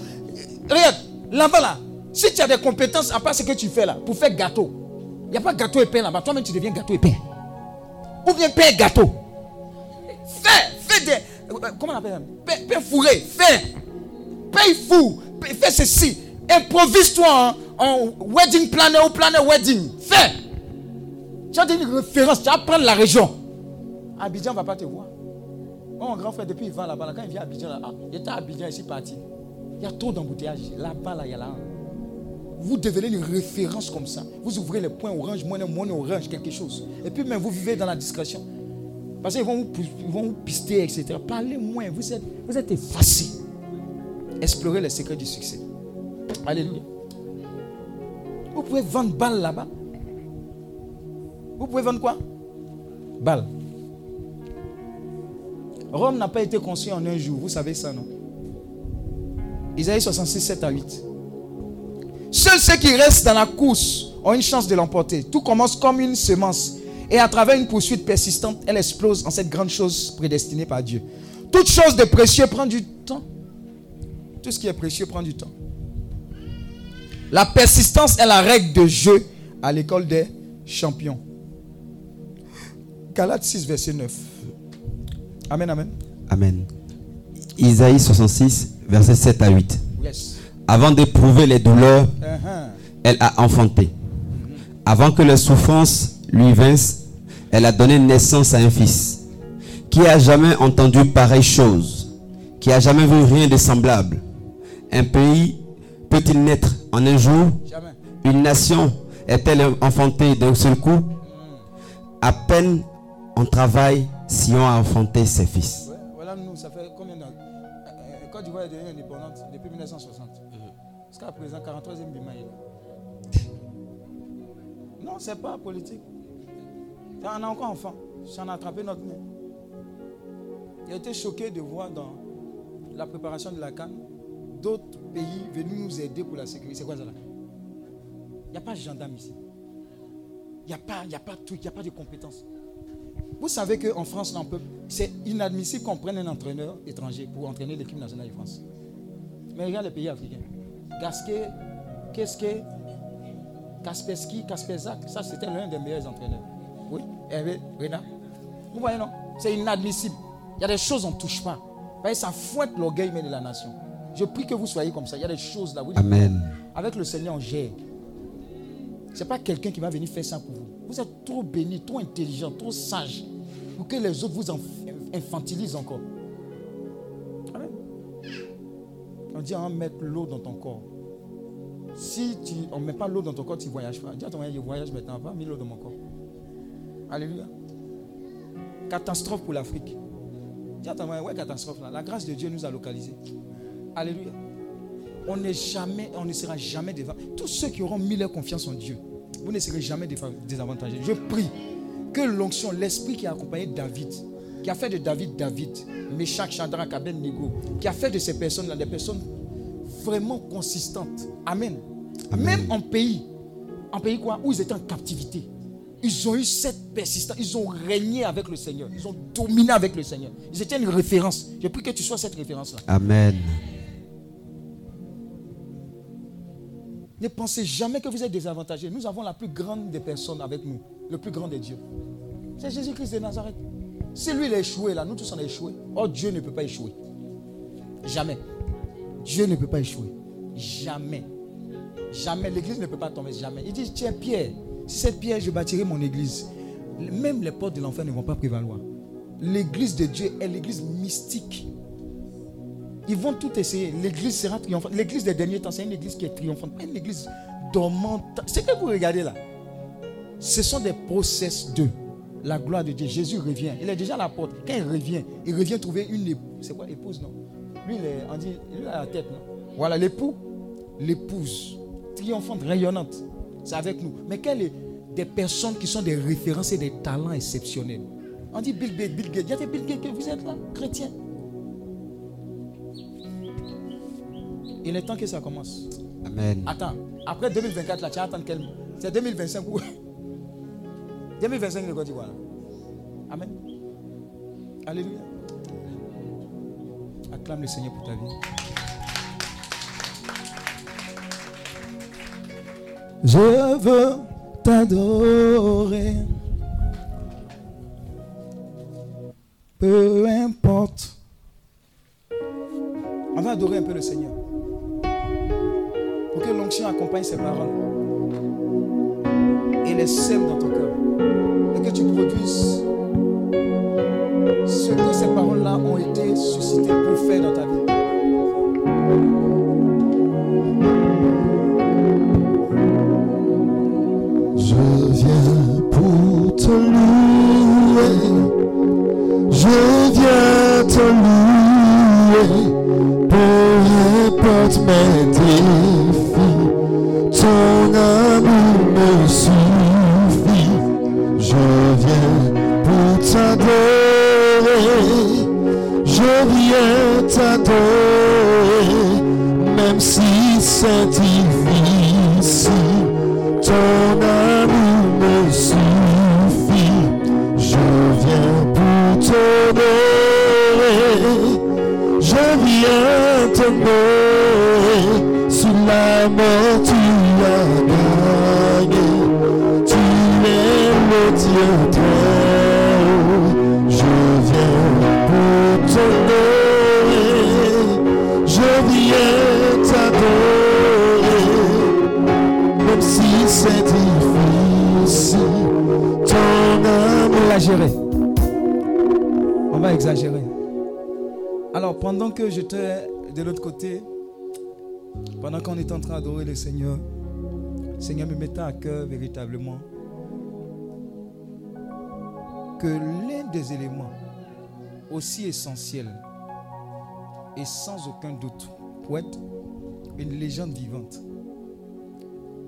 [SPEAKER 2] Regarde, là-bas, là, si tu as des compétences à part ce que tu fais là, pour faire gâteau, il n'y a pas gâteau et pain là-bas. Toi-même, tu deviens gâteau et pain. Ou bien pain et gâteau. Comment on appelle ça? Pain fourré, fais. Pain fou, fais ceci. Improvise-toi en, en wedding planner ou planner wedding. Fais. Tu as une référence, tu vas prendre la région. Abidjan ne va pas te voir. Mon grand frère, depuis il va là-bas, là, quand il vient à Abidjan, ah, il était à Abidjan, ici parti. Il y a trop d'embouteillages. Là-bas, là, il y a là. Vous devenez une référence comme ça. Vous ouvrez les points orange, monnaie, monnaie orange, quelque chose. Et puis même, vous vivez dans la discrétion. Parce qu'ils vont vous, pister, etc. Parlez moins. Vous êtes, vous êtes effacés. Explorez les secrets du succès. Alléluia. Vous pouvez vendre balle là-bas. Vous pouvez vendre quoi? Balle. Rome n'a pas été construit en un jour. Vous savez ça, non? Isaïe 66, 7 à 8. Seuls ceux qui restent dans la course ont une chance de l'emporter. Tout commence comme une semence. Et à travers une poursuite persistante, elle explose en cette grande chose prédestinée par Dieu. Toute chose de précieux prend du temps. Tout ce qui est précieux prend du temps. La persistance est la règle de jeu à l'école des champions. Galates 6, verset 9. Amen, amen.
[SPEAKER 4] Amen. Isaïe 66, versets 7 à 8.
[SPEAKER 2] Yes.
[SPEAKER 4] Avant d'éprouver les douleurs,
[SPEAKER 2] Uh-huh.
[SPEAKER 4] elle a enfanté. Avant que les souffrances lui vinssent, elle a donné naissance à un fils. Qui a jamais entendu pareille chose Qui a jamais vu rien de semblable Un pays peut-il naître en un jour?
[SPEAKER 2] Jamais.
[SPEAKER 4] Une nation est-elle enfantée d'un seul coup? À peine on travaille si on a enfanté ses fils.
[SPEAKER 2] Ouais, Voilà, nous, ça fait combien d'années? Euh, euh, Côte d'Ivoire est devenue indépendante depuis 1960. Jusqu'à présent, 43e Bima est là. Non, c'est pas politique. On a encore enfant. J'en ai attrapé notre main. J'ai été choqué de voir dans la préparation de la canne d'autres pays venus nous aider pour la sécurité. C'est quoi ça là? Il n'y a pas de gendarme ici. Il n'y a pas, a pas de truc, il n'y a pas de compétences. Vous savez qu'en France, c'est inadmissible qu'on prenne un entraîneur étranger pour entraîner l'équipe nationale de France. Mais regarde les pays africains. Gasquet, Keske, Kaspersky, Kasperzak, ça c'était l'un des meilleurs entraîneurs. Oui, Hervé, Renard. Vous voyez, non? C'est inadmissible. Il y a des choses qu'on ne touche pas. Vous voyez, ça fouette l'orgueil même de la nation. Je prie que vous soyez comme ça. Il y a des choses là. Vous dites,
[SPEAKER 4] Amen.
[SPEAKER 2] avec le Seigneur, on gère. Ce n'est pas quelqu'un qui va venir faire ça pour vous. Vous êtes trop béni, trop intelligent, trop sage pour que les autres vous infantilisent encore. Amen. On dit on va mettre l'eau dans ton corps. Si tu, on ne met pas l'eau dans ton corps, tu ne voyages pas. Dis à ton voyage maintenant, pas mis l'eau dans mon corps. Alléluia. Catastrophe pour l'Afrique. Ouais, catastrophe là. La grâce de Dieu nous a localisés. Alléluia. On n'est jamais, on ne sera jamais devant. Tous ceux qui auront mis leur confiance en Dieu, vous ne serez jamais désavantagés. Je prie que l'onction, l'esprit qui a accompagné David, qui a fait de David David, Meshach, Shadrach, Abednego, qui a fait de ces personnes-là des personnes vraiment consistantes. Amen. Même en pays, en pays quoi, où ils étaient en captivité, ils ont eu cette persistance, ils ont régné avec le Seigneur, ils ont dominé avec le Seigneur. Ils étaient une référence. Je prie que tu sois cette référence-là.
[SPEAKER 4] Amen.
[SPEAKER 2] Ne pensez jamais que vous êtes désavantagé. Nous avons la plus grande des personnes avec nous, le plus grand des dieux. C'est Jésus-Christ de Nazareth. Si lui il a échoué là, nous tous on a échoué. Oh Dieu ne peut pas échouer. Jamais. Dieu ne peut pas échouer. Jamais. Jamais. L'église ne peut pas tomber. Jamais. Il dit, tiens Pierre, cette pierre, je bâtirai mon église. Même les portes de l'enfer ne vont pas prévaloir. L'église de Dieu est l'église mystique. Ils vont tout essayer. L'église sera triomphante. L'église des derniers temps, c'est une église qui est triomphante. Pas une église dormante. Ce que vous regardez là, ce sont des process de la gloire de Dieu. Jésus revient. Il est déjà à la porte. Quand il revient, il revient trouver une épouse. C'est quoi épouse, non? Lui, on dit, il a la tête, non? Voilà, l'époux, l'épouse, triomphante, rayonnante. C'est avec nous. Mais quelles des personnes qui sont des références et des talents exceptionnels? On dit Bill Gates, Bill Gates. Il y a des Bill Gates que vous êtes là, chrétiens. Il est temps que ça commence.
[SPEAKER 4] Amen.
[SPEAKER 2] Attends, après 2024, là, tu vas attendre quel C'est 2025 ou *laughs* 2025 le Côte d'Ivoire. Amen. Alléluia. Acclame le Seigneur pour ta vie. Je veux t'adorer. Peu importe. On va adorer un peu le Seigneur pour que l'onction accompagne ces paroles et les sème dans ton cœur et que tu produises ce que ces paroles-là ont été suscitées pour faire dans ta vie.
[SPEAKER 6] Je viens te louer. Peu importe mes défis, ton amour me suffit. Je viens pour t'adorer. Je viens t'adorer, même si c'est
[SPEAKER 3] sanctifie ton amour.
[SPEAKER 2] Exagérer. On va exagérer. Alors, pendant que j'étais de l'autre côté, pendant qu'on est en train d'adorer le Seigneur, le Seigneur me mettait à cœur véritablement que l'un des éléments aussi essentiels et sans aucun doute pour être une légende vivante,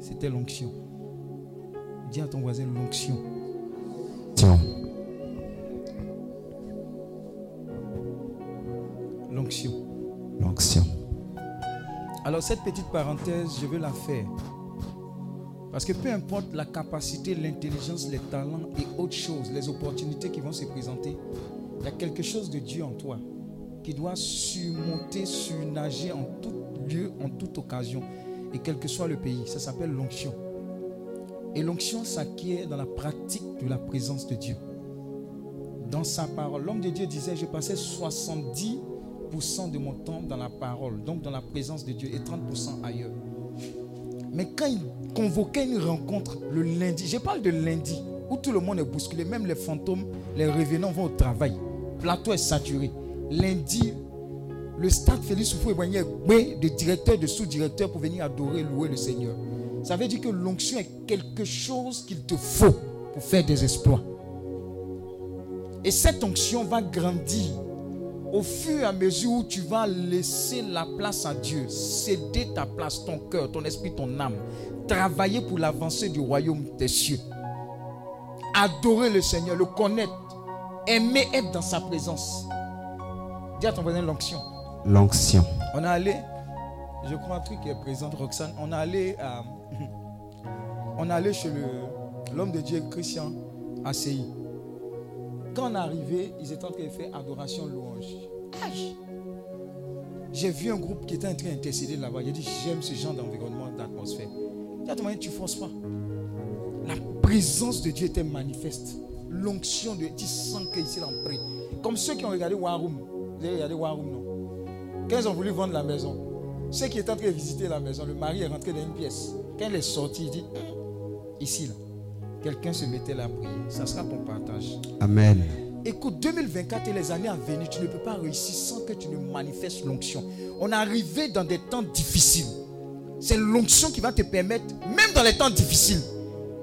[SPEAKER 2] c'était l'onction. Dis à ton voisin l'onction.
[SPEAKER 4] Tiens.
[SPEAKER 2] L'onction.
[SPEAKER 4] L'onction.
[SPEAKER 2] Alors cette petite parenthèse, je veux la faire. Parce que peu importe la capacité, l'intelligence, les talents et autres choses, les opportunités qui vont se présenter, il y a quelque chose de Dieu en toi qui doit surmonter, surnager en tout lieu, en toute occasion, et quel que soit le pays. Ça s'appelle l'onction. Et l'onction s'acquiert dans la pratique de la présence de Dieu. Dans sa parole, l'homme de Dieu disait, je passais 70% de mon temps dans la parole, donc dans la présence de Dieu, et 30% ailleurs. Mais quand il convoquait une rencontre le lundi, je parle de lundi, où tout le monde est bousculé, même les fantômes, les revenants vont au travail. Plateau est saturé. Lundi, le stade Félix Soufou est de directeur, de sous-directeur pour venir adorer, louer le Seigneur. Ça veut dire que l'onction est quelque chose qu'il te faut pour faire des exploits. Et cette onction va grandir au fur et à mesure où tu vas laisser la place à Dieu, céder ta place, ton cœur, ton esprit, ton âme, travailler pour l'avancée du royaume des cieux. Adorer le Seigneur, le connaître, aimer être dans sa présence. Dis à ton voisin l'onction.
[SPEAKER 4] L'onction.
[SPEAKER 2] On est allé, je crois un truc qui est présent, Roxane, on est allé, à- *laughs* on est allé chez le- l'homme de Dieu, Christian ACI. Quand on est arrivé, ils étaient en train de faire adoration, louange. Aïe. J'ai vu un groupe qui était en train d'intercéder là-bas. J'ai dit, j'aime ce genre d'environnement, d'atmosphère. À tu ne forces pas. La présence de Dieu était manifeste. L'onction de tu sens qu'ici, l'on prie. Comme ceux qui ont regardé War Room. Vous avez regardé War Room, non? Quand ils ont voulu vendre la maison, ceux qui étaient en train de visiter la maison, le mari est rentré dans une pièce. Quand il est sorti, il dit Ici, là, quelqu'un se mettait là à prier. Ça sera ton partage.
[SPEAKER 4] Amen.
[SPEAKER 2] Écoute, 2024 et les années à venir, tu ne peux pas réussir sans que tu ne manifestes l'onction. On est arrivé dans des temps difficiles. C'est l'onction qui va te permettre, même dans les temps difficiles,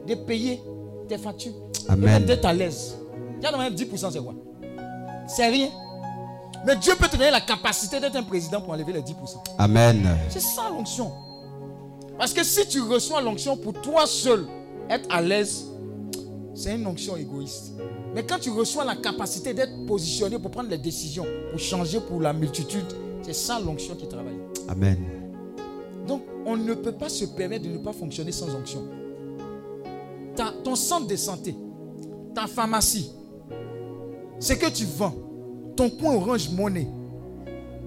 [SPEAKER 2] de payer tes factures.
[SPEAKER 4] Amen.
[SPEAKER 2] Et d'être à l'aise. Il y a même 10%, c'est quoi? C'est rien. Mais Dieu peut te donner la capacité d'être un président pour enlever les 10%.
[SPEAKER 4] Amen.
[SPEAKER 2] C'est ça l'onction. Parce que si tu reçois l'onction pour toi seul, être à l'aise, c'est une onction égoïste. Mais quand tu reçois la capacité d'être positionné pour prendre les décisions, pour changer pour la multitude, c'est ça l'onction qui travaille.
[SPEAKER 4] Amen.
[SPEAKER 2] Donc, on ne peut pas se permettre de ne pas fonctionner sans onction. Ta- ton centre de santé, ta pharmacie, ce que tu vends, ton coin orange monnaie,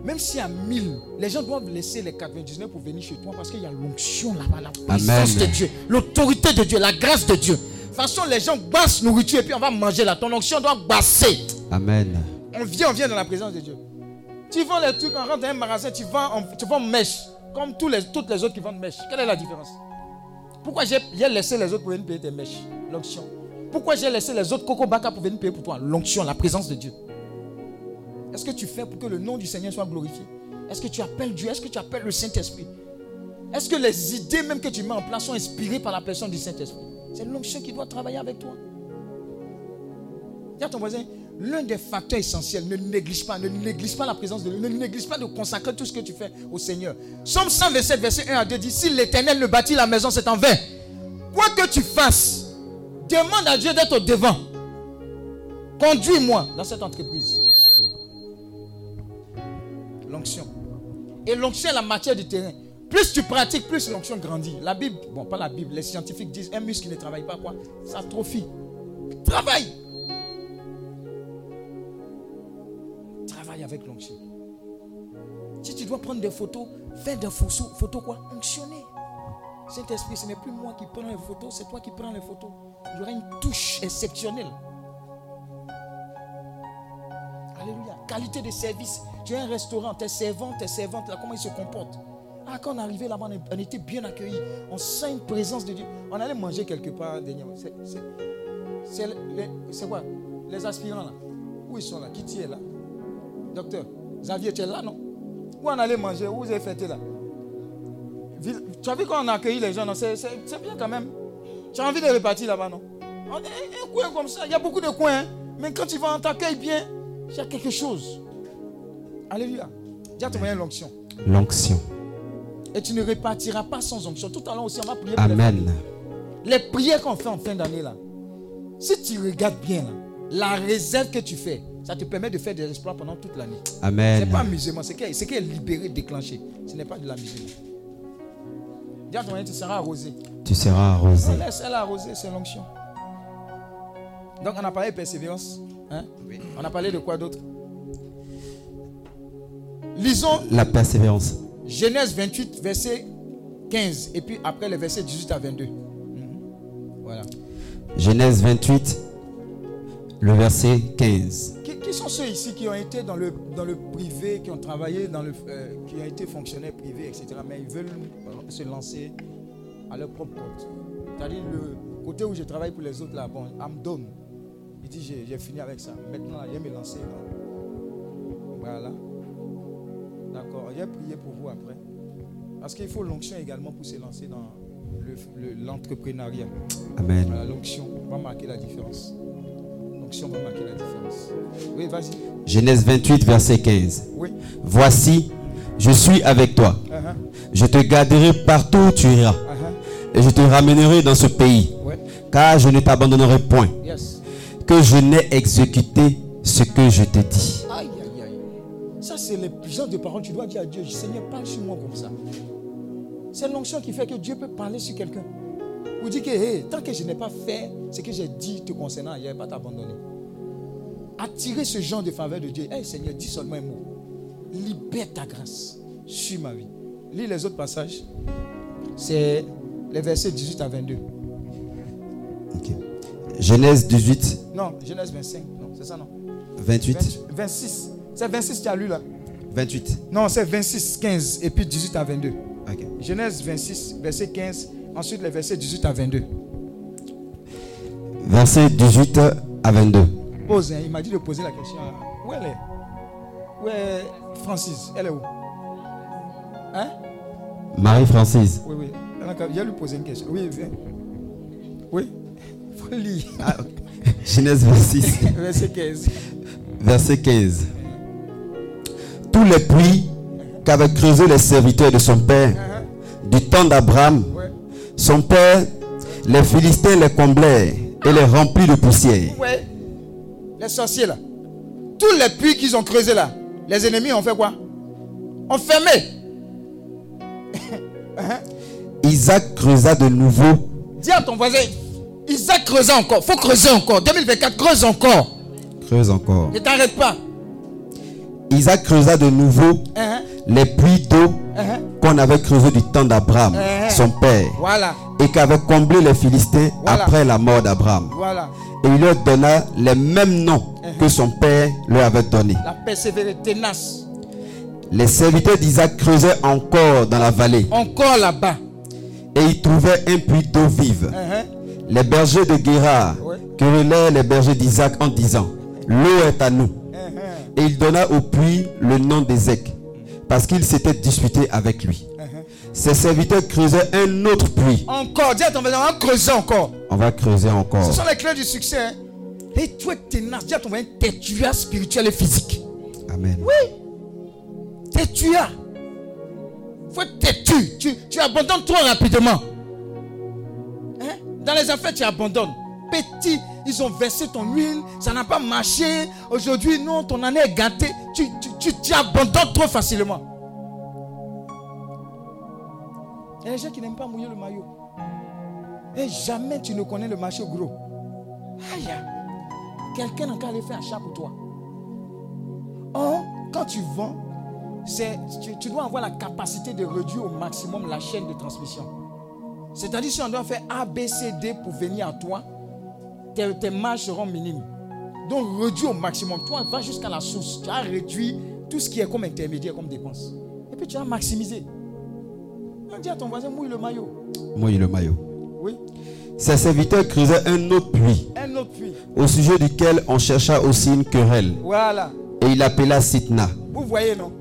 [SPEAKER 2] même s'il y a 1000, les gens doivent laisser les 99 pour venir chez toi parce qu'il y a l'onction là-bas, la présence
[SPEAKER 4] Amen.
[SPEAKER 2] de Dieu, l'autorité de Dieu, la grâce de Dieu. De toute façon, les gens bassent nourriture et puis on va manger là. Ton onction doit basser.
[SPEAKER 4] Amen.
[SPEAKER 2] On vient, on vient dans la présence de Dieu. Tu vends les trucs, on rentre dans un magasin, tu vends, en- tu vends mèche, comme tous les, toutes les autres qui vendent mèche. Quelle est la différence? Pourquoi j'ai j'ai laissé les autres pour venir payer tes mèches? L'onction. Pourquoi j'ai laissé les autres coco baka pour venir payer pour toi? L'onction, la présence de Dieu. Est-ce que tu fais pour que le nom du Seigneur soit glorifié? Est-ce que tu appelles Dieu? Est-ce que tu appelles le Saint-Esprit? Est-ce que les idées même que tu mets en place sont inspirées par la personne du Saint-Esprit? C'est l'onction qui doit travailler avec toi. Dis ton voisin, l'un des facteurs essentiels, ne néglige pas, ne néglige pas la présence de Dieu, ne néglige pas de consacrer tout ce que tu fais au Seigneur. Somme 127, verset 1 à 2 dit, si l'Éternel ne bâtit la maison, c'est en vain. Quoi que tu fasses, demande à Dieu d'être au devant. Conduis-moi dans cette entreprise. L'onction. Et l'onction est la matière du terrain. Plus tu pratiques, plus l'onction grandit. La Bible, bon, pas la Bible, les scientifiques disent un muscle ne travaille pas, quoi? Ça atrophie. Travaille. Travaille avec l'onction. Si tu dois prendre des photos, fais des photos, photos quoi? Onctionner. Saint-Esprit, ce n'est plus moi qui prends les photos, c'est toi qui prends les photos. Il y aura une touche exceptionnelle. Qualité de service. Tu as un restaurant, tes servantes, tes servantes, là, comment ils se comportent Ah, quand on est arrivé là-bas, on était bien accueillis. On sent une présence de Dieu. On allait manger quelque part dernièrement. C'est- quoi? Les aspirants là. Où ils sont là? Kitty est là? Docteur, Xavier, tu es là, non? Où on allait manger? Où vous avez fêté là? Tu as vu quand on a accueilli les gens, c'est bien quand même. Tu as envie de repartir là-bas, non? On est un coin comme ça. Il y a beaucoup de coins. hein. Mais quand tu vas, on t'accueille bien. Il y a quelque chose. Alléluia. Dis à ton moyen l'onction.
[SPEAKER 4] L'onction.
[SPEAKER 2] Et tu ne repartiras pas sans onction. Tout à l'heure aussi, on va prier pour
[SPEAKER 4] Amen.
[SPEAKER 2] les prières qu'on fait en fin d'année là, si tu regardes bien là, la réserve que tu fais, ça te permet de faire des exploits pendant toute l'année. Ce n'est
[SPEAKER 4] Amen.
[SPEAKER 2] pas amusement, c'est qui est, c'est qui est libéré, déclenché. Ce n'est pas de l'amusement. Dis à ton mari, tu seras arrosé.
[SPEAKER 4] Tu seras arrosé.
[SPEAKER 2] Laisse elle arroser, c'est l'onction. Donc on a parlé de persévérance. Hein? On a parlé de quoi d'autre? Lisons
[SPEAKER 4] La persévérance.
[SPEAKER 2] Genèse 28, verset 15. Et puis après les versets 18 à 22. Mhm. Voilà.
[SPEAKER 4] Genèse 28, le verset 15.
[SPEAKER 2] Qui, qui sont ceux ici qui ont été dans le, dans le privé, qui ont travaillé dans le, euh, qui ont été fonctionnaires privés, etc. Mais ils veulent euh, se lancer à leur propre compte. C'est-à-dire le côté où je travaille pour les autres là, bon, I'm done. Il dit j'ai j'ai fini avec ça. Maintenant, je vais me lancer. Voilà. D'accord. Je vais prier pour vous après. Parce qu'il faut l'onction également pour se lancer dans le- le- l'entrepreneuriat.
[SPEAKER 4] Amen.
[SPEAKER 2] Voilà, l'onction va marquer la différence. L'onction va marquer la différence. Oui, vas-y.
[SPEAKER 4] Genèse 28, verset 15.
[SPEAKER 2] Oui.
[SPEAKER 4] Voici, je suis avec toi.
[SPEAKER 2] Uh-huh,
[SPEAKER 4] Je te garderai partout où tu iras.
[SPEAKER 2] uh-huh.
[SPEAKER 4] Et je te ramènerai dans ce pays.
[SPEAKER 2] Ouais.
[SPEAKER 4] Car je ne t'abandonnerai point.
[SPEAKER 2] Yes.
[SPEAKER 4] Que je n'ai exécuté ce que je t'ai dit.
[SPEAKER 2] Aïe, aïe, aïe. Ça, c'est les genres de paroles tu dois dire à Dieu. Seigneur, parle sur moi comme ça. C'est l'onction qui fait que Dieu peut parler sur quelqu'un. Vous dire que hey, tant que je n'ai pas fait ce que j'ai dit te concernant, je ne vais pas t'abandonner. Attirer ce genre de faveur de Dieu. Hey, Seigneur, dis seulement un mot. Libère ta grâce sur ma vie. Lis les autres passages. C'est les versets 18 à 22.
[SPEAKER 4] Ok. Genèse 18,
[SPEAKER 2] Non, Genèse 25. Non, c'est ça, non
[SPEAKER 4] 28.
[SPEAKER 2] 20 26. C'est 26 que tu as lu là.
[SPEAKER 4] 28.
[SPEAKER 2] Non, c'est 26, 15 et puis 18 à 22.
[SPEAKER 4] Ok.
[SPEAKER 2] Genèse 26, verset 15. Ensuite, les versets 18 à 22.
[SPEAKER 4] Verset 18 à 22.
[SPEAKER 2] Pose, hein, il m'a dit de poser la question. Où elle est? Où est Francis? Elle est où? Hein?
[SPEAKER 4] Marie-Francis.
[SPEAKER 2] Oui, oui. Il a lui poser une question. Oui, viens. Oui Lire.
[SPEAKER 4] Genèse 26,
[SPEAKER 2] Verset 15.
[SPEAKER 4] verset 15. Tous les puits qu'avaient creusés les serviteurs de son père, du temps d'Abraham,
[SPEAKER 2] Ouais.
[SPEAKER 4] son père, les Philistins les comblèrent et les remplit de poussière.
[SPEAKER 2] Ouais. Les sorciers là. Tous les puits qu'ils ont creusés là, les ennemis ont fait quoi? Ont fermé. *laughs*
[SPEAKER 4] Isaac creusa de nouveau
[SPEAKER 2] Dis à ton voisin, Isaac creuse encore. faut creuser encore. 2024, creuse encore.
[SPEAKER 4] Creuse encore.
[SPEAKER 2] Ne t'arrête pas.
[SPEAKER 4] Isaac creusa de nouveau
[SPEAKER 2] Hein,
[SPEAKER 4] les puits d'eau
[SPEAKER 2] hein.
[SPEAKER 4] qu'on avait creusés du temps d'Abraham,
[SPEAKER 2] Eh.
[SPEAKER 4] son père,
[SPEAKER 2] Voilà,
[SPEAKER 4] et qu'avaient comblé les Philistins
[SPEAKER 2] Voilà.
[SPEAKER 4] après la mort d'Abraham.
[SPEAKER 2] voilà.
[SPEAKER 4] Et il leur donna les mêmes noms que son père leur avait donnés.
[SPEAKER 2] La persévérance tenace.
[SPEAKER 4] Les serviteurs d'Isaac creusaient encore dans la vallée
[SPEAKER 2] Encore là-bas.
[SPEAKER 4] et ils trouvaient un puits d'eau vive. Les bergers de Guérard
[SPEAKER 2] Ouais.
[SPEAKER 4] querellaient les bergers d'Isaac en disant L'eau est à nous. Et il donna au puits le nom d'Ézec parce qu'il s'était disputé avec lui. Ses serviteurs creusaient un autre puits.
[SPEAKER 2] Encore, dis à ton voisin, on va creuser encore.
[SPEAKER 4] On va creuser encore.
[SPEAKER 2] Ce sont les clés du succès. hein. Et tu es tenace. Dis à ton voisin, spirituel et physique.
[SPEAKER 4] Amen.
[SPEAKER 2] T'es tu as. Faut être têtu. Tu, tu abandonnes trop rapidement. Dans les affaires, tu abandonnes. Petit, ils ont versé ton huile, ça n'a pas marché. Aujourd'hui, non, ton année est gâtée. Tu, tu, tu, abandonnes trop facilement. Il y a des gens qui n'aiment pas mouiller le maillot. Et jamais tu ne connais le marché gros. Aïe, quelqu'un qu'à aller faire achat pour toi. Or, quand tu vends, tu dois avoir la capacité de réduire au maximum la chaîne de transmission. C'est-à-dire, si on doit faire A, B, C, D pour venir à toi, tes, tes marges seront minimes. Donc, réduis au maximum. Toi, va jusqu'à la source. Tu as réduit tout ce qui est comme intermédiaire, comme dépense. Et puis, tu as maximisé. On dit à ton voisin, mouille le maillot.
[SPEAKER 4] Mouille le maillot.
[SPEAKER 2] Oui.
[SPEAKER 4] Ses serviteurs creusaient un autre puits,
[SPEAKER 2] Un autre puits.
[SPEAKER 4] au sujet duquel on chercha aussi une querelle.
[SPEAKER 2] Voilà.
[SPEAKER 4] Et il appela Sitna.
[SPEAKER 2] Vous voyez, non?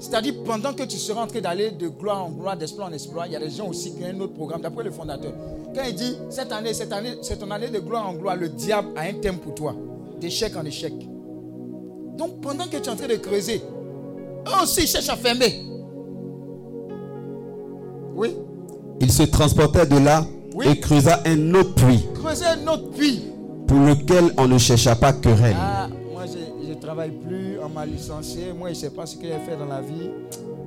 [SPEAKER 2] C'est-à-dire, pendant que tu seras en train d'aller de gloire en gloire, d'exploit en exploit, il y a des gens aussi qui ont un autre programme, d'après le fondateur. Quand il dit, cette année, cette année, c'est ton année de gloire en gloire, le diable a un thème pour toi. D'échec en échec. Donc, pendant que tu es en train de creuser, eux aussi, cherchent à fermer. Oui.
[SPEAKER 4] Il se transportait de là
[SPEAKER 2] Oui.
[SPEAKER 4] et creusa un autre puits,
[SPEAKER 2] Creuser un autre puits.
[SPEAKER 4] pour lequel on ne chercha pas querelle.
[SPEAKER 2] Ah, travaille plus, on m'a licencié. Moi, je ne sais pas ce que j'ai fait dans la vie.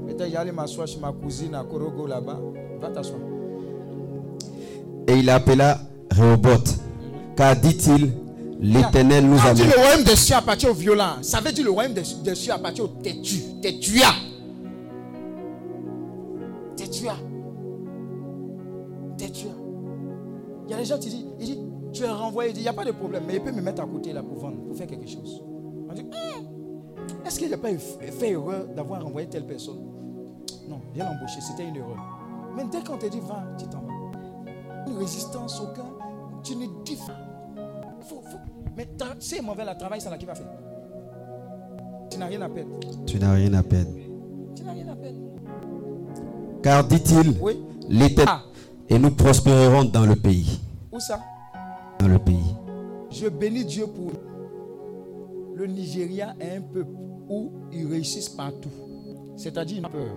[SPEAKER 2] Peut-être j'allais m'asseoir chez ma cousine à Korogo là-bas. Va t'asseoir.
[SPEAKER 4] Et il appela Rehoboth. Car dit-il, l'Éternel nous a
[SPEAKER 2] dit le royaume des cieux appartient aux violents, ça veut dire le royaume des cieux appartient aux têtus, têtuas. Têtuas. Têtuas. Il y a des gens qui disent, il dit, tu es renvoyé, il dit, il n'y a pas de problème, mais il peut me mettre à côté là pour vendre, pour faire quelque chose. On dit, Hum, est-ce qu'il n'a pas fait erreur d'avoir renvoyé telle personne? Non, viens l'embaucher, c'était une erreur. Mais dès qu'on te dit, va, tu t'en vas. Une résistance, aucun, tu ne dis pas. Faut- faut- Mais c'est mauvais la travail, c'est là qui va faire. Tu n'as rien à perdre.
[SPEAKER 4] Tu n'as rien à perdre.
[SPEAKER 2] Tu n'as rien à perdre.
[SPEAKER 4] Car dit-il,
[SPEAKER 2] Oui.
[SPEAKER 4] l'Éternel.
[SPEAKER 2] Ah,
[SPEAKER 4] Et nous prospérerons dans le pays.
[SPEAKER 2] où ça?
[SPEAKER 4] Dans le pays.
[SPEAKER 2] Je bénis Dieu pour le Nigeria est un peuple où ils réussissent partout. C'est-à-dire, ils n'ont pas peur.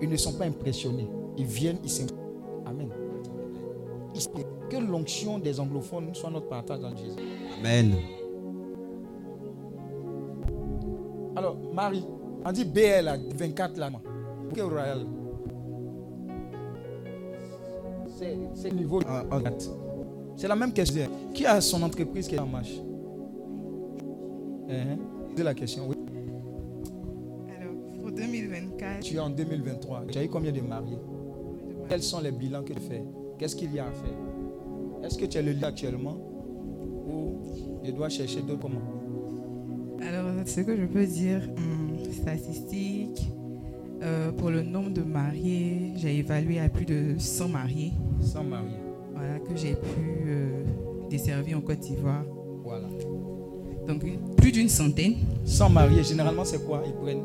[SPEAKER 2] Ils ne sont pas impressionnés. Ils viennent, ils s'impressionnent. Amen. Que l'onction des anglophones soit notre partage dans Jésus.
[SPEAKER 4] Amen.
[SPEAKER 2] Alors, Marie, on dit BL à 24 là. Quel royal? C'est le niveau en- en date. C'est la même question. Qui a son entreprise qui est en marche? C'est la question. Oui.
[SPEAKER 7] Alors, pour 2024,
[SPEAKER 2] Tu es en 2023. Tu as eu combien de mariés? Quels sont les bilans que tu fais? Qu'est-ce qu'il y a à faire? Est-ce que tu es le lieu actuellement? Ou je dois chercher d'autres comment?
[SPEAKER 7] Alors ce que je peux dire, hum, statistique, euh, pour le nombre de mariés, j'ai évalué à plus de 100 mariés
[SPEAKER 2] Sans mariés.
[SPEAKER 7] voilà, que j'ai pu euh, desservir en Côte d'Ivoire. Donc plus d'une centaine.
[SPEAKER 2] Sans mariés, généralement c'est quoi Ils prennent?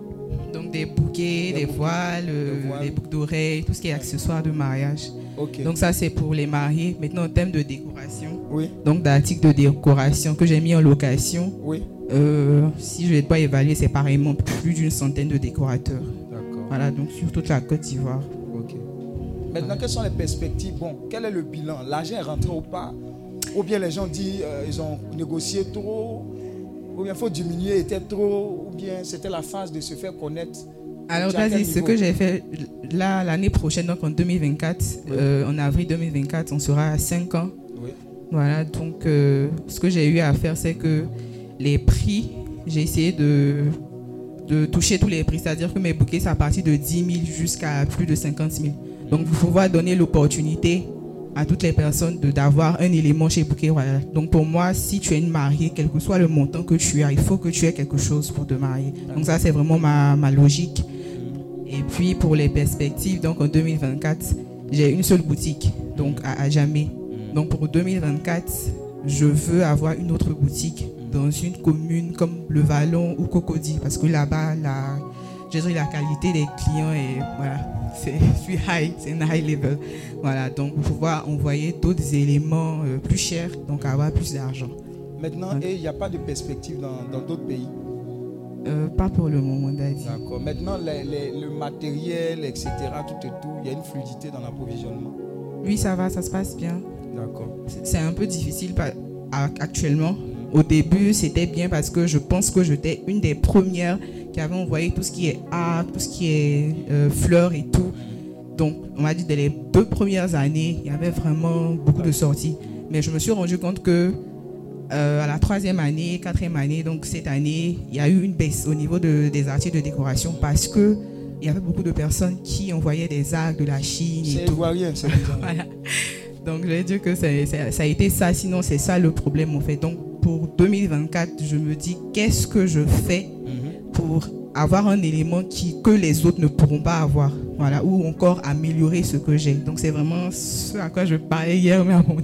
[SPEAKER 7] Donc des bouquets,
[SPEAKER 2] Des
[SPEAKER 7] des,
[SPEAKER 2] bouquets,
[SPEAKER 7] voiles, euh,
[SPEAKER 2] des voiles.
[SPEAKER 7] des boucles d'oreilles, tout ce qui est accessoires de mariage. Donc ça c'est pour les mariés. Maintenant en termes de décoration,
[SPEAKER 2] oui,
[SPEAKER 7] donc d'articles de décoration que j'ai mis en location,
[SPEAKER 2] oui.
[SPEAKER 7] euh, si je dois évaluer, c'est pareillement plus d'une centaine de décorateurs.
[SPEAKER 2] D'accord.
[SPEAKER 7] Voilà, donc sur toute la Côte d'Ivoire.
[SPEAKER 2] Ok. Maintenant, quelles sont les perspectives? Bon, quel est le bilan? L'argent est rentré ou pas? Ou bien les gens disent euh, ils ont négocié trop? Ou bien il faut diminuer, était trop Ou bien c'était la phase de se faire connaître
[SPEAKER 7] Alors, vas-y, ce que j'ai fait là, l'année prochaine, donc en 2024,
[SPEAKER 2] Oui.
[SPEAKER 7] euh, en avril 2024, on sera à 5 ans.
[SPEAKER 2] Oui.
[SPEAKER 7] Voilà, donc euh, ce que j'ai eu à faire, c'est que les prix, j'ai essayé de, de toucher tous les prix, c'est-à-dire que mes bouquets, c'est à partir de 10 000 jusqu'à plus de 50 000. Donc, vous pouvoir donner l'opportunité à toutes les personnes d'avoir un élément chez Bouquet Royal. Donc, pour moi, si tu es une mariée, quel que soit le montant que tu as, il faut que tu aies quelque chose pour te marier. Donc, ça, c'est vraiment ma, ma logique. Et puis, pour les perspectives, donc en 2024, j'ai une seule boutique, donc à, jamais. Donc, pour 2024, je veux avoir une autre boutique dans une commune comme Le Vallon ou Cocody, parce que là-bas, la, la qualité des clients est, voilà, c'est c'est high, c'est un high level. Voilà, donc pouvoir envoyer d'autres éléments euh, plus chers, donc avoir plus d'argent.
[SPEAKER 2] Maintenant, et il n'y a pas de perspective dans d'autres pays?
[SPEAKER 7] Euh, pas pour le moment, David.
[SPEAKER 2] D'accord. Maintenant, les- les- le matériel, etc., tout et tout, il y a une fluidité dans l'approvisionnement?
[SPEAKER 7] Oui, ça va, ça se passe bien.
[SPEAKER 2] D'accord.
[SPEAKER 7] C'est- un peu difficile actuellement. Au début, c'était bien parce que je pense que j'étais une des premières qui avait envoyé tout ce qui est art, tout ce qui est euh, fleurs et tout. Donc, on m'a dit dès les deux premières années, il y avait vraiment beaucoup de sorties. Mais je me suis rendu compte que euh, à la troisième année, quatrième année, donc cette année, il y a eu une baisse au niveau de- des articles de décoration parce que il y avait beaucoup de personnes qui envoyaient des arcs de la Chine
[SPEAKER 2] C'est ivoirien, c'est. *laughs*
[SPEAKER 7] Voilà. Donc, je vais dire que ça a été ça. Sinon, c'est ça le problème, en fait. Donc, pour 2024, je me dis, qu'est-ce que je fais
[SPEAKER 2] Mhm.
[SPEAKER 7] Pour avoir un élément qui, que les autres ne pourront pas avoir. Voilà, ou encore améliorer ce que j'ai. Donc c'est vraiment ce à quoi je parlais hier, mais à mon.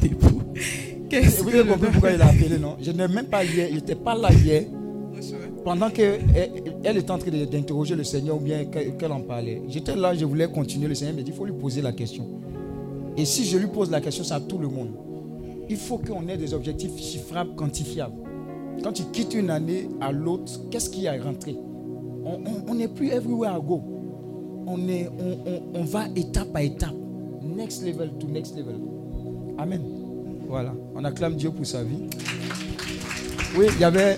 [SPEAKER 7] Qu'est-ce
[SPEAKER 2] Vous
[SPEAKER 7] que
[SPEAKER 2] avez
[SPEAKER 7] je
[SPEAKER 2] compris pourquoi il a appelé, non? Je n'ai même pas hier, n'était pas là hier. Pendant qu'elle elle était en train d'interroger le Seigneur ou bien qu'elle en parlait. J'étais là, je voulais continuer. Le Seigneur m'a dit il faut lui poser la question. Et si je lui pose la question, c'est à tout le monde. Il faut qu'on ait des objectifs chiffrables, quantifiables. Quand tu quittes une année à l'autre, qu'est-ce qui est rentré? On n'est plus everywhere I go. On, est, on, on- on va étape à étape. Next level to next level. Amen. Voilà. On acclame Dieu pour sa vie. Oui, il y avait,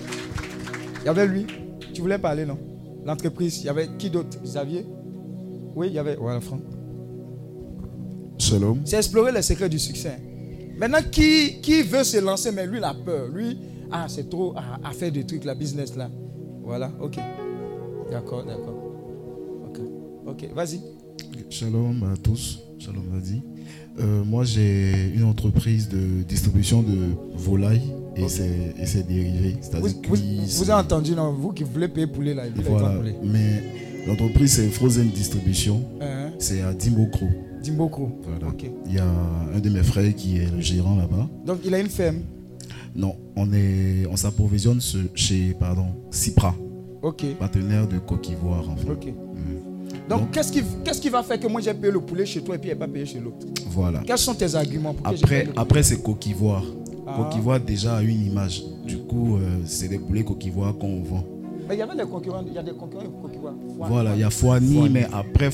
[SPEAKER 2] il y avait lui. Tu voulais parler, non? L'entreprise. Il y avait qui d'autre? Xavier? Oui, il y avait. Voilà, Franck.
[SPEAKER 3] Shalom.
[SPEAKER 2] C'est explorer les secrets du succès. Maintenant, qui, qui veut se lancer, mais lui, il a peur. Lui, ah, c'est trop à, à faire des trucs, la business là. Voilà, ok. D'accord, d'accord. Ok, ok, vas-y.
[SPEAKER 3] Shalom à tous. Shalom Vadi. Euh, moi, j'ai une entreprise de distribution de volailles et, ses, et ses dérivés.
[SPEAKER 2] Vous,
[SPEAKER 3] C'est-à-dire
[SPEAKER 2] vous, vous avez entendu, non? Vous qui voulez payer poulet là, il
[SPEAKER 3] Voilà.
[SPEAKER 2] poulet.
[SPEAKER 3] Mais l'entreprise, c'est Frozen Distribution.
[SPEAKER 2] Hein,
[SPEAKER 3] C'est à Dimokro.
[SPEAKER 2] Dimboko.
[SPEAKER 3] Voilà.
[SPEAKER 2] Ok.
[SPEAKER 3] Il y a un de mes frères qui est le gérant là-bas.
[SPEAKER 2] Donc, il a une ferme.
[SPEAKER 3] Non, on est, on s'approvisionne chez, pardon, Cipra,
[SPEAKER 2] Ok,
[SPEAKER 3] partenaire de Coq d'Ivoire en fait.
[SPEAKER 2] ok.
[SPEAKER 3] Mm.
[SPEAKER 2] Donc,
[SPEAKER 3] Donc-
[SPEAKER 2] qu'est-ce qui, qu'est-ce qui va faire que moi j'ai payé le poulet chez toi et puis il n'a pas payé chez l'autre?
[SPEAKER 3] Voilà.
[SPEAKER 2] Quels sont tes arguments pour
[SPEAKER 3] Après, après c'est Coq d'Ivoire.
[SPEAKER 2] Ah.
[SPEAKER 3] Coq d'Ivoire déjà a une image. Du coup, euh, c'est des poulets Coq d'Ivoire qu'on vend.
[SPEAKER 2] Mais il y avait des concurrents, il y a des concurrents Côte
[SPEAKER 3] Voilà, il y a Foani. mais après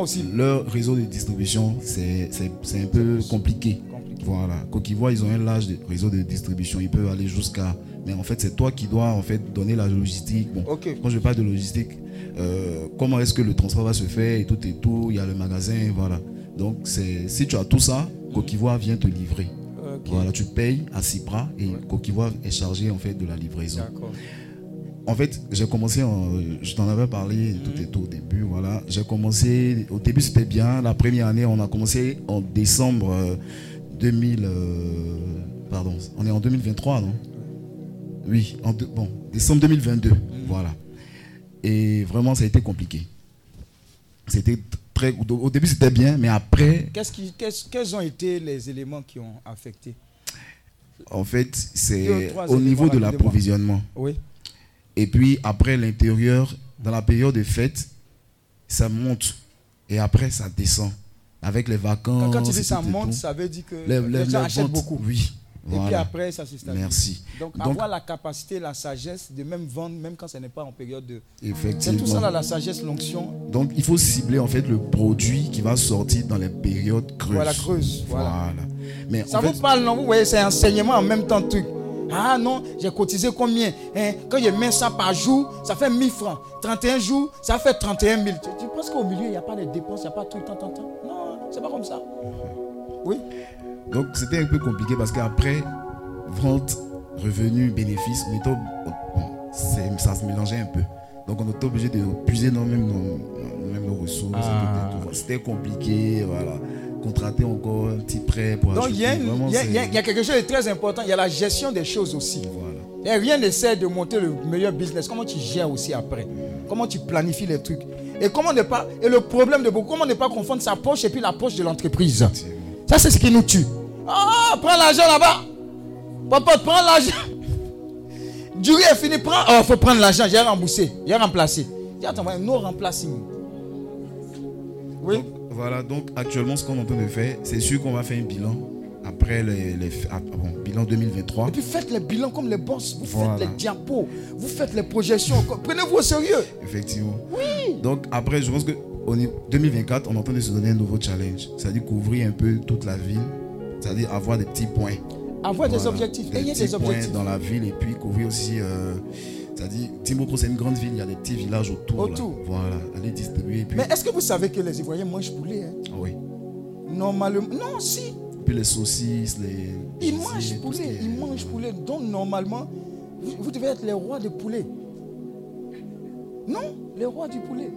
[SPEAKER 2] aussi.
[SPEAKER 3] leur réseau de distribution, c'est c'est- c'est un peu compliqué. Voilà. D'Ivoire, ils ont un large réseau de distribution. Ils peuvent aller jusqu'à. Mais en fait, c'est toi qui dois en fait donner la logistique. Bon,
[SPEAKER 2] Ok.
[SPEAKER 3] quand je parle de logistique, euh, comment est-ce que le transport va se faire et tout et tout? Il y a le magasin, voilà. Donc, c'est si tu as tout ça, d'Ivoire vient te livrer. Voilà, tu payes à Cipra et Coq d'Ivoire est chargé en fait de la livraison. En fait, j'ai commencé, en- je t'en avais parlé tout et tout au début, voilà. J'ai commencé, au début c'était bien. La première année, on a commencé en décembre euh, 2000, euh, pardon, on est en 2023, non? Oui, en deux- bon, décembre 2022, voilà. Et vraiment, ça a été compliqué. C'était très, au début c'était bien, mais après,
[SPEAKER 2] Qu'est-ce qui, quels ont été les éléments qui ont affecté?
[SPEAKER 3] En fait, c'est au niveau de l'approvisionnement.
[SPEAKER 2] Oui.
[SPEAKER 3] Et puis après l'intérieur, dans la période de fête, ça monte. Et après, ça descend. Avec les vacances.
[SPEAKER 2] Quand, quand tu dis ça monte, ça veut dire que
[SPEAKER 3] les,
[SPEAKER 2] les,
[SPEAKER 3] les-
[SPEAKER 2] gens achètent
[SPEAKER 3] ventes,
[SPEAKER 2] beaucoup.
[SPEAKER 3] Oui.
[SPEAKER 2] Et puis après, ça se stabilise.
[SPEAKER 3] Merci.
[SPEAKER 2] Donc,
[SPEAKER 3] Donc-
[SPEAKER 2] avoir la capacité, la sagesse de même vendre, même quand ce n'est pas en période de. C'est
[SPEAKER 3] Effectivement.
[SPEAKER 2] tout ça là, la sagesse, l'onction.
[SPEAKER 3] Donc il faut cibler en fait le produit qui va sortir dans les périodes creuses.
[SPEAKER 2] Voilà, creuse, voilà.
[SPEAKER 3] Mais
[SPEAKER 2] Ça vous
[SPEAKER 3] fait,
[SPEAKER 2] parle, non? Vous voyez, c'est enseignement en même temps, truc. Ah non, j'ai cotisé combien? Hein, Quand je mets ça par jour, ça fait 1000 francs. 31 jours, ça fait 31 000. Tu, tu penses qu'au milieu, il n'y a pas de dépenses, il n'y a pas tout, tant, tant, tant? Non, c'est pas comme ça. Oui.
[SPEAKER 3] donc c'était un peu compliqué parce qu'après, vente, revenu, bénéfice, on était, ça se mélangeait un peu. Donc on était obligé de puiser dans même nos, même nos ressources.
[SPEAKER 2] Ah.
[SPEAKER 3] C'était compliqué, voilà. Contracter encore un petit prêt pour
[SPEAKER 2] Donc il y, y y y a quelque chose de très important. Il y a la gestion des choses aussi.
[SPEAKER 3] Voilà.
[SPEAKER 2] Et rien n'essaie de monter le meilleur business. Comment tu gères aussi après? Comment tu planifies les trucs? Et comment ne pas Et le problème de beaucoup, comment ne pas confondre sa poche et puis la poche de l'entreprise? Ça, c'est ce qui nous tue. Ah, prends l'argent là-bas. Papa, prends l'argent. *laughs* Du riz est fini, prends. Oh, faut prendre l'argent. J'ai remboursé. J'ai remplacé. Attends, nous remplaçons. Oui.
[SPEAKER 3] Voilà, donc actuellement, ce qu'on est en train de faire, c'est sûr qu'on va faire un bilan après les, les- ah, bon, bilan 2023.
[SPEAKER 2] Et puis faites les bilans comme les boss. Vous
[SPEAKER 3] Voilà.
[SPEAKER 2] faites les diapos. Vous faites les projections. Prenez-vous au sérieux.
[SPEAKER 3] Effectivement. Donc après, je pense que au niveau 2024, on est en train de se donner un nouveau challenge. C'est-à-dire couvrir un peu toute la ville. C'est-à-dire avoir des petits points.
[SPEAKER 2] Avoir des objectifs. Ayez
[SPEAKER 3] petits
[SPEAKER 2] des objectifs.
[SPEAKER 3] points dans la ville et puis couvrir aussi. euh, c'est-à-dire, Timbuktu, c'est une grande ville, il y a des petits villages autour. là.
[SPEAKER 2] Autour.
[SPEAKER 3] Voilà, aller distribuer. Puis,
[SPEAKER 2] Mais est-ce que vous savez que les Ivoiriens mangent poulet hein?
[SPEAKER 3] Ah oui.
[SPEAKER 2] Normalement. Non, si.
[SPEAKER 3] Puis les saucisses, les.
[SPEAKER 2] Ils mangent poulet. Ils mangent poulet. Donc normalement, vous, vous devez être les rois de poulet. Non, les rois du poulet.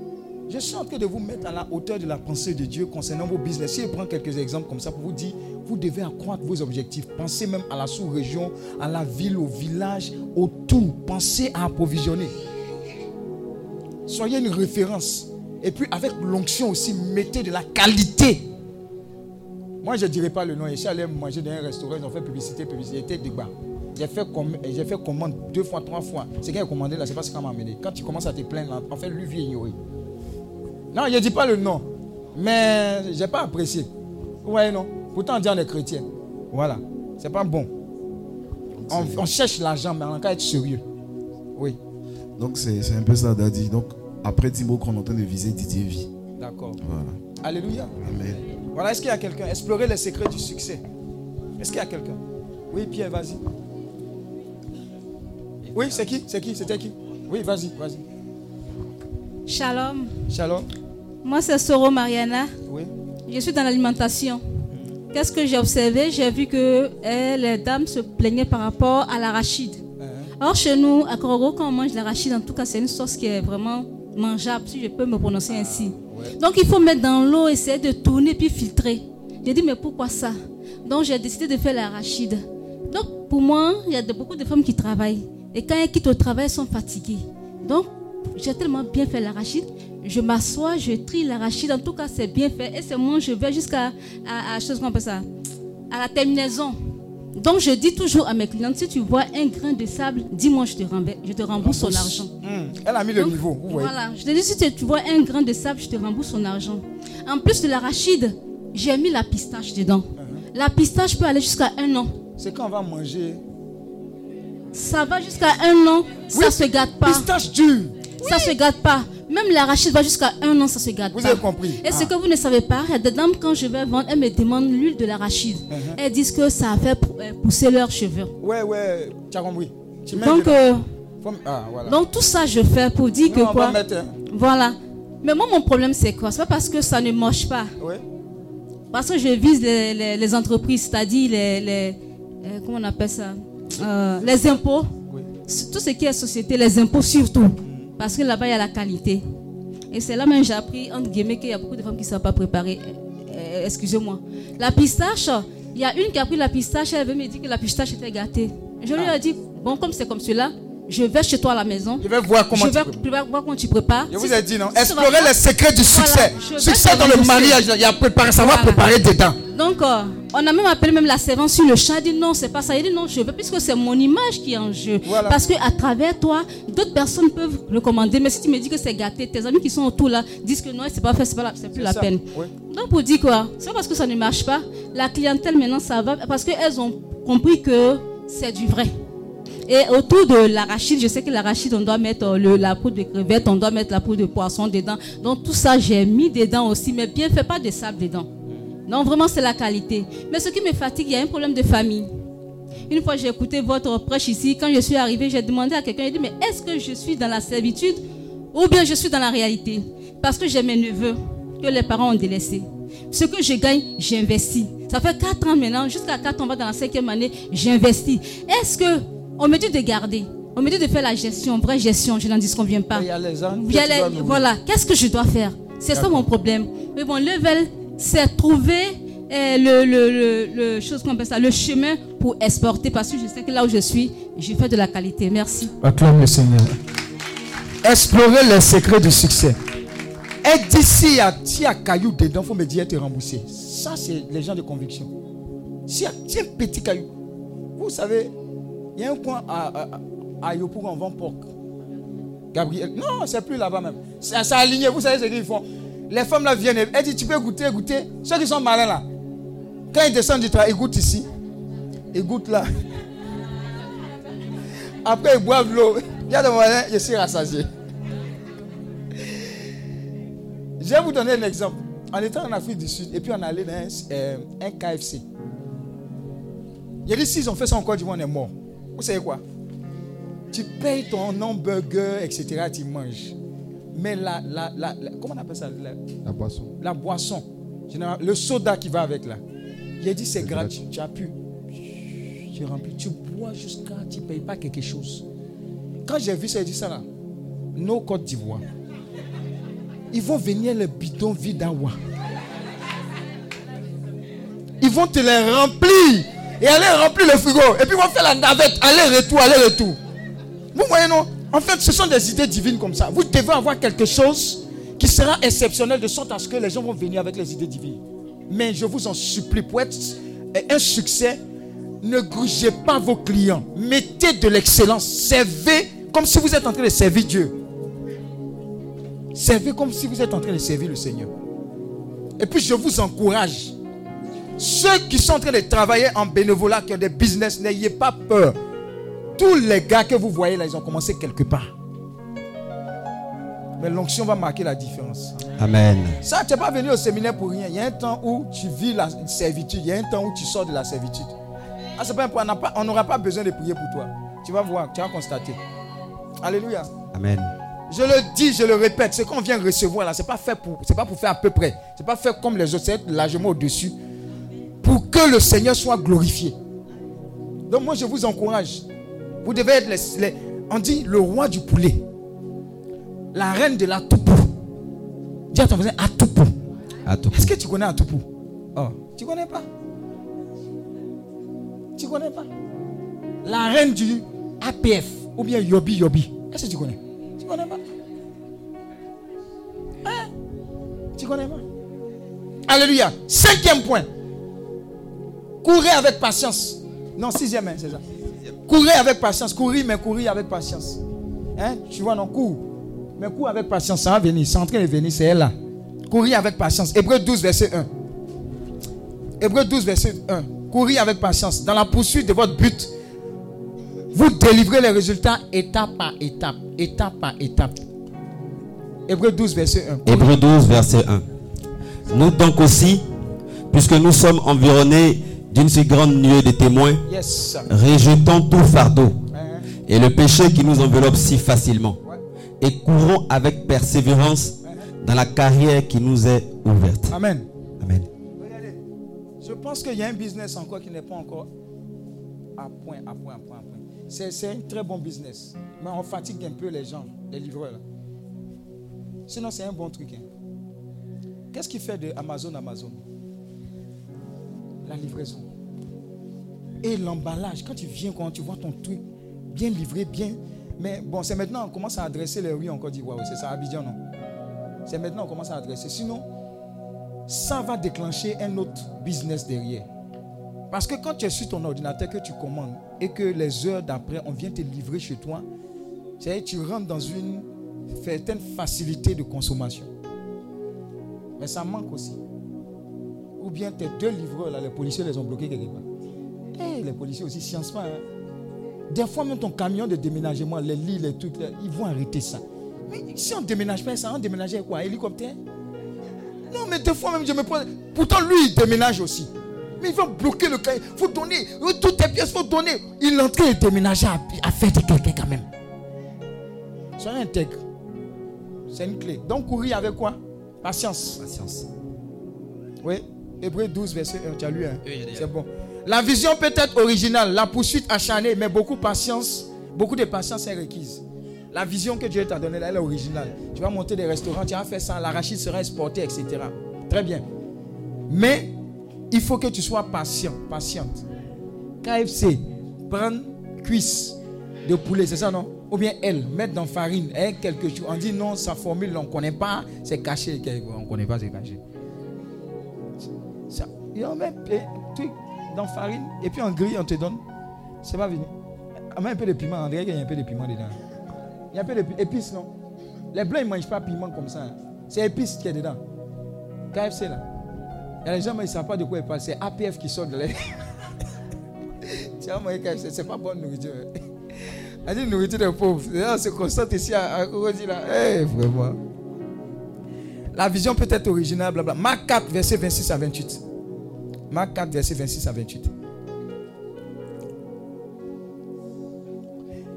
[SPEAKER 2] Je suis en train de vous mettre à la hauteur de la pensée de Dieu concernant vos business. Si je prends quelques exemples comme ça pour vous dire, vous devez accroître vos objectifs. Pensez même à la sous-région, à la ville, au village, au tout. Pensez à approvisionner. Soyez une référence. Et puis avec l'onction aussi, mettez de la qualité. Moi, je ne dirais pas le nom. Je suis allé manger dans un restaurant, ils ont fait publicité, publicité, débat. J'ai fait, j'ai fait commande deux fois, trois fois. Ce qu'il a commandé là, c'est pas ce qu'on m'a amené. Quand tu commences à te plaindre, en fait, lui, vient ignorer. Non, je ne dis pas le nom. Mais je n'ai pas apprécié. Ouais, non. Pourtant, on dit on est chrétien. Voilà. C'est pas bon. On, on cherche l'argent, mais on a qu'à être sérieux. Oui,
[SPEAKER 3] Donc c'est c'est un peu ça, Daddy. Donc après Timbo, on est en train de viser Didier Vie.
[SPEAKER 2] d'accord.
[SPEAKER 3] Voilà.
[SPEAKER 2] Alléluia.
[SPEAKER 3] Amen.
[SPEAKER 2] Voilà, est-ce qu'il y a quelqu'un? Explorer les secrets du succès. Est-ce qu'il y a quelqu'un? Oui, Pierre, vas-y. Oui, c'est qui? C'est qui? C'était qui? Oui, vas-y, vas-y.
[SPEAKER 8] Shalom,
[SPEAKER 2] Shalom.
[SPEAKER 8] moi c'est Soro Mariana.
[SPEAKER 2] Oui.
[SPEAKER 8] Je suis dans l'alimentation. Qu'est-ce que j'ai observé? J'ai vu que eh, les dames se plaignaient par rapport à l'arachide. Or, chez nous, à Korogo, quand on mange l'arachide, en tout cas, c'est une sauce qui est vraiment mangeable, si je peux me prononcer ainsi. Donc, il faut mettre dans l'eau, essayer de tourner puis filtrer. J'ai dit, mais pourquoi ça? Donc, j'ai décidé de faire l'arachide. Donc, pour moi, il y a de- beaucoup de femmes qui travaillent. Et quand elles quittent au travail, elles sont fatiguées. Donc, j'ai tellement bien fait l'arachide. Je m'assois, je trie l'arachide. En tout cas, c'est bien fait. Et c'est moi, je vais jusqu'à à, à, chose qu'on appelle ça, à la terminaison. Donc, je dis toujours à mes clientes, si tu vois un grain de sable, dis-moi, je te rembourse, je te rembourse son argent.
[SPEAKER 2] Elle a mis le niveau. Vous voyez.
[SPEAKER 8] Voilà, je te dis, si tu, vois un grain de sable, je te rembourse son argent. En plus de l'arachide, j'ai mis la pistache dedans.
[SPEAKER 2] Uh-huh.
[SPEAKER 8] La pistache peut aller jusqu'à un an.
[SPEAKER 2] C'est quand on va manger.
[SPEAKER 8] Ça va jusqu'à un an, ça
[SPEAKER 2] Oui,
[SPEAKER 8] se gâte pas.
[SPEAKER 2] Pistache dure.
[SPEAKER 8] Ça se gâte pas. Même l'arachide va jusqu'à un an, ça se gâte
[SPEAKER 2] Vous
[SPEAKER 8] pas.
[SPEAKER 2] avez compris.
[SPEAKER 8] Et ce
[SPEAKER 2] Ah.
[SPEAKER 8] que vous ne savez pas, des dames, quand je vais vendre, elles me demandent l'huile de l'arachide.
[SPEAKER 2] Uh-huh.
[SPEAKER 8] Elles disent que ça a fait euh, pousser leurs cheveux.
[SPEAKER 2] Ouais, ouais, tu as compris. Tu
[SPEAKER 8] Donc, euh,
[SPEAKER 2] Ah, voilà.
[SPEAKER 8] donc tout ça, je fais pour dire
[SPEAKER 2] Non,
[SPEAKER 8] que quoi?
[SPEAKER 2] mettre.
[SPEAKER 8] Voilà. Mais moi, mon problème, c'est quoi? C'est pas parce que ça ne marche pas.
[SPEAKER 2] Ouais.
[SPEAKER 8] Parce que je vise les, les- les entreprises, c'est-à-dire les, les- euh, comment on appelle ça? Euh, Les impôts.
[SPEAKER 2] Oui.
[SPEAKER 8] Tout ce qui est société, les impôts surtout. Parce que là-bas, il y a la qualité. Et c'est là même que j'ai appris, entre guillemets, qu'il y a beaucoup de femmes qui ne savent pas préparer. Euh, Excusez-moi. La pistache, il y a une qui a pris la pistache, elle veut me dire que la pistache était gâtée. Je lui ai dit, bon, comme c'est comme cela, je vais chez toi à la maison.
[SPEAKER 2] Je vais voir comment
[SPEAKER 8] je
[SPEAKER 2] tu
[SPEAKER 8] vais
[SPEAKER 2] prépares.
[SPEAKER 8] voir comment tu prépares.
[SPEAKER 2] Je vous ai dit non.
[SPEAKER 8] va
[SPEAKER 2] Explorer les secrets du
[SPEAKER 8] Voilà,
[SPEAKER 2] succès.
[SPEAKER 8] vais
[SPEAKER 2] succès dans le mariage, il y a préparé, ça va
[SPEAKER 8] Voilà.
[SPEAKER 2] préparer dedans.
[SPEAKER 8] Donc, euh, on a même appelé même la servante sur le. Elle dit non, c'est pas ça. Il dit non, je veux, puisque c'est mon image qui est en jeu.
[SPEAKER 2] Voilà.
[SPEAKER 8] Parce que à travers toi, d'autres personnes peuvent recommander. Mais si tu me dis que c'est gâté, tes amis qui sont autour là disent que non, c'est pas fait, c'est pas la- c'est plus
[SPEAKER 2] C'est
[SPEAKER 8] la
[SPEAKER 2] ça,
[SPEAKER 8] peine.
[SPEAKER 2] oui.
[SPEAKER 8] Donc, pour dire quoi? C'est pas parce que ça ne marche pas. La clientèle maintenant, ça va. Parce qu'elles ont compris que c'est du vrai. Et autour de l'arachide, je sais que l'arachide, on doit mettre euh, la poudre de crevette, on doit mettre la poudre de poisson dedans. Donc tout ça, j'ai mis dedans aussi, mais bien fait, pas de sable dedans. Non, vraiment, c'est la qualité. Mais ce qui me fatigue, il y a un problème de famille. Une fois, j'ai écouté votre prêche ici. Quand je suis arrivée, j'ai demandé à quelqu'un, il dit, mais est-ce que je suis dans la servitude ou bien je suis dans la réalité? Parce que j'ai mes neveux que les parents ont délaissés. Ce que je gagne, j'investis. Ça fait 4 ans maintenant, jusqu'à 4 ans, on va dans la cinquième année, j'investis. Est-ce que on me dit de garder On me dit de faire la gestion, vraie gestion, je n'en disconviens pas.
[SPEAKER 2] Il y a les ânes
[SPEAKER 8] Il y a les- voilà, qu'est-ce que je dois faire? C'est ça mon problème. Mais bon, level, c'est trouver euh, le, le, le, le- chose qu'on appelle ça, le chemin pour exporter. Parce que je sais que là où je suis, je fais de la qualité. Merci.
[SPEAKER 2] Acclame le Seigneur. Explorer les secrets du succès. Et d'ici, s'il y a caillou dedans, il faut me dire, te rembourser. Ça, c'est les gens de conviction. S'il y a s'il y a un petit caillou, vous savez, il y a un coin à, à, à Yopo où on vend porc. Gabriel, non, c'est plus là-bas même. C'est c'est aligné, vous savez ce qu'ils font. Les femmes là viennent, elles disent, tu peux goûter, goûter. Ceux qui sont malins là, quand ils descendent du travail, ils goûtent ici, ils goûtent là. *laughs* Après, ils boivent l'eau. Il y a des moyens, je suis rassasié. Je vais vous donner un exemple. On était en Afrique du Sud et puis on allait dans un, euh, un KFC. Il a dit, s'ils ont fait ça en Côte d'Ivoire, on est mort. Vous savez quoi? Tu payes ton hamburger, etc., tu manges. Mais la, la, la, la- comment on appelle ça? La,
[SPEAKER 9] boisson.
[SPEAKER 2] la boisson, le soda qui va avec là. Il a dit c'est gratuit, tu as pu. Tu remplis, tu bois jusqu'à, tu ne payes pas quelque chose. Quand j'ai vu ça, il dit ça là, nos Côte d'Ivoire, ils vont venir les bidons vides d'Awa. Ils vont te les remplir et aller remplir le frigo. Et puis vont faire la navette, aller-retour, aller-retour. Vous voyez non? En fait, ce sont des idées divines comme ça. Vous devez avoir quelque chose qui sera exceptionnel de sorte à ce que les gens vont venir avec les idées divines. Mais je vous en supplie, pour être un succès, ne grugez pas vos clients. Mettez de l'excellence. Servez comme si vous êtes en train de servir Dieu. Servez comme si vous êtes en train de servir le Seigneur. Et puis je vous encourage. Ceux qui sont en train de travailler en bénévolat, qui ont des business, n'ayez pas peur. Tous les gars que vous voyez là, ils ont commencé quelque part. Mais l'onction va marquer la différence.
[SPEAKER 4] Amen.
[SPEAKER 2] Ça, tu n'es pas venu au séminaire pour rien. Il y a un temps où tu vis la servitude. Il y a un temps où tu sors de la servitude. Ah, c'est pas un point. On n'aura pas besoin de prier pour toi. Tu vas voir, tu vas constater. Alléluia.
[SPEAKER 4] Amen.
[SPEAKER 2] Je le dis, je le répète, ce qu'on vient recevoir là, c'est pas fait pour, c'est pas pour faire à peu près. C'est pas fait comme les autres, c'est être largement au-dessus. Pour que le Seigneur soit glorifié. Donc moi je vous encourage. Vous devez être les, les- on dit le roi du poulet, la reine de la toupou. Dis à ton voisin Atoupou. Est-ce que tu connais Atoupou Oh, tu connais pas? Tu connais pas? La reine du APF ou bien Yobi Yobi. Est-ce que tu connais? Tu connais pas? Hein? Tu connais pas? Alléluia. Cinquième point. Courez avec patience. Non, sixième, hein, c'est ça. Courez avec patience. Courir, mais courir avec patience. Hein? Tu vois, non, cours. Mais cours avec patience. Ça va venir. C'est en train de venir. C'est elle là. Courir avec patience. Hébreu 12, verset 1. Hébreu 12, verset 1. Courir avec patience. Dans la poursuite de votre but, vous délivrez les résultats étape par étape. Étape par étape. Hébreu 12, verset 1.
[SPEAKER 4] Hébreu 12, verset 1. Nous donc aussi, puisque nous sommes environnés d'une si grande nuée de témoins,
[SPEAKER 2] Yes.
[SPEAKER 4] rejetons tout fardeau
[SPEAKER 2] Hein?
[SPEAKER 4] et le péché qui nous enveloppe si facilement. Et courons avec persévérance dans la carrière qui nous est ouverte.
[SPEAKER 2] Amen.
[SPEAKER 4] Amen.
[SPEAKER 2] Regardez, je pense qu'il y a un business encore qui n'est pas encore à point, à point, à point, à point. C'est, un très bon business. Mais on fatigue un peu les gens, les livreurs. Sinon, c'est un bon truc. hein. Qu'est-ce qui fait de Amazon Amazon? La livraison. Et l'emballage. Quand tu viens, quand tu vois ton truc bien livré, bien. Mais bon, c'est maintenant on commence à adresser les rues en Côte d'Ivoire. C'est ça, Abidjan, non? C'est maintenant on commence à adresser. Sinon, ça va déclencher un autre business derrière. Parce que quand tu es sur ton ordinateur, que tu commandes et que les heures d'après, on vient te livrer chez toi, tu rentres dans une certaine facilité de consommation. Mais ça manque aussi. Bien tes deux livreurs, là, les policiers les ont bloqués quelque part. Eh, les policiers aussi, science pas. hein. Des fois, même ton camion de déménagement, les lits, les trucs, là, ils vont arrêter ça. Mais si on ne déménage pas ça, on déménage avec quoi Hélicoptère? Non, mais des fois même, je me pose. Pourtant, lui, il déménage aussi. Mais il va bloquer le cahier. Il faut donner. euh, Toutes tes pièces, il faut donner. Il est en train de déménager à, à faire de quelqu'un quand même. Soyez intègre. C'est une clé. Donc, courir avec quoi? Patience.
[SPEAKER 4] Patience.
[SPEAKER 2] Oui. Hébreu 12, verset 1. Tu as lu, hein? C'est bon. La vision peut être originale, la poursuite acharnée, mais beaucoup de patience, beaucoup de patience est requise. La vision que Dieu t'a donnée, là, elle est originale. Tu vas monter des restaurants, tu vas faire ça, l'arachide sera exporté, etc. Très bien. Mais il faut que tu sois patient, patiente. KFC, prendre cuisse de poulet, c'est ça non? Ou bien elle, mettre dans farine, avec quelque chose. On dit non, sa formule, on ne connaît pas, c'est caché. On ne connaît pas, c'est caché. Ça, et on met un dans farine et puis en grille, on te donne. C'est pas venu. On met un peu de piment, on dirait qu'il y a un peu de piment dedans. Il y a un peu d'épices, non? Les blancs, ils ne mangent pas piment comme ça. hein. C'est épices qui est dedans. KFC, là. Il y a les gens, mais ils ne savent pas de quoi ils parlent. C'est APF qui sort de là. *laughs* tu vas manger KFC, c'est pas bonne nourriture. hein. Elle dit nourriture des pauvres. On se constate ici à, à là. Eh, vraiment. La vision peut être originale, blabla. Marc 4, verset 26 à 28. Marc 4, verset 26 à 28.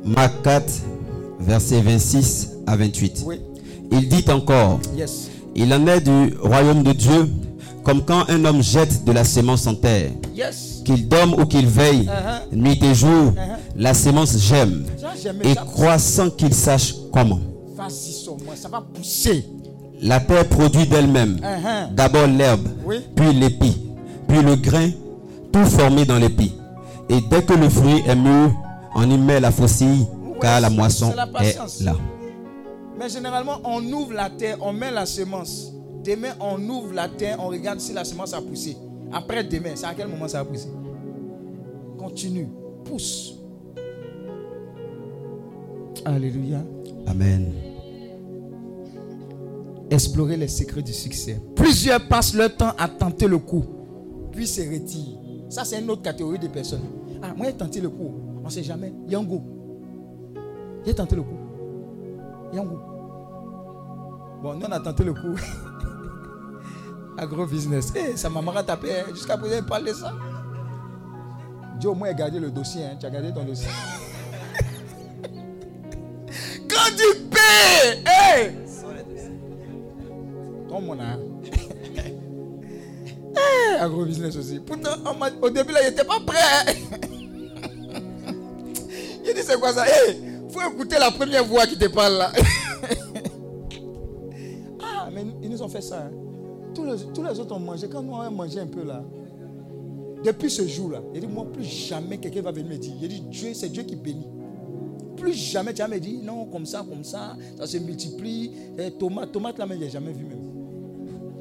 [SPEAKER 4] Marc 4, verset 26 à 28.
[SPEAKER 2] Oui.
[SPEAKER 4] Il dit encore,
[SPEAKER 2] Yes.
[SPEAKER 4] il en est du royaume de Dieu comme quand un homme jette de la sémence en terre.
[SPEAKER 2] Yes.
[SPEAKER 4] Qu'il dorme ou qu'il veille,
[SPEAKER 2] Uh-huh.
[SPEAKER 4] nuit et jour,
[SPEAKER 2] Uh-huh.
[SPEAKER 4] la sémence gemme et croît sans qu'il sache comment.
[SPEAKER 2] Ça va pousser.
[SPEAKER 4] La terre produit d'elle-même
[SPEAKER 2] Uh-huh.
[SPEAKER 4] d'abord l'herbe,
[SPEAKER 2] Oui.
[SPEAKER 4] puis l'épi, puis le grain, tout formé dans l'épi. Et dès que le fruit est mûr, on y met la faucille car la moisson est là.
[SPEAKER 2] Mais généralement, on ouvre la terre, on met la semence. Demain, on ouvre la terre, on regarde si la semence a poussé. Après demain, c'est à quel moment ça a poussé? Continue, pousse. Alléluia.
[SPEAKER 4] Amen.
[SPEAKER 2] Explorer les secrets du succès. Plusieurs passent leur temps à tenter le coup, puis se retirent. Ça, c'est une autre catégorie de personnes. Ah, moi, j'ai tenté le coup. On ne sait jamais. Yango. J'ai tenté le coup. Yango. Bon, nous, on a tenté le coup. *laughs* Agro-business. Eh, ça m'a marre tapé. hein. Jusqu'à présent, il parle de ça. Dieu, au moins, a gardé le dossier. hein. Tu as gardé ton dossier. *laughs* Quand tu paies, hey! Ton mon Eh, Agro-business aussi. Pourtant, au début, là, il n'était pas prêt. *laughs* il dit, c'est quoi ça? Eh, faut écouter la première voix qui te parle là. *laughs* ah, mais ils nous ont fait ça. hein. Tous, les, tous les autres ont mangé. Quand nous, on a mangé un peu là, depuis ce jour-là, il dit, moi, plus jamais quelqu'un va venir me dire. Il dit, Dieu, c'est Dieu qui bénit. Plus jamais tu vas me dire, non, comme ça, comme ça, ça se multiplie. Eh, tomate, tomate là, mais j'ai jamais vu même.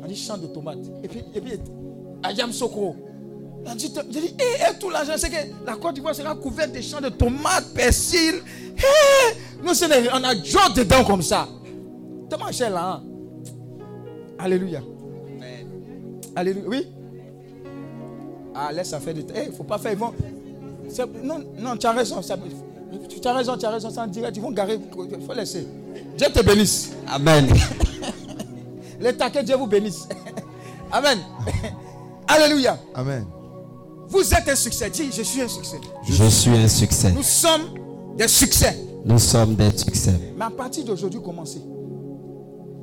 [SPEAKER 2] On dit champ de tomates. Et puis, et puis On dit, j'ai dit, eh, tout l'argent, c'est que la Côte d'Ivoire sera couverte de champs de tomates, persil. Eh, nous, on a joie dedans comme ça. Tellement cher là. hein. Alléluia. Alléluia. Oui. Ah, laisse ça faire des. Eh, faut pas faire. Ils vont. Non, non, tu as raison. ça- Tu as raison, tu as raison. C'est en direct. Ils vont garer. Il faut laisser. Dieu te bénisse.
[SPEAKER 4] Amen. *laughs*
[SPEAKER 2] Les taquets, Dieu vous bénisse. *laughs* Amen. *laughs* Alléluia.
[SPEAKER 3] Amen.
[SPEAKER 2] Vous êtes un succès. Dis, je suis un succès.
[SPEAKER 4] Je suis un succès.
[SPEAKER 2] Nous sommes des succès.
[SPEAKER 4] Nous sommes des succès.
[SPEAKER 2] Mais à partir d'aujourd'hui, commencez.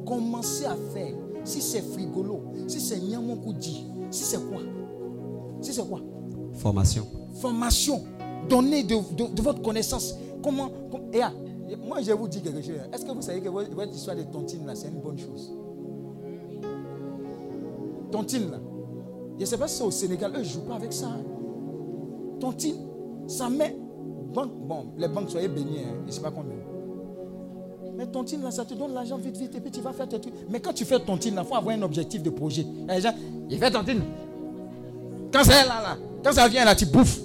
[SPEAKER 2] Commencez à faire. Si c'est frigolo, si c'est Nyamonkoudi, si c'est quoi? Si c'est quoi?
[SPEAKER 4] Formation.
[SPEAKER 2] Formation. Donnez de, de- de votre connaissance. Comment. com- et ah, moi, je vais vous dire quelque chose. Est-ce que vous savez que votre, votre histoire de tontine, là, c'est une bonne chose? Tontine, là. Je ne sais pas si c'est au Sénégal, eux, ne jouent pas avec ça. hein. Tontine, ça met. Banque, bon, les banques, soyez bénis, hein, je ne sais pas combien. Mais tontine, là, ça te donne l'argent vite, vite, et puis tu vas faire tes trucs. Mais quand tu fais tontine, il faut avoir un objectif de projet. Les gens, il fait tontine. Quand c'est là, là, quand ça vient là, tu bouffes.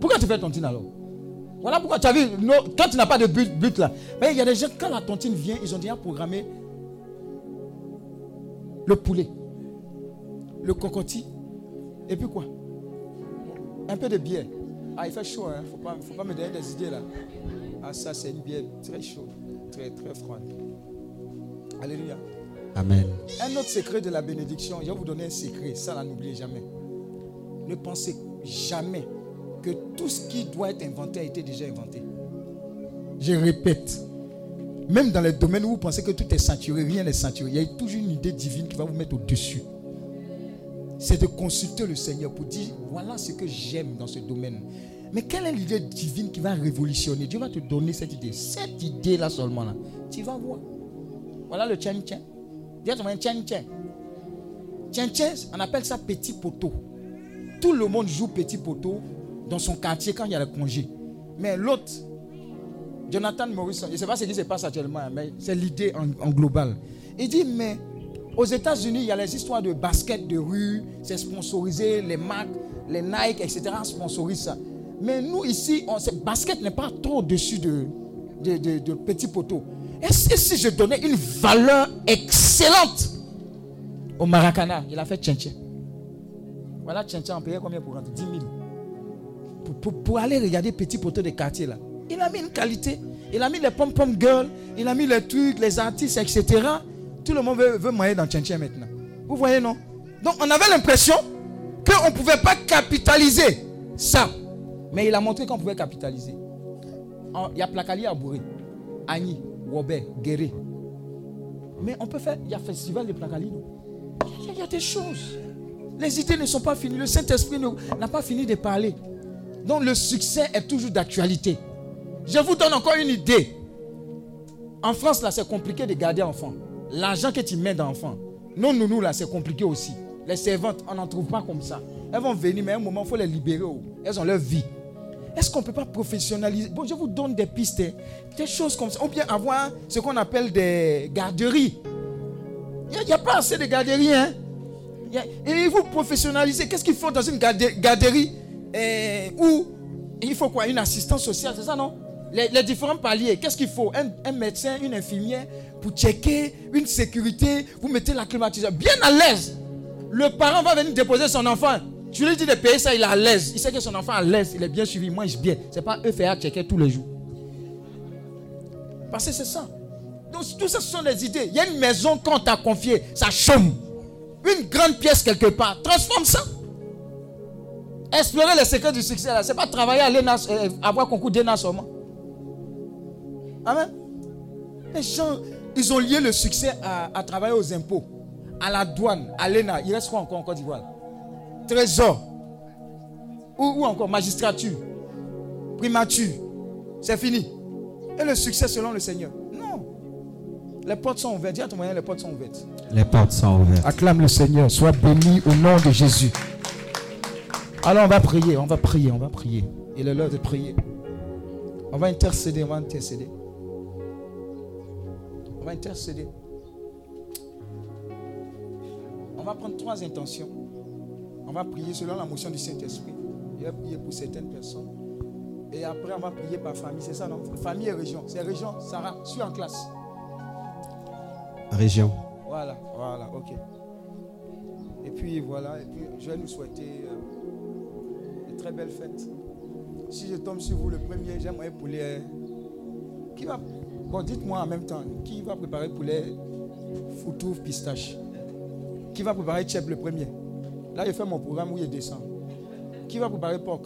[SPEAKER 2] Pourquoi tu fais tontine alors? Voilà pourquoi tu as vu, non, quand tu n'as pas de but, but là. Mais il y a des gens, quand la tontine vient, ils ont déjà programmé le poulet, le cocotier, et puis quoi? Un peu de bière. Ah, il fait chaud, hein. Faut pas, faut pas me donner des idées là. Ah, ça, c'est une bière très chaude, très, très froide. Alléluia.
[SPEAKER 4] Amen.
[SPEAKER 2] Un autre secret de la bénédiction, je vais vous donner un secret, ça là n'oubliez jamais. Ne pensez jamais que tout ce qui doit être inventé a été déjà inventé. Je répète, même dans les domaines où vous pensez que tout est saturé, rien n'est saturé, il y a toujours une idée divine qui va vous mettre au-dessus. C'est de consulter le Seigneur pour dire, voilà ce que j'aime dans ce domaine. Mais quelle est l'idée divine qui va révolutionner? Dieu va te donner cette idée. Cette idée-là seulement, là, tu vas voir. Voilà le tien tien. Dis à tien tien. Tien tien, on appelle ça petit poteau. Tout le monde joue petit poteau dans son quartier quand il y a le congé. Mais l'autre, Jonathan Morrison, je ne sais pas ce qui se passe actuellement, hein, mais c'est l'idée en, en global. Il dit, mais aux États-Unis, il y a les histoires de basket de rue, c'est sponsorisé, les marques, les Nike, etc. sponsorisent ça. Mais nous, ici, on, basket n'est pas trop au-dessus de, de, de- de petits poteaux. Et si, si je donnais une valeur excellente au Maracana, il a fait tchèn Voilà, tchèn on payait combien pour rentrer? 10 000. Pour, pour- aller regarder petits poteaux de quartier là. Il a mis une qualité. Il a mis les pom-pom girls, il a mis les trucs, les artistes, etc. Tout le monde veut, veut dans tchèn maintenant. Vous voyez, non? Donc on avait l'impression qu'on ne pouvait pas capitaliser ça. Mais il a montré qu'on pouvait capitaliser. Il y a Placali à Bourré, Agni, Wobé, Guéré. Mais on peut faire, il y a festival de Placali. non? Il y a- il y a des choses. Les idées ne sont pas finies. Le Saint-Esprit n'a pas fini de parler. Donc le succès est toujours d'actualité. Je vous donne encore une idée. En France, là, c'est compliqué de garder enfant. L'argent que tu mets dans l'enfant. Non, nous, nous, là, c'est compliqué aussi. Les servantes, on n'en trouve pas comme ça. Elles vont venir, mais à un moment, il faut les libérer. oh. Elles ont leur vie. Est-ce qu'on ne peut pas professionnaliser? Bon, je vous donne des pistes, hein. des choses comme ça. Ou bien avoir ce qu'on appelle des garderies. Il n'y a, pas assez de garderies. Hein? A- et il faut professionnaliser. Qu'est-ce qu'il faut dans une garde- garderie? Eh, où il faut quoi? Une assistance sociale, c'est ça, non? Les, les différents paliers, qu'est-ce qu'il faut? Un, un médecin, une infirmière pour checker, une sécurité, vous mettez la climatisation bien à l'aise. Le parent va venir déposer son enfant. Tu lui dis de payer ça, il est à l'aise. Il sait que son enfant est à l'aise, il est bien suivi, il mange bien. C'est pas eux faire checker tous les jours. Parce que c'est ça. Donc tout ça, ce sont des idées. Il y a une maison qu'on t'a confiée, ça chôme. Une grande pièce quelque part. Transforme ça. Explorer les secrets du succès, là. C'est pas travailler l'ENA, euh, avoir concours d'ENA seulement. Amen. Les gens, ils ont lié le succès à, à travailler aux impôts, à la douane, à l'ENA. Il reste quoi encore en Côte d'Ivoire? Trésor. Ou, ou encore magistrature. Primature. C'est fini. Et le succès selon le Seigneur? Non. Les portes sont ouvertes. Dis à ton moyen, les portes sont ouvertes.
[SPEAKER 4] Les portes sont ouvertes.
[SPEAKER 2] Acclame le Seigneur. Sois béni au nom de Jésus. Alors on va prier, on va prier, on va prier. Il est l'heure de prier. On va intercéder, on va intercéder. Va intercéder. On va prendre trois intentions. On va prier selon la motion du Saint-Esprit. Il va prier pour certaines personnes. Et après, on va prier par famille. C'est ça, non? Famille et région. C'est région. Sarah, suis en classe.
[SPEAKER 4] Région.
[SPEAKER 2] Voilà, voilà, ok. Et puis voilà, et puis je vais nous souhaiter euh, de très belles fêtes. Si je tombe sur vous le premier, j'aimerais poulet. Qui va. Bon, dites-moi en même temps, qui va préparer poulet foutouf pistache Qui va préparer tchèp le premier? Là, je fais mon programme où il descend. Qui va préparer porc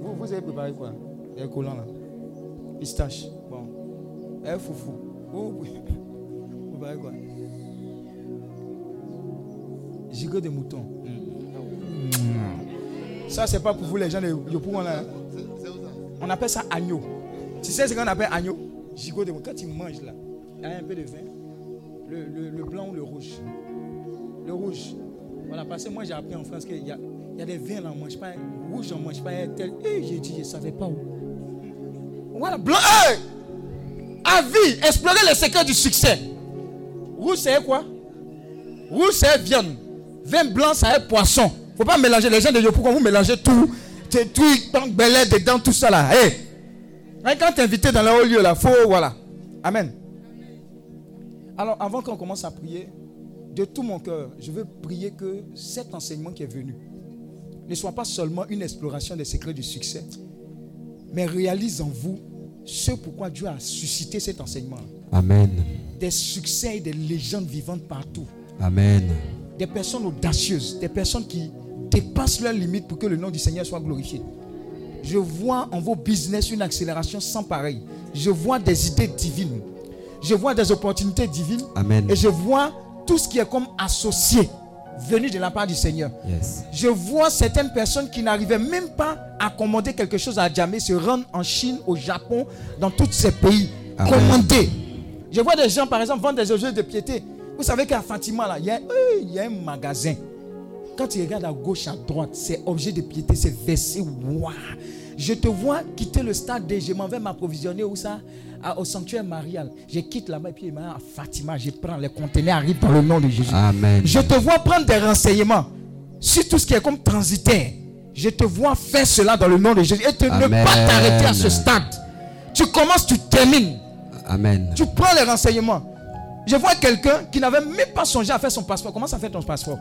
[SPEAKER 2] vous, vous avez préparé quoi? Les collants là. Pistache. Bon. Eh, foufou. Vous, vous *laughs* préparez quoi? Gigot de mouton. Ça, c'est pas pour vous, les gens de Yopougon là. On appelle ça agneau. Tu sais ce qu'on appelle agneau? Gigot de mouton. Quand tu manges là, il y a un peu de vin. Le, le- blanc ou le rouge? Le rouge. Voilà, parce que moi j'ai appris en France qu'il y a, il y a des vins là, on ne mange pas. Rouge, on ne mange pas. Tel. Et j'ai dit, je ne savais pas où. Voilà, blanc. Hey! À vie, explorer les secrets du succès. Rouge, c'est quoi? Rouge, c'est viande. Vin blanc, c'est poisson. faut pas mélanger. Les gens de Yopou, quand vous mélangez tout, c'est tout, tant dedans, tout ça là. Hey. Quand tu es invité dans le haut lieu là, faut, voilà. Amen. Alors, avant qu'on commence à prier, de tout mon cœur, je veux prier que cet enseignement qui est venu ne soit pas seulement une exploration des secrets du succès, mais réalise en vous ce pourquoi Dieu a suscité cet enseignement.
[SPEAKER 4] Amen.
[SPEAKER 2] Des succès et des légendes vivantes partout.
[SPEAKER 4] Amen.
[SPEAKER 2] Des personnes audacieuses, des personnes qui dépassent leurs limites pour que le nom du Seigneur soit glorifié. Je vois en vos business une accélération sans pareil. Je vois des idées divines. Je vois des opportunités divines.
[SPEAKER 4] Amen.
[SPEAKER 2] Et je vois tout ce qui est comme associé venu de la part du Seigneur.
[SPEAKER 4] Yes.
[SPEAKER 2] Je vois certaines personnes qui n'arrivaient même pas à commander quelque chose à Djamé se rendre en Chine, au Japon, dans tous ces pays.
[SPEAKER 4] Amen.
[SPEAKER 2] Commander. Je vois des gens, par exemple, vendre des objets de piété. Vous savez qu'à Fatima, là, il y, a, euh, il y a un magasin. Quand tu regardes à gauche, à droite, c'est objets de piété, c'est versé. Waouh! Je te vois quitter le stade et je m'en vais m'approvisionner où ça? À- Au sanctuaire marial. Je quitte là-bas et puis à Fatima. Je prends les conteneurs, arrivent dans le nom de Jésus.
[SPEAKER 4] Amen.
[SPEAKER 2] Je te vois prendre des renseignements sur tout ce qui est comme transitaire. Je te vois faire cela dans le nom de Jésus et te, ne pas t'arrêter à ce stade. Tu commences, tu termines.
[SPEAKER 4] Amen.
[SPEAKER 2] Tu prends les renseignements. Je vois quelqu'un qui n'avait même pas songé à faire son passeport. Comment ça fait ton passeport?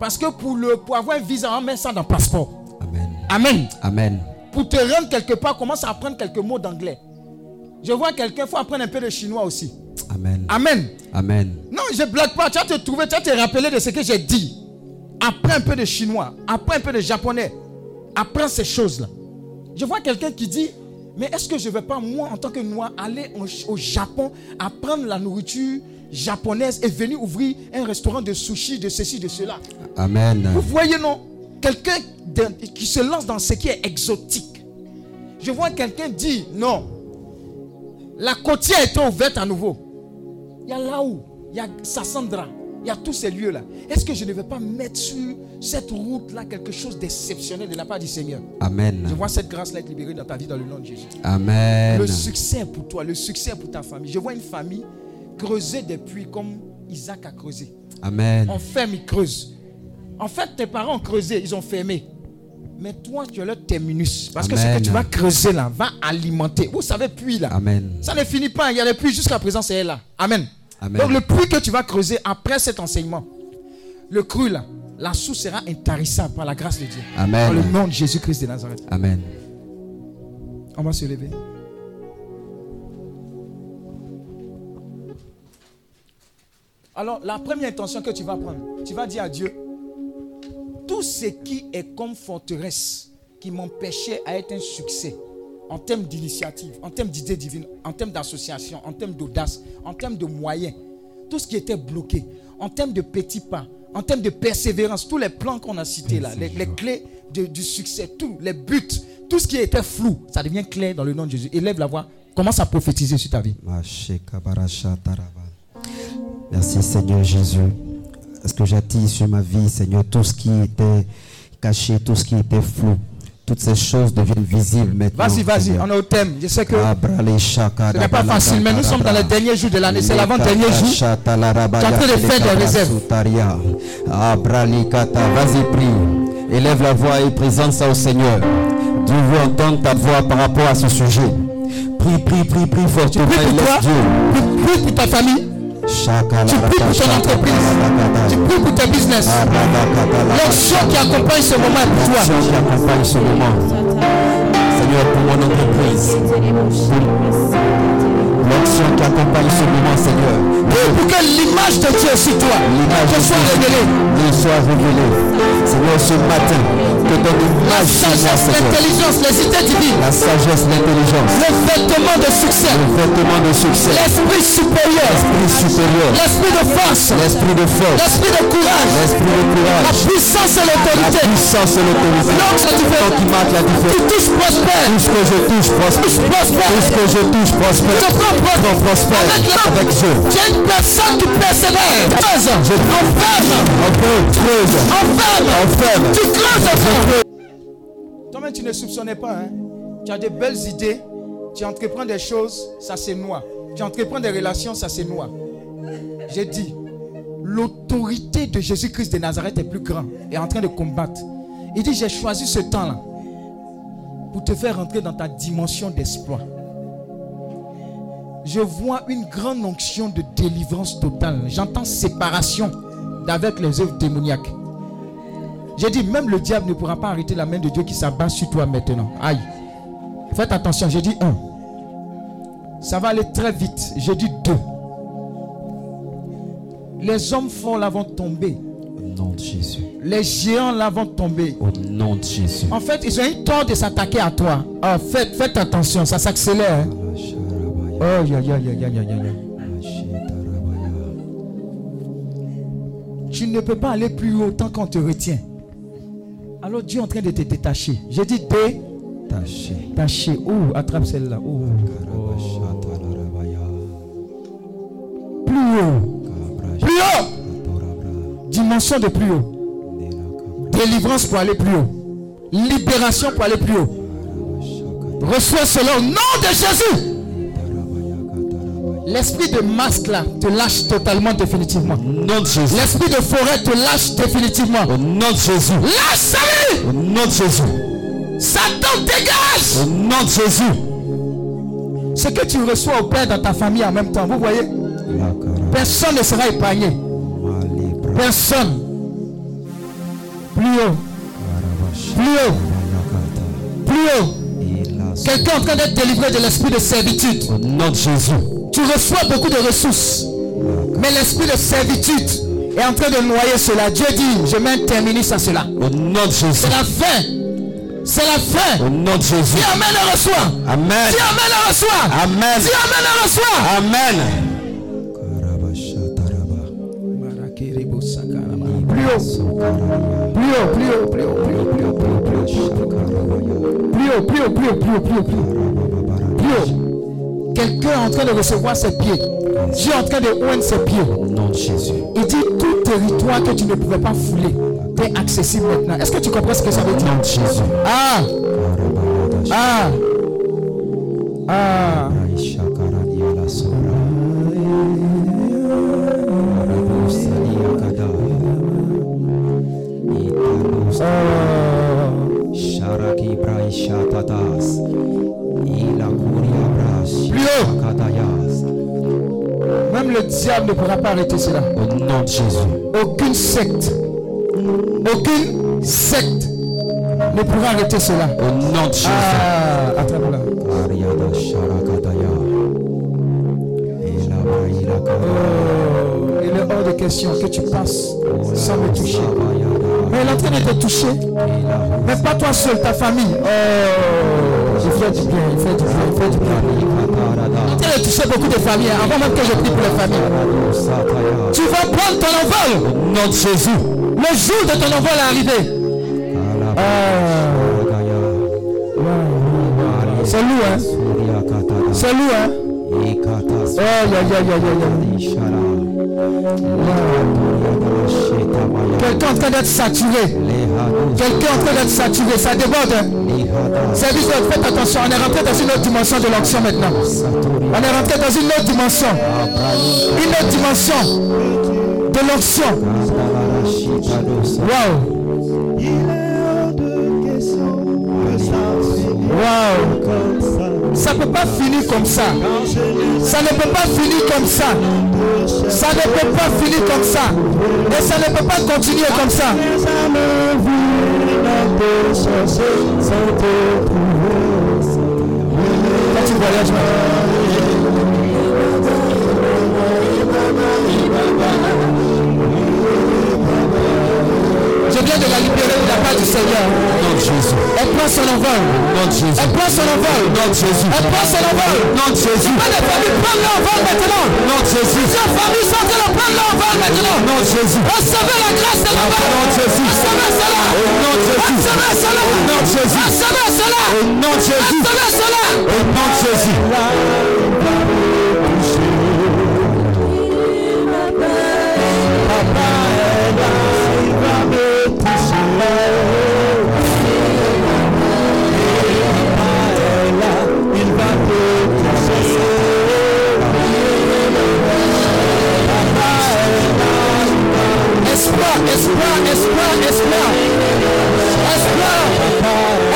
[SPEAKER 2] Parce que pour, le, pour avoir un visa, on met ça dans le passeport.
[SPEAKER 4] Amen.
[SPEAKER 2] Amen.
[SPEAKER 4] Amen.
[SPEAKER 2] Pour te rendre quelque part, commence à apprendre quelques mots d'anglais. Je vois quelqu'un, il faut apprendre un peu de chinois aussi.
[SPEAKER 4] Amen.
[SPEAKER 2] Amen.
[SPEAKER 4] Amen.
[SPEAKER 2] Non, je blague pas. Tu vas te trouver, tu vas te rappeler de ce que j'ai dit. Apprends un peu de chinois, apprends un peu de japonais. Apprends ces choses-là. Je vois quelqu'un qui dit, mais est-ce que je ne vais pas, moi, en tant que noir, aller au, au Japon, apprendre la nourriture japonaise et venir ouvrir un restaurant de sushi, de ceci, de cela
[SPEAKER 4] Amen.
[SPEAKER 2] Vous voyez, non? Quelqu'un qui se lance dans ce qui est exotique. Je vois quelqu'un dire, non, la côtière est ouverte à nouveau. Il y a là où, il y a Sassandra, il y a tous ces lieux-là. Est-ce que je ne vais pas mettre sur cette route-là, quelque chose d'exceptionnel de la part du Seigneur?
[SPEAKER 4] Amen.
[SPEAKER 2] Je vois cette grâce-là être libérée dans ta vie dans le nom de Jésus.
[SPEAKER 4] Amen.
[SPEAKER 2] Le succès est pour toi, le succès est pour ta famille. Je vois une famille creuser des puits comme Isaac a creusé.
[SPEAKER 4] Amen.
[SPEAKER 2] On ferme, ils creusent. En fait, tes parents ont creusé, ils ont fermé. Mais toi, tu es leur terminus. Parce que ce que tu vas creuser là va alimenter. Vous savez, puits là.
[SPEAKER 4] Amen.
[SPEAKER 2] Ça ne finit pas. Il y a des puits jusqu'à présent, c'est là. Amen.
[SPEAKER 4] Amen.
[SPEAKER 2] Donc le puits que tu vas creuser après cet enseignement, le cru là, la source sera intarissable par la grâce de Dieu.
[SPEAKER 4] Amen.
[SPEAKER 2] Dans le nom de Jésus-Christ de Nazareth.
[SPEAKER 4] Amen.
[SPEAKER 2] On va se lever. Alors, la première intention que tu vas prendre, tu vas dire à Dieu, tout ce qui est comme forteresse qui m'empêchait à être un succès en termes d'initiative, en termes d'idées divines, en termes d'association, en termes d'audace, en termes de moyens, tout ce qui était bloqué, en termes de petits pas, en termes de persévérance, tous les plans qu'on a cités là, les, clés du succès, tous les buts, tout ce qui était flou, ça devient clair dans le nom de Jésus. Élève la voix, commence à prophétiser sur ta vie.
[SPEAKER 4] Merci Seigneur Jésus. Est-ce que j'attire sur ma vie, Seigneur, tout ce qui était caché, tout ce qui était flou. Toutes ces choses deviennent visibles maintenant.
[SPEAKER 2] Vas-y, vas-y, on est au thème. Je sais que
[SPEAKER 4] Ce
[SPEAKER 2] n'est pas facile, mais nous sommes dans les derniers jours de l'année. C'est l'avant-dernier jour. Tu es en train de faire des réserves.
[SPEAKER 4] Vas-y, prie. Élève la voix et présente ça au Seigneur. Dieu veut entendre ta voix par rapport à ce sujet. Prie, prie, prie, prie fortement
[SPEAKER 2] Prie pour toi, prie- pour ta famille, tu pries pour ton entreprise, tu pries pour tes business. L'action qui accompagne ce moment est pour toi.
[SPEAKER 4] L'action qui accompagne ce moment. Seigneur, pour mon entreprise. Qui accompagne ce moment, Seigneur.
[SPEAKER 2] Pour que l'image de Dieu sur toi te soit révélée.
[SPEAKER 4] nous soit révélée. Seigneur, ce matin, que ton
[SPEAKER 2] La
[SPEAKER 4] image
[SPEAKER 2] sagesse, l'intelligence, les idées divines,
[SPEAKER 4] La sagesse, l'intelligence,
[SPEAKER 2] le vêtement de succès,
[SPEAKER 4] le vêtement de succès,
[SPEAKER 2] l'esprit supérieur,
[SPEAKER 4] l'esprit supérieur,
[SPEAKER 2] l'esprit de force,
[SPEAKER 4] l'esprit de force,
[SPEAKER 2] l'esprit de courage,
[SPEAKER 4] l'esprit de
[SPEAKER 2] la puissance et
[SPEAKER 4] la
[SPEAKER 2] l'autorité.
[SPEAKER 4] puissance et l'autorité. Qui marque la différence.
[SPEAKER 2] touches prospère.
[SPEAKER 4] Tout ce que je touche prospère.
[SPEAKER 2] Touche prospère.
[SPEAKER 4] Tout ce que je touche prospère.
[SPEAKER 2] Avec
[SPEAKER 4] Dieu.
[SPEAKER 2] Es une personne qui persévère.
[SPEAKER 4] Je
[SPEAKER 2] Enferme.
[SPEAKER 4] Creuse.
[SPEAKER 2] Enferme.
[SPEAKER 4] Enferme.
[SPEAKER 2] Tu creuses. enferme. Toi-même, tu ne soupçonnais pas. Hein? Tu as de belles idées. Tu entreprends des choses, ça c'est noir. Tu entreprends des relations, ça c'est noir. J'ai dit, l'autorité de Jésus-Christ de Nazareth est plus grande et en train de combattre. Il dit, j'ai choisi ce temps-là pour te faire entrer dans ta dimension d'espoir. Je vois une grande onction de délivrance totale. J'entends séparation d'avec les œuvres démoniaques. J'ai dit, même le diable ne pourra pas arrêter la main de Dieu qui s'abat sur toi maintenant. Aïe. Faites attention, j'ai dit un. Ça va aller très vite. J'ai dit deux. Les hommes forts là vont tomber.
[SPEAKER 4] Au nom de Jésus.
[SPEAKER 2] Les géants là vont tomber.
[SPEAKER 4] Au nom de Jésus.
[SPEAKER 2] En fait, ils ont eu tort de s'attaquer à toi. Ah, faites, faites attention, ça s'accélère. hein. Tu ne peux pas aller plus haut tant qu'on te retient. Alors Dieu est en train de te détacher. J'ai dit
[SPEAKER 4] Taché.
[SPEAKER 2] détacher. Oh, attrape celle-là. Plus haut. Plus haut. Dimension de plus haut. Délivrance pour aller plus haut. Libération pour aller plus haut. Reçois cela au nom de Jésus. L'esprit de masque là te lâche totalement définitivement.
[SPEAKER 4] Au nom de Jésus.
[SPEAKER 2] L'esprit de forêt te lâche définitivement.
[SPEAKER 4] Au nom de Jésus.
[SPEAKER 2] Lâche sa vie.
[SPEAKER 4] Au nom de Jésus.
[SPEAKER 2] Satan dégage.
[SPEAKER 4] Au nom de Jésus.
[SPEAKER 2] Ce que tu reçois au Père dans ta famille en même temps, vous voyez, personne ne sera épargné. Personne. Plus haut. Plus haut. Plus haut. Quelqu'un est en train d'être délivré de l'esprit de servitude.
[SPEAKER 4] Au nom de Jésus.
[SPEAKER 2] Tu reçois beaucoup de ressources. Mais l'esprit de servitude est en train de noyer cela. Dieu dit, je mets un terminus à cela.
[SPEAKER 4] Au nom de Jésus.
[SPEAKER 2] C'est la fin. C'est la fin.
[SPEAKER 4] Au nom de Jésus.
[SPEAKER 2] Dis Amen et reçois.
[SPEAKER 4] Amen.
[SPEAKER 2] Dis Amen et reçois.
[SPEAKER 4] Amen.
[SPEAKER 2] Dis Amen et reçois.
[SPEAKER 4] Amen.
[SPEAKER 2] Plus haut. Plus haut, plus haut, plus haut, plus haut, plus haut, plus haut, plus haut, plus haut. Plus haut, plus haut, plus haut, plus haut, plus haut, plus haut. Plus haut. Quelqu'un est en train de recevoir ses pieds. Dieu est en train de oindre ses pieds.
[SPEAKER 4] Au nom de Jésus.
[SPEAKER 2] Il dit tout territoire que tu ne pouvais pas fouler est accessible maintenant. Est-ce que tu comprends ce que ça veut dire?
[SPEAKER 4] Nom de Jésus.
[SPEAKER 2] Ah Ah Ah
[SPEAKER 4] brai
[SPEAKER 2] Même le diable ne pourra pas arrêter cela.
[SPEAKER 4] Au nom de Jésus.
[SPEAKER 2] Aucune secte, aucune secte ne pourra arrêter cela.
[SPEAKER 4] Au nom de Jésus.
[SPEAKER 2] Ah,
[SPEAKER 4] ila
[SPEAKER 2] Oh, il est hors de question que tu passes sans me toucher. Mais il est en train de te toucher. Mais pas toi seul, ta famille. Oh, il fait du bien, il fait du bien, il fait du bien. De toucher beaucoup de familles, hein, avant même que je prie pour les familles. Tu vas prendre ton envol.
[SPEAKER 4] Au nom de Jésus.
[SPEAKER 2] Le jour de ton envol est arrivé. C'est lourd, hein. C'est lourd, hein. Oh. Quelqu'un en train d'être saturé. Quelqu'un en train d'être saturé. Ça déborde. hein. Service, de- faites attention. On est rentré dans une autre dimension de l'onction maintenant. On est rentré dans une autre dimension. Une autre dimension de l'onction. Waouh. Waouh. Ça ne peut pas finir comme ça. Ça ne peut pas finir comme ça. Ça ne peut pas finir comme ça. Et ça ne peut pas continuer comme ça. Quand tu voyages du Seigneur.
[SPEAKER 4] Nom de Jésus.
[SPEAKER 2] Elle prend son envol.
[SPEAKER 4] Nom de Jésus.
[SPEAKER 2] Elle prend son envol.
[SPEAKER 4] Nom de Jésus.
[SPEAKER 2] Elle prend son envol.
[SPEAKER 4] Nom de Jésus.
[SPEAKER 2] Pas les familles prennent leur envol maintenant.
[SPEAKER 4] Nom de Jésus.
[SPEAKER 2] Plusieurs familles sont en train de prendre leur envol maintenant.
[SPEAKER 4] Nom de Jésus.
[SPEAKER 2] Recevez la grâce de l'envol.
[SPEAKER 4] Nom de Jésus.
[SPEAKER 2] Recevez cela.
[SPEAKER 4] nom de Jésus.
[SPEAKER 2] Recevez cela.
[SPEAKER 4] nom de Jésus.
[SPEAKER 2] Recevez cela.
[SPEAKER 4] Au nom de Jésus.
[SPEAKER 2] Recevez cela.
[SPEAKER 4] Au nom de Jésus.
[SPEAKER 2] Espoir, espoir, espoir, espoir. Espoir.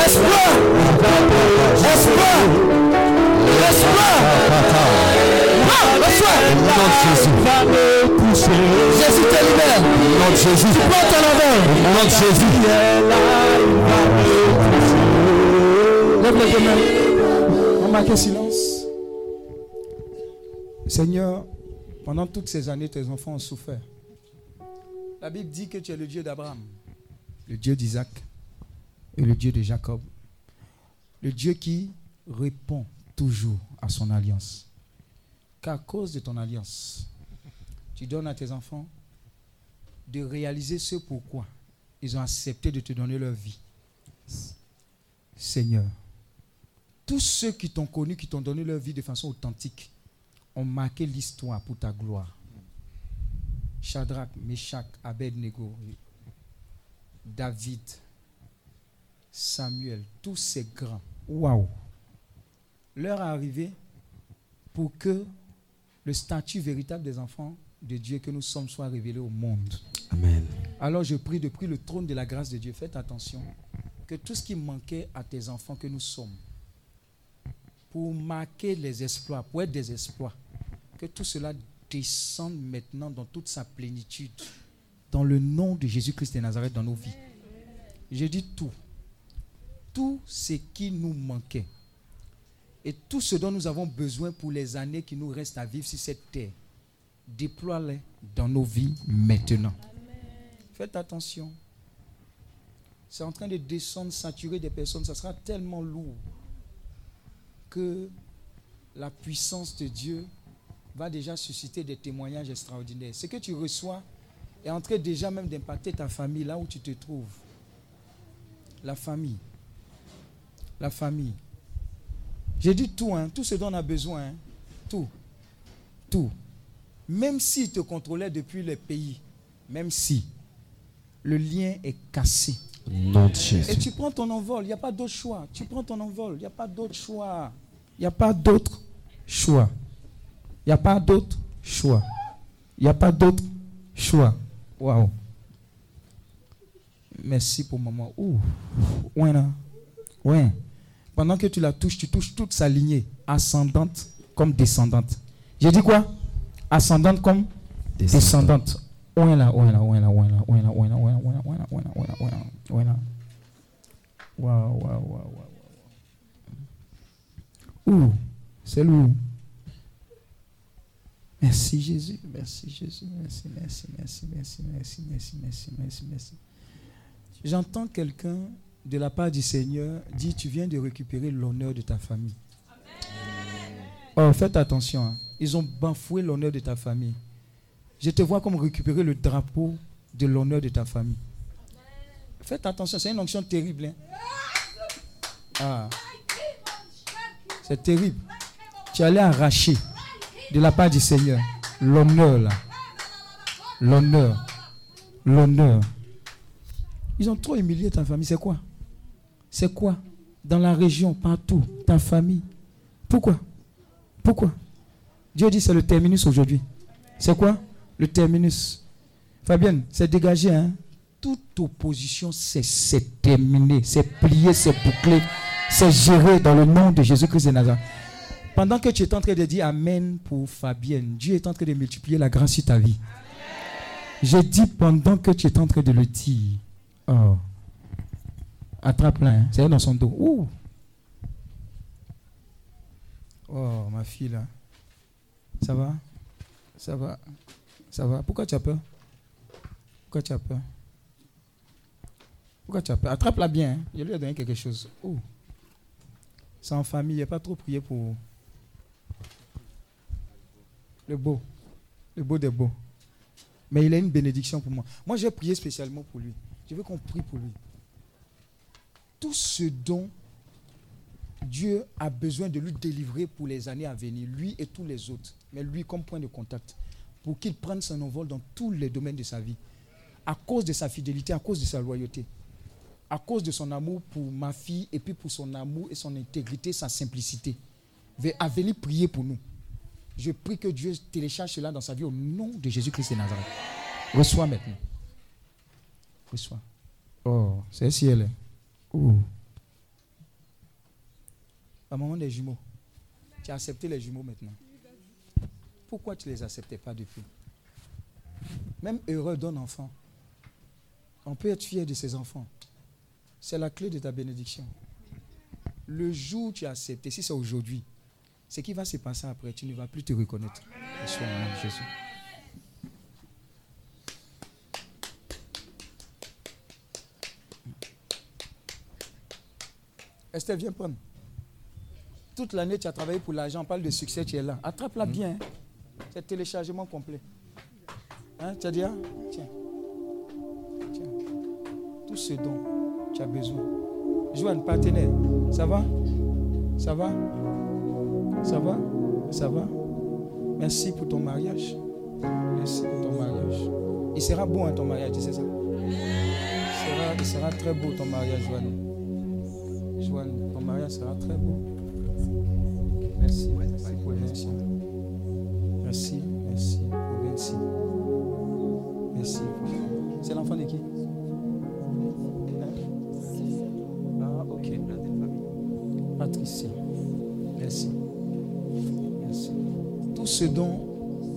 [SPEAKER 2] Espoir. Espoir. Espoir. Ah, reçois.
[SPEAKER 4] De Jésus.
[SPEAKER 2] Jésus te libère.
[SPEAKER 4] Nom de Jésus.
[SPEAKER 2] Tu prends ton envol.
[SPEAKER 4] Nom de Jésus.
[SPEAKER 2] Lève les deux mains. On marque silence. Seigneur, pendant toutes ces années, tes enfants ont souffert. La Bible dit que tu es le Dieu d'Abraham, le Dieu d'Isaac et le Dieu de Jacob. Le Dieu qui répond toujours à son alliance. Qu'à cause de ton alliance, tu donnes à tes enfants de réaliser ce pourquoi ils ont accepté de te donner leur vie. Seigneur, tous ceux qui t'ont connu, qui t'ont donné leur vie de façon authentique, ont marqué l'histoire pour ta gloire. Shadrach, Meshach, Abednego, David, Samuel, tous ces grands. Waouh! L'heure est arrivée pour que le statut véritable des enfants de Dieu que nous sommes soit révélé au monde.
[SPEAKER 4] Amen.
[SPEAKER 2] Alors je prie depuis le trône de la grâce de Dieu, faites attention, que tout ce qui manquait à tes enfants que nous sommes, pour marquer les exploits, pour être des exploits, que tout cela descende maintenant dans toute sa plénitude, dans le nom de Jésus-Christ de Nazareth dans nos vies. Je dis tout, tout ce qui nous manquait et tout ce dont nous avons besoin pour les années qui nous restent à vivre sur cette terre, déploie-les dans nos vies maintenant. Faites attention. C'est en train de descendre, saturer des personnes. Ça sera tellement lourd que la puissance de Dieu va déjà susciter des témoignages extraordinaires. Ce que tu reçois est en train déjà même d'impacter ta famille là où tu te trouves. La famille. La famille. J'ai dit tout, hein, tout ce dont on a besoin. hein, tout. Tout. Même s'ils te contrôlaient depuis les pays, même si, le lien est cassé.
[SPEAKER 4] De
[SPEAKER 2] Et tu prends ton envol, il n'y a pas d'autre choix. Tu prends ton envol, il n'y a pas d'autre choix. Il n'y a pas d'autre choix. Il n'y a pas d'autre choix. Il n'y a pas d'autre choix. Waouh. Merci pour maman. Ouh. Ouais, là. Ouais. Pendant que tu la touches, tu touches toute sa lignée, ascendante comme descendante. J'ai dit quoi Ascendante comme descendante. Ouais là, ouais là, ouais là, ouais là, ouais là, ouais là, ouais là, ouais là, ouais là, ouais là, ouais là, ouais là, waouh, waouh, waouh, waouh. Ouh, c'est lourd. Merci Jésus, merci Jésus, merci, merci, merci, merci, merci, merci, merci, merci, merci. J'entends quelqu'un de la part du Seigneur dire tu viens de récupérer l'honneur de ta famille. Oh, faites attention, hein. ils ont bafoué l'honneur de ta famille. Je te vois comme récupérer le drapeau de l'honneur de ta famille. Faites attention, c'est une onction terrible. hein. Ah. C'est terrible. Tu allais arracher de la part du Seigneur l'honneur là. L'honneur. L'honneur. Ils ont trop humilié ta famille. C'est quoi? C'est quoi? Dans la région, partout, ta famille. Pourquoi? Pourquoi? Dieu dit c'est le terminus aujourd'hui. C'est quoi? Le terminus. Fabienne, c'est dégagé. Hein? Toute opposition, c'est- terminé. C'est plié, c'est bouclé. C'est géré dans le nom de Jésus-Christ de Nazareth. Pendant que tu es en train de dire Amen pour Fabienne, Dieu est en train de multiplier la grâce sur ta vie. Je dis pendant que tu es en train de le dire. Oh. Attrape-la, hein. c'est dans son dos. Ouh. Oh, ma fille là. Ça va? Ça va? Ça va? Pourquoi tu as peur? Pourquoi tu as peur? Pourquoi tu as peur? Attrape-la bien. hein. Je lui ai donné quelque chose. Ouh. C'est en famille, il n'y a pas trop prié pour le beau. Le beau des beaux. Mais il a une bénédiction pour moi. Moi, j'ai prié spécialement pour lui. Je veux qu'on prie pour lui. Tout ce dont Dieu a besoin de lui délivrer pour les années à venir, lui et tous les autres, mais lui comme point de contact, pour qu'il prenne son envol dans tous les domaines de sa vie, à cause de sa fidélité, à cause de sa loyauté, à cause de son amour pour ma fille et puis pour son amour et son intégrité, sa simplicité, à venir prier pour nous. Je prie que Dieu télécharge cela dans sa vie au nom de Jésus-Christ de Nazareth. Reçois maintenant. Reçois. Oh, c'est si elle est. Ouh. La maman des jumeaux. Tu as accepté les jumeaux maintenant. Pourquoi tu ne les acceptais pas depuis? Même heureux d'un enfant. On peut être fier de ses enfants. C'est la clé de ta bénédiction. Le jour où tu as accepté, si c'est aujourd'hui, ce qui va se passer après, tu ne vas plus te reconnaître. Jésus. Esther, viens prendre. Toute l'année, tu as travaillé pour l'argent. On parle de succès, tu es là. Attrape-la bien. hein. C'est téléchargement complet. Hein, tu as dit, ah, tiens. Tiens. Tout ce dont tu as besoin. Joanne, partenaire, ça va? Ça va? Ça va? Ça va? Merci pour ton mariage. Merci pour ton mariage. Il sera beau hein, ton mariage, tu sais ça? Il sera, très beau ton mariage, Joanne. Joanne, ton mariage sera très beau. Merci, merci pour. Merci, merci pour Vinci. Merci. C'est l'enfant de qui? Hein? Ah, ok. Patricie. Ce dont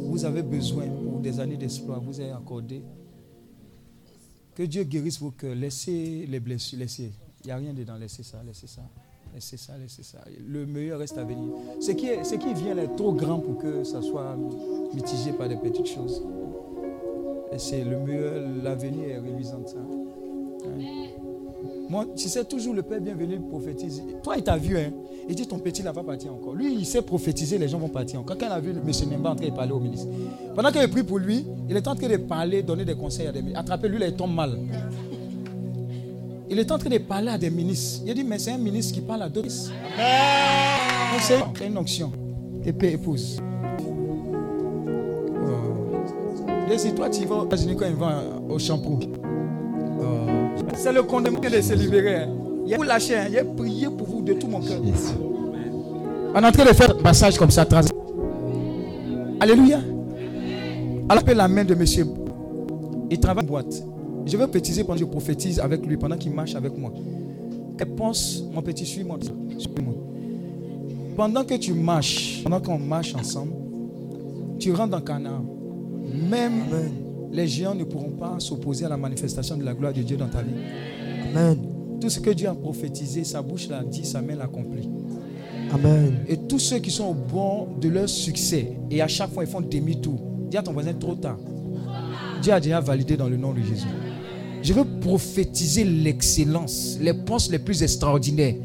[SPEAKER 2] vous avez besoin pour des années d'espoir vous est accordé. Que Dieu guérisse vos cœurs. Laissez les blessures, laissez. Il n'y a rien dedans. Laissez ça, laissez ça. Laissez ça, laissez ça. Le meilleur reste à venir. Ce qui, est, ce qui vient est trop grand pour que ça soit mitigé par des petites choses. C'est le meilleur, l'avenir est réluisant. Ça. Moi, tu sais, toujours le Père bienvenu prophétise. Toi, il t'a vu, hein. Il dit ton petit là va partir encore. Lui, il sait prophétiser, les gens vont partir encore. Quand il a vu M. Nemba en train de parler au ministre, pendant qu'il prie pour lui, il est en train de parler, donner des conseils à des ministres. Attrapez lui, là, il tombe mal. Il est en train de parler à des ministres. Il a dit, mais c'est un ministre qui parle à d'autres. C'est une onction. Épée épouse. Oh. Dis, si toi, tu vas aux États-Unis quand ils vont au shampoing, C'est le condamné de se libérer. vous il a prié pour vous de tout mon cœur. On est en train de faire un passage comme ça. trans- Alléluia. Alors que la main de monsieur, il travaille en boîte. Je veux préciser pendant que je prophétise avec lui, pendant qu'il marche avec moi. Elle pense, mon petit, suis-moi. Suis-moi. Pendant que tu marches, pendant qu'on marche ensemble, tu rentres dans Canaan. Même les géants ne pourront pas s'opposer à la manifestation de la gloire de Dieu dans ta vie.
[SPEAKER 9] Amen.
[SPEAKER 2] Tout ce que Dieu a prophétisé, sa bouche l'a dit, sa main l'a accompli.
[SPEAKER 9] Amen.
[SPEAKER 2] Et tous ceux qui sont au bord de leur succès, et à chaque fois ils font demi-tour, dis à ton voisin trop tard. Dieu a déjà validé dans le nom de Jésus. Je veux prophétiser l'excellence, les postes les plus extraordinaires,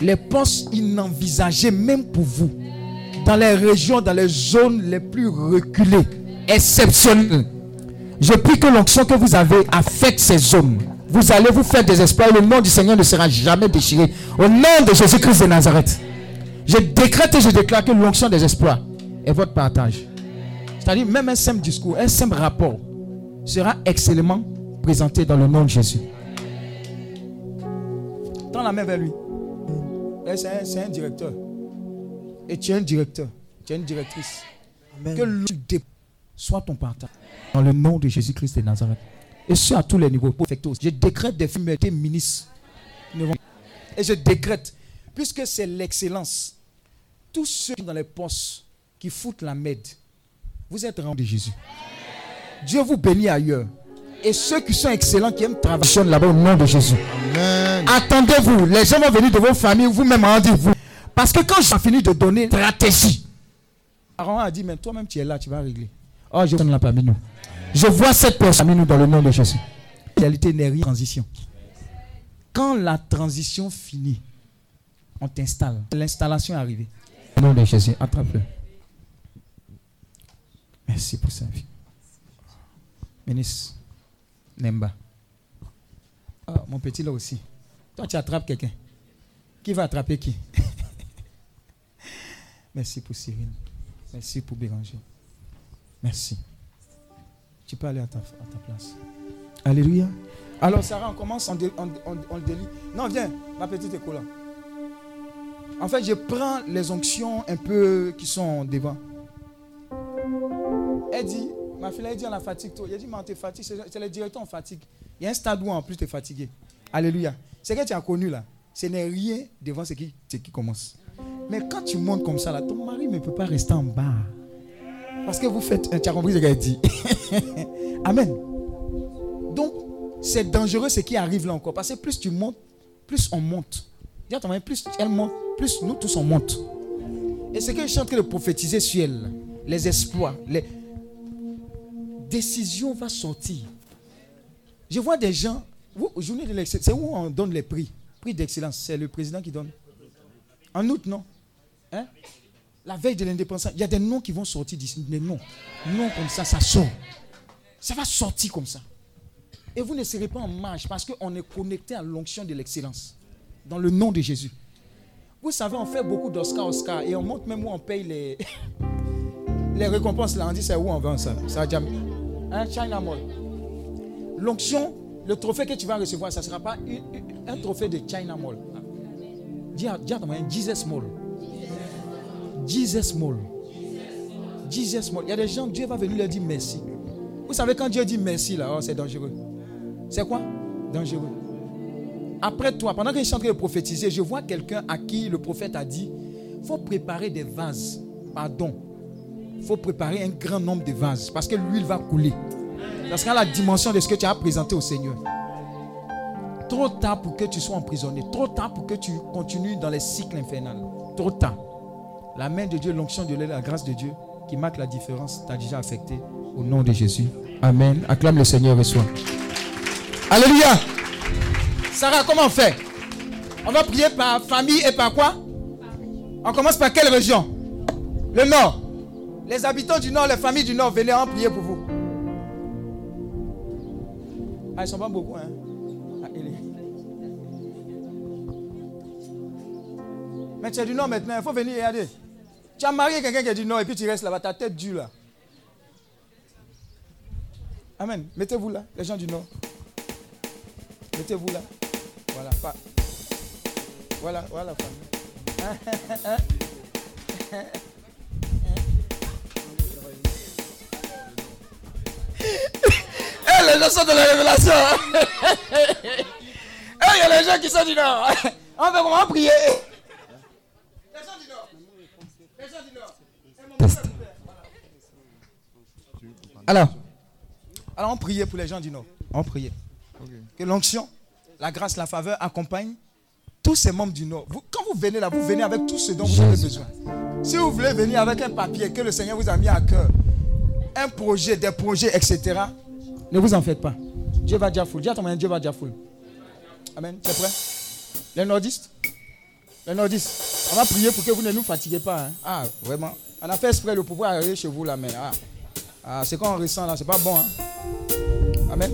[SPEAKER 2] les postes inenvisagés même pour vous, dans les régions, dans les zones les plus reculées, exceptionnelles. Je prie que l'onction que vous avez affecte ces zones. Vous allez vous faire des espoirs. Le nom du Seigneur ne sera jamais déchiré. Au nom de Jésus-Christ de Nazareth. Je décrète et je déclare que l'onction des espoirs est votre partage. C'est-à-dire, même un simple discours, un simple rapport sera excellemment présenté dans le nom de Jésus. Tends la main vers lui. Eh, C'est un, directeur. Et tu es un directeur. Tu es une directrice.
[SPEAKER 9] Amen.
[SPEAKER 2] Que soit ton partage. Dans le nom de Jésus-Christ de Nazareth. Et ce à tous les niveaux. Je décrète des fumées ministres. Et je décrète, puisque c'est l'excellence, tous ceux qui sont dans les postes qui foutent la mède, vous êtes rendus de Jésus. Dieu vous bénit ailleurs. Et ceux qui sont excellents, qui aiment travailler là-bas au nom de Jésus. Attendez-vous, les gens vont venir de vos familles, vous-même rendez-vous. Parce que quand j'ai fini de donner stratégie, Aaron a dit, mais toi-même tu es là, tu vas régler. Oh, je mis nous. Je vois cette personne parmi nous dans le nom de Jésus. La n'est transition. Quand la transition finit, on t'installe. L'installation est arrivée. Au nom de Jésus, attrape-le. Merci pour sa vie. Ministre Nemba. Ah, mon petit là aussi. Toi, tu attrapes quelqu'un. Qui va attraper qui? *laughs* Merci pour Cyril. Merci pour Béranger. Merci. Tu peux aller à ta, à ta place. Alléluia. Alors, Sarah, on commence, on, dé- on- on- on le délie. Non, viens, ma petite école. En fait, je prends les onctions un peu qui sont devant. Elle dit, ma fille, elle dit, on a fatigue. toi. Elle dit, mais on te fatigue. C'est le directeur, on fatigue. Il y a un stade où en plus tu es fatigué. Alléluia. C'est que tu as connu là. Ce n'est rien devant ce qui, ce qui commence. Mais quand tu montes comme ça là, ton mari ne peut pas rester en bas. Parce que vous faites. Tu as compris ce qu'elle dit. *laughs* Amen. Donc, c'est dangereux ce qui arrive là encore. Parce que plus tu montes, plus on monte. Plus elle monte, plus nous tous on monte. Et ce que je suis en train de prophétiser sur elle, les exploits, les décisions vont sortir. Je vois des gens, vous, de l'excellence, c'est où on donne les prix? Prix d'excellence, c'est le président qui donne. En août, non? Hein? La veille de l'indépendance, il y a des noms qui vont sortir d'ici. Des noms. Noms comme ça, ça sort. Ça va sortir comme ça. Et vous ne serez pas en marge parce qu'on est connecté à l'onction de l'excellence. Dans le nom de Jésus. Vous savez, on fait beaucoup d'Oscar, Oscar. Et on montre même où on paye les, *laughs* les récompenses. Là, on dit c'est où on vend ça. Ça a jamais. Hein, China Mall. L'onction, le trophée que tu vas recevoir, ça ne sera pas un trophée de China Mall. Dis à, dis à ton Jesus Mall. Jesus Mall. Jesus Mall. Il y a des gens, Dieu va venir leur dire merci. Vous savez, quand Dieu dit merci, là, oh, c'est dangereux. C'est quoi? Dangereux. Après toi, pendant que je suis en train de prophétiser, je vois quelqu'un à qui le prophète a dit faut préparer des vases. Pardon. Faut préparer un grand nombre de vases parce que l'huile va couler. Ça sera la dimension de ce que tu as présenté au Seigneur. Trop tard pour que tu sois emprisonné. Trop tard pour que tu continues dans les cycles infernaux. Trop tard. La main de Dieu, l'onction de Dieu, la grâce de Dieu qui marque la différence t'a déjà affecté. Au nom de Jésus. Amen. Acclame le Seigneur et reçois. Alléluia. Sarah, comment on fait? On va prier par famille et par quoi? On commence par quelle région? Le nord. Les habitants du nord, les familles du nord, venez en prier pour vous. Ah, ils ne sont pas beaucoup, hein Ah, Mais tu es du nord maintenant, il faut venir regarder. Tu as marié quelqu'un qui est du nord et puis tu restes là-bas, ta tête dure là. Amen. Mettez-vous là, les gens du nord. Mettez-vous là. Voilà. pas- Voilà, voilà, famille. *laughs* Eh, les gens sont de la révélation. *laughs* Eh, il y a les gens qui sont du Nord. *laughs* On va comment prier. Les gens du Nord. Les gens du Nord.
[SPEAKER 4] Test.
[SPEAKER 2] Alors, alors on priait pour les gens du Nord. On priait. Que l'onction, la grâce, la faveur accompagnent tous ces membres du Nord. Vous- quand vous venez là, vous venez avec tout ce dont vous avez besoin. Si vous voulez venir avec un papier que le Seigneur vous a mis à cœur, un projet, des projets, etc., ne vous en faites pas. Dieu va full. Dis à ton Dieu va full. Amen. Es prêt? Les nordistes? Les nordistes? On va prier pour que vous ne nous fatiguez pas. hein. Ah, vraiment. On a fait exprès de pouvoir arriver chez vous là, mais ah, ah, c'est qu'on ressent là, c'est pas bon. hein. Amen.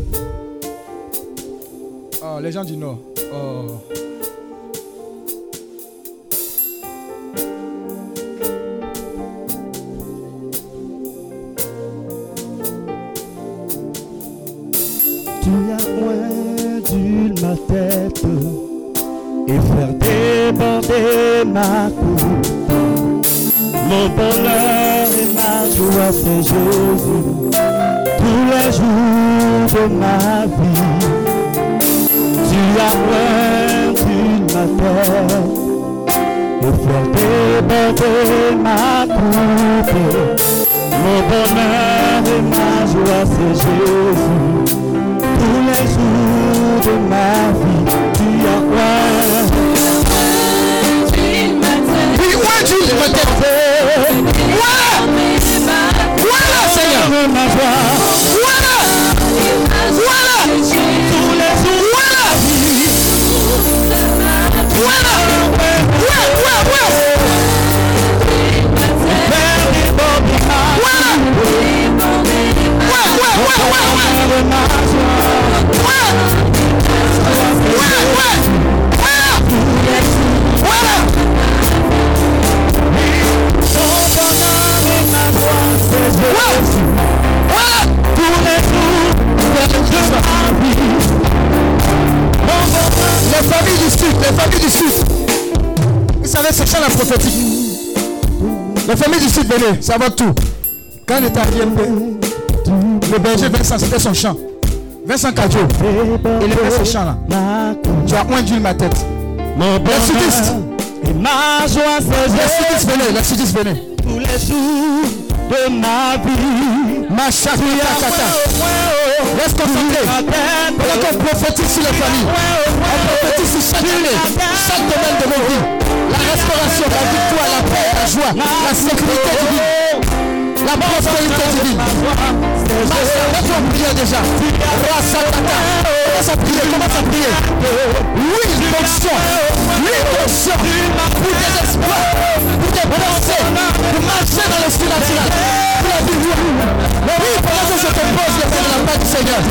[SPEAKER 2] Oh, les gens du Nord. Oh.
[SPEAKER 6] Ma. Mon bonheur et ma joie, c'est Jésus, tous les jours de ma vie. Tu as oint ma tête et faire déborder ma coupe. Mon bonheur et ma joie, c'est Jésus tous les jours de ma vie, tu as quoi
[SPEAKER 2] Dieu, ma tête. Voilà. Voilà, Seigneur. Voilà. Voilà. Voilà. Voilà. Ouais, ouais, ouais. Voilà. Ouais, ouais, ouais, ouais, Ouais. Ouais, ouais. Voilà. Voilà.
[SPEAKER 6] Les
[SPEAKER 2] familles du sud, les familles du sud. Vous savez, c'est ça la prophétique. Les familles du sud, venez, ça va tout. Quand il était à IMP, le berger Vincent, c'était son chant. Vincent Cadio, il aimait ce chant-là.
[SPEAKER 6] ma coupe,
[SPEAKER 2] Tu as oint ma tête. Les sudistes, les sudistes, venez, les sudistes, venez.
[SPEAKER 6] tous les jours de ma vie.
[SPEAKER 2] Ma tata. Reste concentré. Voilà qu'on prophétise sur les familles. On prophétise sur chaque année, chaque domaine de nos vies. La restauration, la victoire, la paix, la joie, la sécurité divine, la prospérité divine. Laisse en prière déjà. Commence à prier, commence à prier. Oui. Pour des espoirs, pour des pensées, pour marcher dans le surnaturel. Pour la vie. Oui, pendant que je te pose le de la paix du Seigneur.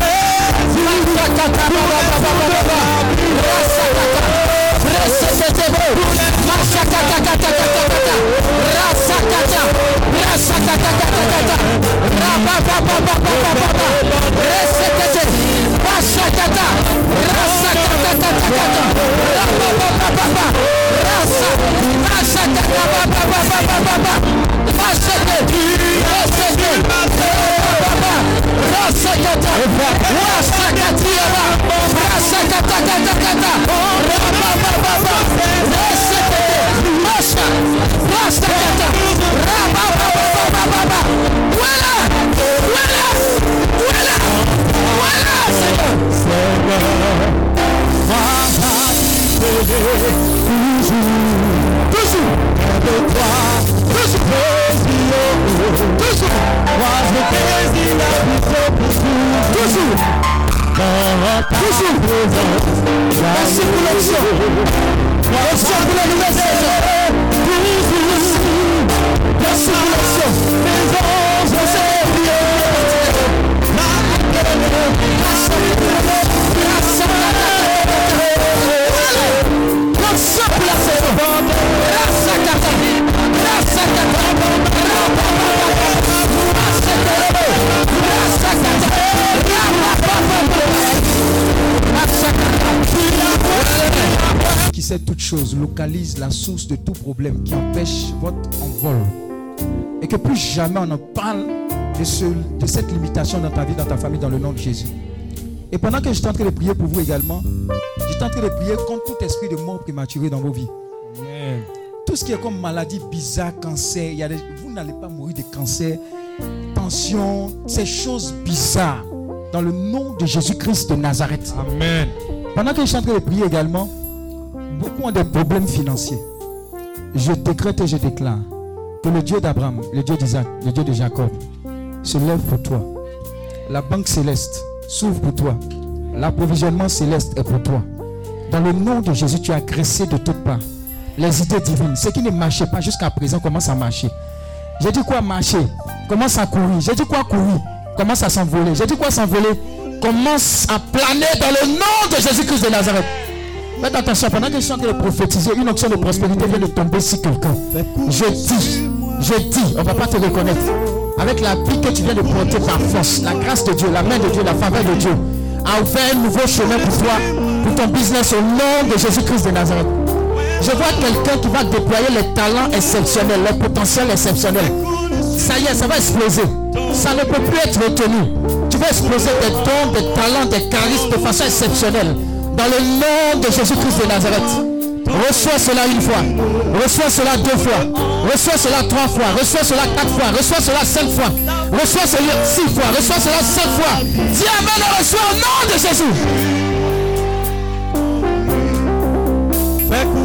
[SPEAKER 2] Resetebo, Masakatakatakataka, Rasakata, Rasakatakatakata, Rabababababababa, Resetete, Masakata, Rasakatakatakata, Rabababababa, Rasa, Masakata, Rabababababa, Mashake. Reseke. Rababa. Rasakata. Rasakatiaba. Rasakatakatakata. Rababababa. Resekete. Masha. Rasakata. Rabababababa. Voilà. Voilà. Voilà. Voilà, Seigneur. Toujours. Toujours. Toujours. Merci pour l'onction. L'onction pour la nouvelle saison. Merci pour l'onction. L'onction pour la saison. Rasakata. Rasakata. possède toutes choses localise la source de tout problème qui empêche votre envol. Et que plus jamais on en parle de, ce- de cette limitation dans ta vie, dans ta famille, dans le nom de Jésus. Et pendant que je suis en train de prier pour vous également, je suis en train de prier contre tout esprit de mort prématurée dans vos vies. Tout ce qui est comme maladie bizarre, cancer, il y a des- vous n'allez pas mourir de cancer, tension, ces choses bizarres. Dans le nom de Jésus-Christ de Nazareth.
[SPEAKER 6] Amen.
[SPEAKER 2] Pendant que je suis en train de prier également, beaucoup ont des problèmes financiers. Je décrète et je déclare que le Dieu d'Abraham, le Dieu d'Isaac, le Dieu de Jacob se lève pour toi. La banque céleste s'ouvre pour toi. L'approvisionnement céleste est pour toi. Dans le nom de Jésus, tu as agressé de toutes parts. Les idées divines, ce qui ne marchait pas jusqu'à présent, commence à marcher. J'ai dit quoi marcher? Commence à courir. J'ai dit quoi courir? Commence à s'envoler. J'ai dit quoi s'envoler? Commence à planer dans le nom de Jésus-Christ de Nazareth. Faites attention, pendant que je suis en train de prophétiser, une onction de prospérité vient de tomber sur quelqu'un. Je dis, je dis, on ne va pas te reconnaître. Avec la vie que tu viens de porter par force, la grâce de Dieu, la main de Dieu, la faveur de Dieu, a ouvert un nouveau chemin pour toi, pour ton business au nom de Jésus-Christ de Nazareth. Je vois quelqu'un qui va déployer les talents exceptionnels, les potentiels exceptionnels. Ça y est, ça va exploser. Ça ne peut plus être retenu. Tu vas exploser des dons, des talents, des charismes de façon exceptionnelle. Dans le nom de Jésus-Christ de Nazareth. Reçois cela une fois. Reçois cela deux fois. Reçois cela trois fois. Reçois cela quatre fois. Reçois cela cinq fois. Reçois cela six fois. Reçois cela sept fois. Dis Amen et reçois au nom de Jésus.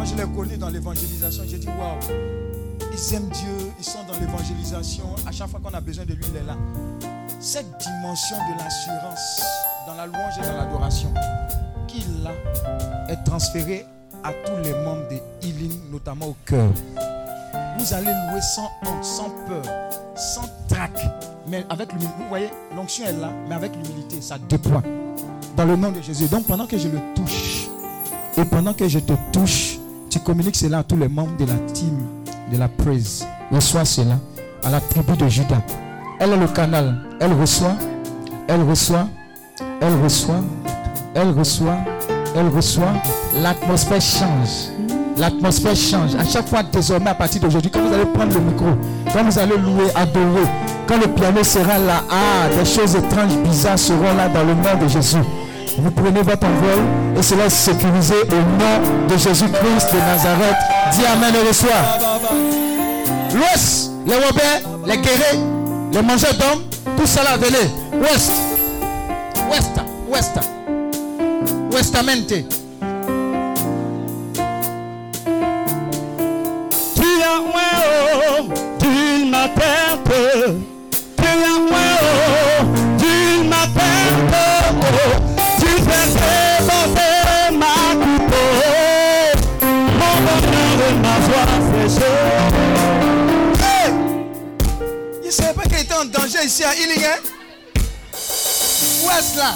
[SPEAKER 2] Quand je l'ai connu dans l'évangélisation, j'ai dit waouh, ils aiment Dieu, ils sont dans l'évangélisation. À chaque fois qu'on a besoin de lui, il est là. Cette dimension de l'assurance dans la louange et dans l'adoration qu'il a est transférée à tous les membres de Healing, notamment au cœur. Vous allez louer sans honte, sans peur, sans trac, mais avec l'humilité. Vous voyez, l'onction est là, mais avec l'humilité, ça déploie. Dans le nom de Jésus. Donc pendant que je le touche, et pendant que je te touche, tu communiques cela à tous les membres de la team de la praise. Reçois cela à la tribu de Judas. Elle est le canal. Elle reçoit, elle reçoit, elle reçoit, elle reçoit, elle reçoit. L'atmosphère change. L'atmosphère change. À chaque fois, désormais, à partir d'aujourd'hui, quand vous allez prendre le micro, quand vous allez louer, adorer, quand le piano sera là, ah, des choses étranges, bizarres seront là dans le nom de Jésus. Vous prenez votre envol et cela est sécurisé au nom de Jésus-Christ de Nazareth. Dis Amen et reçois. L'Ouest, les Robert, les guerriers, les mangeurs d'hommes, tout là, venez. Ouest, Ouest, Ouest, Ouestamente.
[SPEAKER 6] Tu as moins d'une ma
[SPEAKER 2] ici à hein? Ouest là.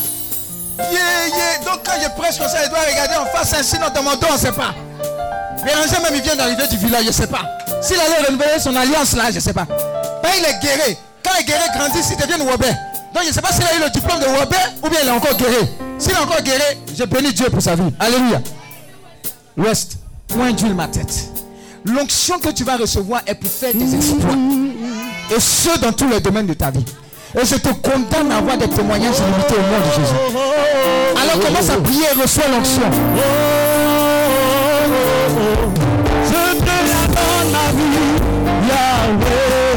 [SPEAKER 2] Donc quand je prêche comme ça, il doit regarder en face, hein, sinon dans mon dos, on ne sait pas. Béranger même, il vient d'arriver du village, je ne sais pas. S'il allait renouveler son alliance là, je ne sais pas. Ben, il est guéri. Quand les guéris grandissent, ils deviennent Robert. Donc je ne sais pas s'il a eu le diplôme de Robert ou bien il est encore guéri. S'il est encore guéri, je bénis Dieu pour sa vie. Alléluia. L'Ouest, point d'huile ma tête. L'onction que tu vas recevoir est pour faire des exploits. Et ce, dans tous les domaines de ta vie. Et je te condamne à avoir des témoignages limités au nom de Jésus. Alors commence à prier et reçois l'onction.
[SPEAKER 6] Je te la donne ma vie, Yahweh.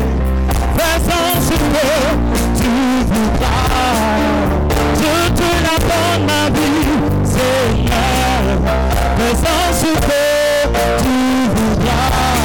[SPEAKER 6] Fais-en ce que tu voudras. Je te la donne ma vie, Seigneur. Fais-en ce que tu voudras.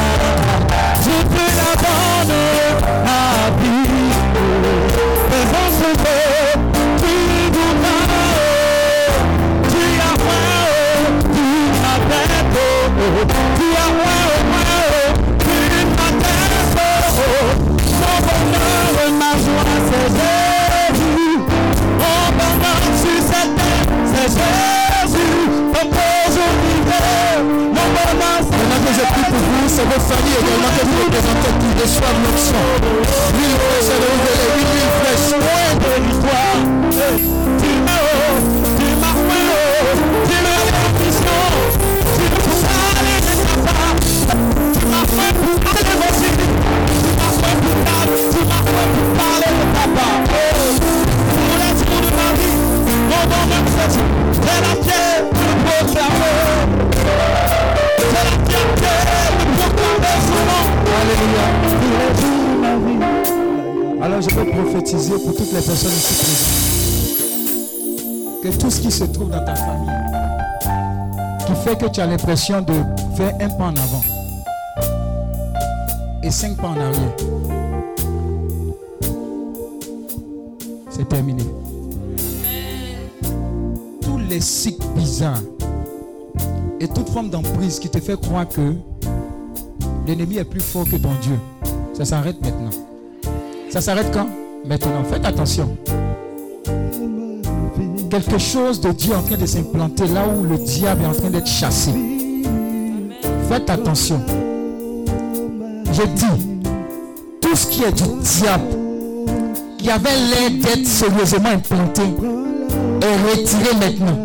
[SPEAKER 2] Vos familles également que vous représentez qui reçoivent l'onction. L'huile fraîche est renouvelée, une huile fraîche.
[SPEAKER 6] Loin de l'histoire, tu m'as haut, tu m'as fait haut, tu m'as fait puissant, tu m'as salé de papa, tu m'as fait pour aussi, tu m'as fait pour tu m'as fait pour parler de papa. Oh, pour l'action de ma vie, mon bon c'est la pierre de proclamer, c'est
[SPEAKER 2] Alors je peux prophétiser pour toutes les personnes ici présentes que tout ce qui se trouve dans ta famille, qui fait que tu as l'impression de faire un pas en avant et cinq pas en arrière, c'est terminé. Tous les cycles bizarres et toute forme d'emprise qui te fait croire que l'ennemi est plus fort que ton Dieu, ça s'arrête maintenant. Ça s'arrête quand? Maintenant. Faites attention. Quelque chose de Dieu est en train de s'implanter là où le diable est en train d'être chassé. Faites attention. Je dis, tout ce qui est du diable, qui avait l'air d'être sérieusement implanté, est retiré maintenant.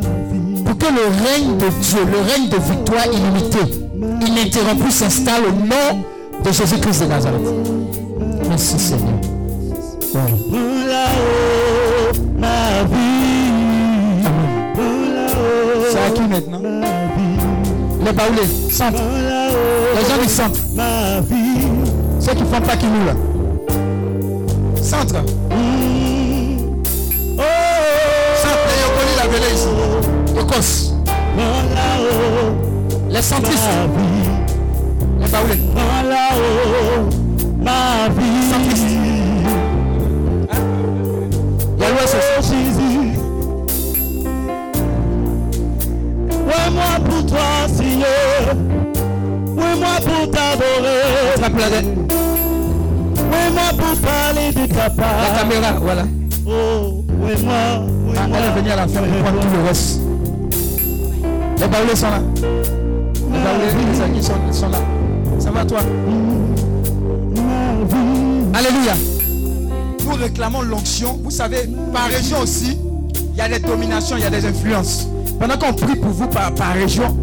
[SPEAKER 2] Pour que le règne de Dieu, le règne de victoire illimitée, ininterrompu s'installe au nom de Jésus-Christ de Nazareth. Merci Seigneur. C'est à qui maintenant. Les baoulés, centre.
[SPEAKER 6] là-haut
[SPEAKER 2] Les gens du centre.
[SPEAKER 6] ma vie.
[SPEAKER 2] Ceux qui font pas qui nous là. Centre.
[SPEAKER 6] Oh,
[SPEAKER 2] Centre. La Les centristes. Les baoulés.
[SPEAKER 6] ma vie. Oh. Jésus. Ouais, moi pour toi, Seigneur. Ouais, moi pour t'adorer.
[SPEAKER 2] La,
[SPEAKER 6] Ouais, moi pour parler de ta
[SPEAKER 2] la
[SPEAKER 6] part.
[SPEAKER 2] caméra. Voilà.
[SPEAKER 6] Oh, ouais, moi.
[SPEAKER 2] Ah. Elle est venue à la fin pour prendre tout le reste. Les baoulés sont là. Les baoulés, les amis sont, sont là. Ça va toi? Alléluia. Nous réclamons l'onction. Vous savez, par région aussi, il y a des dominations, il y a des influences. Pendant qu'on prie pour vous par, par région,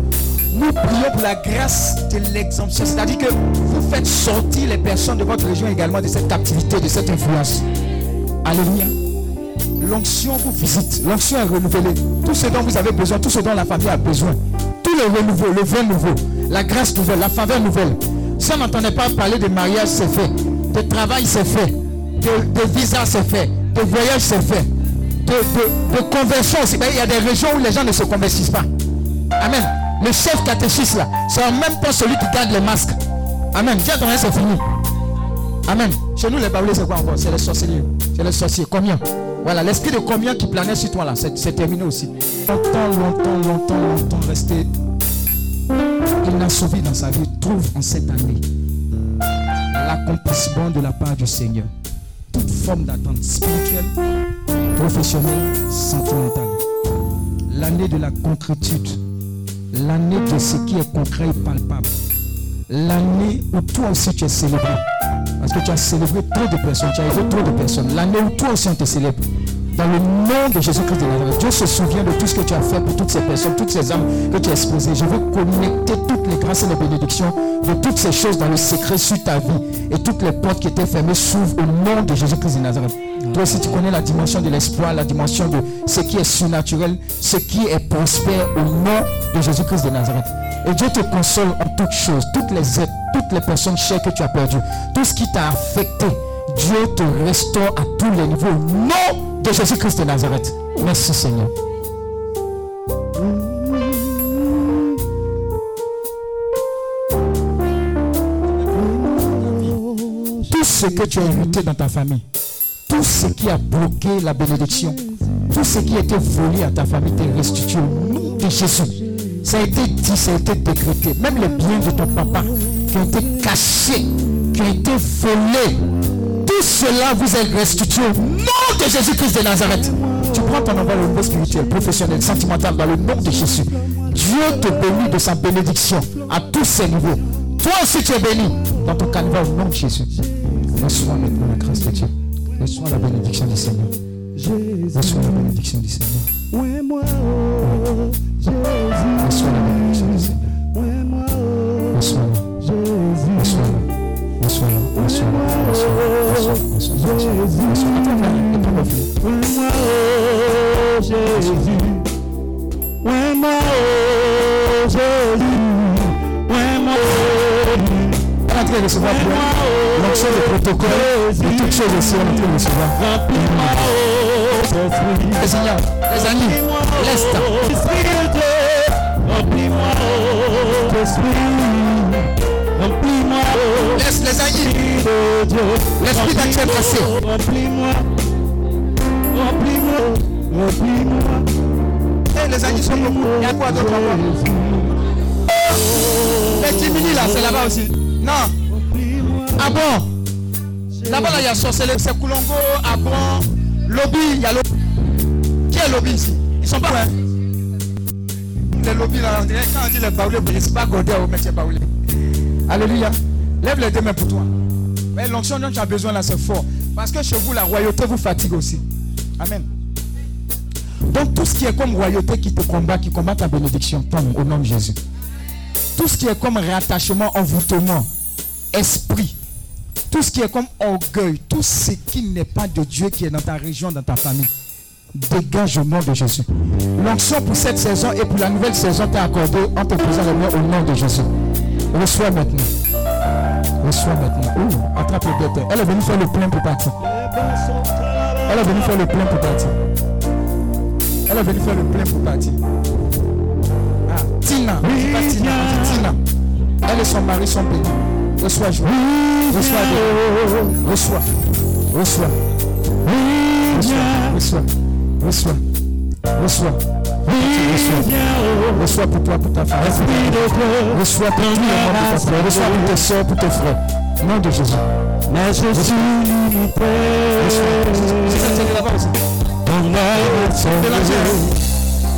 [SPEAKER 2] nous prions pour la grâce de l'exemption. C'est-à-dire que vous faites sortir les personnes de votre région également de cette captivité, de cette influence. Alléluia. L'onction vous visite. L'onction est renouvelée. Tout ce dont vous avez besoin, tout ce dont la famille a besoin. Tout le renouveau, le vin nouveau, la grâce nouvelle, la faveur nouvelle. Si on n'entendait pas parler de mariage, c'est fait. De travail, c'est fait. De, visa, c'est fait. De voyage, c'est fait. De, de, conversion aussi. Il y a des régions où les gens ne se convertissent pas. Amen. Le chef catéchiste là, c'est en même temps celui qui garde les masques. Amen. Viens ton c'est fini. Amen. Chez nous, les baoulés, c'est quoi encore? C'est les sorciers. C'est les sorciers. Combien? Voilà, l'esprit de combien qui planait sur toi là, c'est terminé aussi. Longtemps, longtemps, longtemps, longtemps resté inassouvi dans sa vie, trouve en cette année l'accomplissement de la part du Seigneur. Toute forme d'attente spirituelle, professionnelle, sentimentale. L'année de la concrétude. L'année de ce qui est concret et palpable. L'année où toi aussi tu es célébré. Parce que tu as célébré trop de personnes, tu as aidé trop de personnes. L'année où toi aussi on te célèbre. Dans le nom de Jésus-Christ de Nazareth, Dieu se souvient de tout ce que tu as fait pour toutes ces personnes, toutes ces âmes que tu as exposées. Je veux connecter toutes les grâces et les bénédictions de toutes ces choses dans le secret sur ta vie. Et toutes les portes qui étaient fermées s'ouvrent au nom de Jésus-Christ de Nazareth. Toi aussi, tu connais la dimension de l'espoir, la dimension de ce qui est surnaturel, ce qui est prospère au nom de Jésus-Christ de Nazareth. Et Dieu te console en toutes choses, toutes les aides, toutes les personnes chères que tu as perdues, tout ce qui t'a affecté. Dieu te restaure à tous les niveaux au nom de Jésus-Christ de Nazareth. Merci Seigneur. Tout ce que tu as hérité dans ta famille, tout ce qui a bloqué la bénédiction, tout ce qui a été volé à ta famille t'est restitué au nom de Jésus. Ça a été dit, ça a été décrété. Même les biens de ton papa qui ont été cachés, qui ont été volés, cela vous est restitué au nom de Jésus-Christ de Nazareth. Tu prends ton envol au niveau spirituel, professionnel, sentimental dans le nom de Jésus. Dieu te bénit de sa bénédiction à tous ces niveaux. Toi aussi, tu es béni dans ton calvaire au nom de Jésus. Reçois maintenant la grâce de Dieu. Reçois la bénédiction du Seigneur. Reçois la bénédiction du Seigneur. Reçois la bénédiction du Seigneur.
[SPEAKER 6] Ouais, Attention,
[SPEAKER 2] attention,
[SPEAKER 6] Jésus. Jésus.
[SPEAKER 2] De protocoles toutes choses aussi.
[SPEAKER 6] Remplis-moi.
[SPEAKER 2] Les amis,
[SPEAKER 6] Oh,
[SPEAKER 2] Laisse les
[SPEAKER 6] Dieu.
[SPEAKER 2] L'esprit passé.
[SPEAKER 6] Remplis-moi, remplis-moi, remplis-moi.
[SPEAKER 2] Les amis sont beaucoup. Il y a quoi d'autre encore? Les Timini là, c'est là-bas aussi. Non. Ah bon Là-bas là, il y a sorcellerie, c'est Koulongo, ah bon Lobby, il y a Lobby. Qui est Lobby ici? Ils sont pas hein Les lobbies là, on dirait quand on dit les baoulés, c'est pas accordé au métier baoulé. Alléluia. Lève les deux mains pour toi. Mais l'onction dont tu as besoin là, c'est fort. Parce que chez vous, la royauté vous fatigue aussi. Amen. Donc tout ce qui est comme royauté qui te combat, qui combat ta bénédiction, tombe au nom de Jésus. Tout ce qui est comme rattachement, envoûtement, esprit, tout ce qui est comme orgueil, tout ce qui n'est pas de Dieu qui est dans ta région, dans ta famille, dégage au nom de Jésus. L'onction pour cette saison et pour la nouvelle saison t'est accordée en te posant les mains au nom de Jésus. Reçois maintenant. Reçois maintenant. Ouh, attrape le bête. Elle est venue faire le plein pour partir. Elle est venue faire le plein pour partir. Elle est venue faire le plein pour partir. Ah, Tina. pas Tina, Tina. Elle et son mari sont bénis. Reçois joie. Reçois joie. Reçois. Reçois. Reçois. Reçois. Reçois. Reçois. Reçois. Pour toi, pour ta famille. Reçois pour monde, pour. Reçois tes soeurs, pour tes frères. Au nom de Jésus.
[SPEAKER 6] Mais je suis limité.
[SPEAKER 2] C'est ça, c'est là-bas aussi.
[SPEAKER 6] Ton aide est
[SPEAKER 2] C'est là,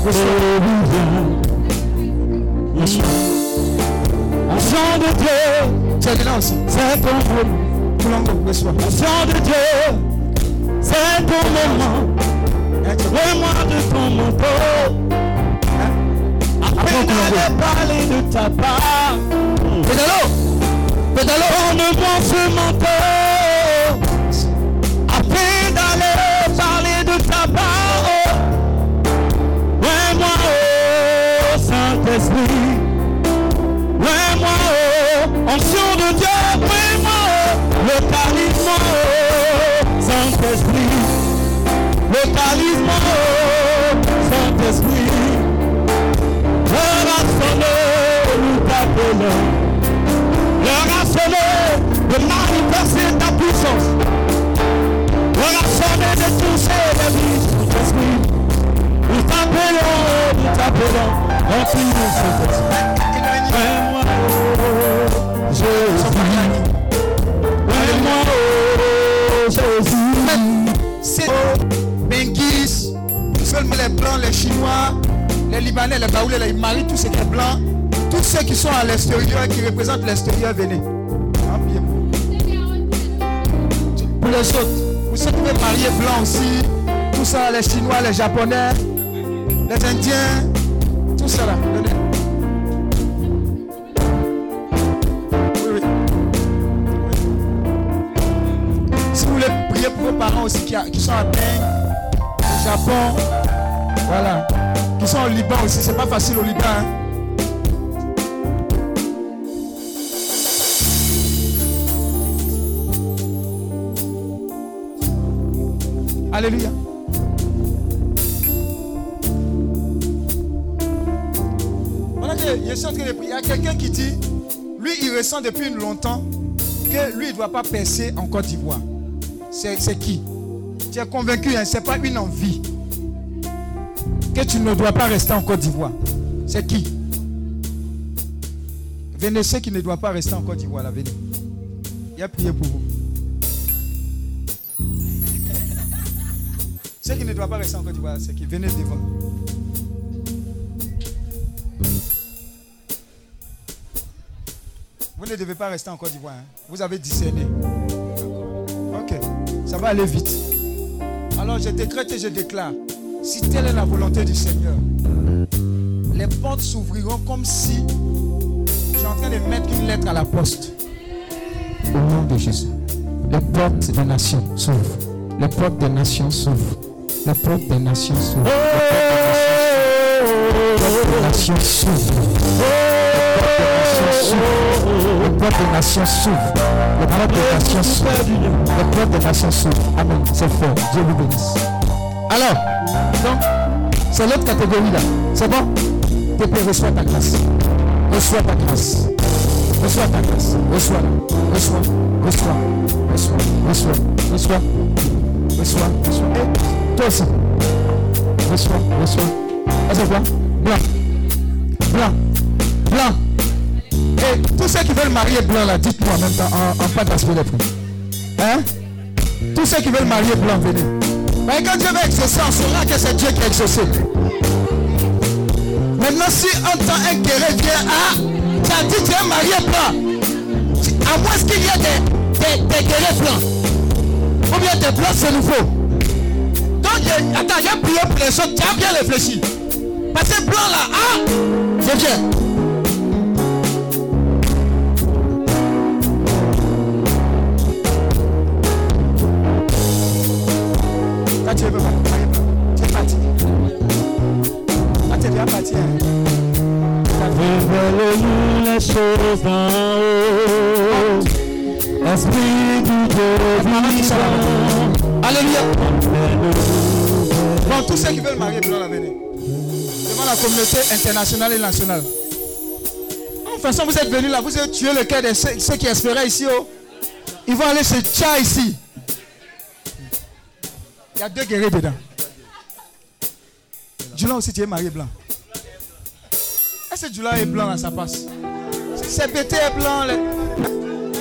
[SPEAKER 6] Reçois. Enfant de Dieu,
[SPEAKER 2] es là aussi.
[SPEAKER 6] c'est ton.
[SPEAKER 2] Tout.
[SPEAKER 6] Enfant de Dieu, c'est ton moment. Loin-moi de ton manteau. Après d'aller parler de ta part.
[SPEAKER 2] Pédalo. Pédalo.
[SPEAKER 6] Donne-moi ce manteau. De manifester ta puissance. Sonné de toucher les vies, Saint-Esprit. Nous t'appelons, nous t'appelons. Remplis-nous, Saint-Esprit. Fais-moi, oh Jésus. Fais-moi, Jésus.
[SPEAKER 2] C'est Benguis, seulement les blancs, les chinois, les libanais, les baoulés, les maris, tous ces qui est blancs, tous ceux qui sont à l'extérieur qui représentent l'extérieur, venez. Les autres, pour ceux qui marier blancs aussi, tout ça, les chinois, les japonais, les indiens, tout ça. Si vous voulez prier pour vos parents aussi qui, sont à Beng, au Japon, voilà, qui sont au Liban aussi, c'est pas facile au Liban. hein. Alléluia. Voilà que je suis en train de prier. Il y a quelqu'un qui dit, lui, il ressent depuis longtemps que lui, il ne doit pas percer en Côte d'Ivoire. C'est qui? Tu es convaincu, hein, ce n'est pas une envie que tu ne dois pas rester en Côte d'Ivoire. C'est qui? Venez ceux qui ne doivent pas rester en Côte d'Ivoire, venez. Il a prié pour vous. Ceux qui ne doivent pas rester en Côte d'Ivoire, c'est qui Venez devant. Vous ne devez pas rester en Côte d'Ivoire. hein. Vous avez discerné. Ok. Ça va aller vite. Alors je décrète et je déclare. Si telle est la volonté du Seigneur, les portes s'ouvriront comme si je suis en train de mettre une lettre à la poste. Au nom de Jésus. Les portes des nations s'ouvrent. Les portes des nations s'ouvrent. Les portes des nations s'ouvrent. Les portes des nations s'ouvrent. Les portes des nations s'ouvrent. Les portes des nations s'ouvrent. Les portes des nations s'ouvrent. Amen. C'est fort. Dieu vous bénisse. Alors, c'est l'autre catégorie là. C'est bon? Peux reçois ta grâce. Reçois ta grâce. Reçois ta grâce. Reçois. Reçois. Reçois. Reçois. Reçois. Reçois. Reçois. Reçois. Toi aussi. Reçois. Reçois. Est-ce quoi Blanc. Blanc. Blanc. Et tous ceux qui veulent marier blanc là, dites-moi en même temps, en, en pas d'aspect. Hein? Tous ceux qui veulent marier blanc, venez. Mais quand Dieu va exaucer, on saura que c'est Dieu qui a exaucé. Maintenant, si on entend un guerrier vient, as dit tu es marié blanc. À moins qu'il y ait des, des, des blancs. Ou bien des blancs, c'est nouveau. Attends, j'ai prié pour les autres. Tu as bien réfléchi. Parce que blanc là, ah, je viens. Quand tu veux marier blanc, tu es parti. Tu es bien parti.
[SPEAKER 6] Révèle-nous les choses d'en haut. Esprit du Dieu vivant.
[SPEAKER 2] Alléluia. Tous ceux qui veulent marier blanc, là, venez. Devant la communauté internationale et nationale. Toute façon, vous êtes venus là, vous avez tué le cœur de ceux, qui espéraient ici. Oh. Ils vont aller se tcha ici. Il y a deux guerriers dedans. Dula aussi, tu es marié blanc. Est-ce que Dula est blanc là, ça passe? C'est pété est blanc,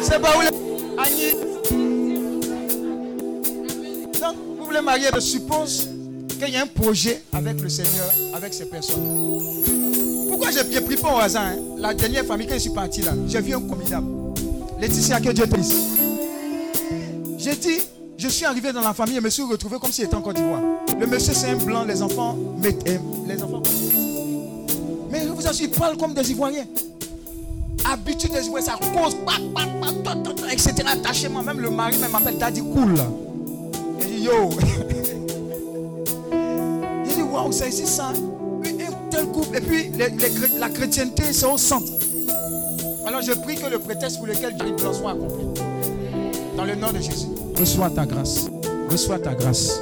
[SPEAKER 2] c'est pas où les. Agni. Donc, vous voulez marier, je suppose? Qu'il y a un projet avec le Seigneur, avec ces personnes. Pourquoi j'ai j'ai pris pas au hasard hein? La dernière famille, quand je suis parti là, j'ai vu un formidable. Laetitia, que Dieu te bénisse. J'ai dit, je suis arrivé dans la famille et me suis retrouvé comme s'il était en Côte d'Ivoire. Le monsieur, c'est un blanc, les enfants, mais, euh, les enfants. Mais je vous assure, ils parlent comme des Ivoiriens. Habitude des Ivoiriens, ça cause, etc. Attachement, même le mari m'appelle Daddy Cool. là. J'ai dit, yo. *laughs* Waouh, c'est ici ça. Un tel couple. Et puis, la chrétienté, c'est au centre. Alors, je prie que le prétexte pour lequel Dieu plan soit accompli. Dans le nom de Jésus. Reçois ta grâce. Reçois ta grâce.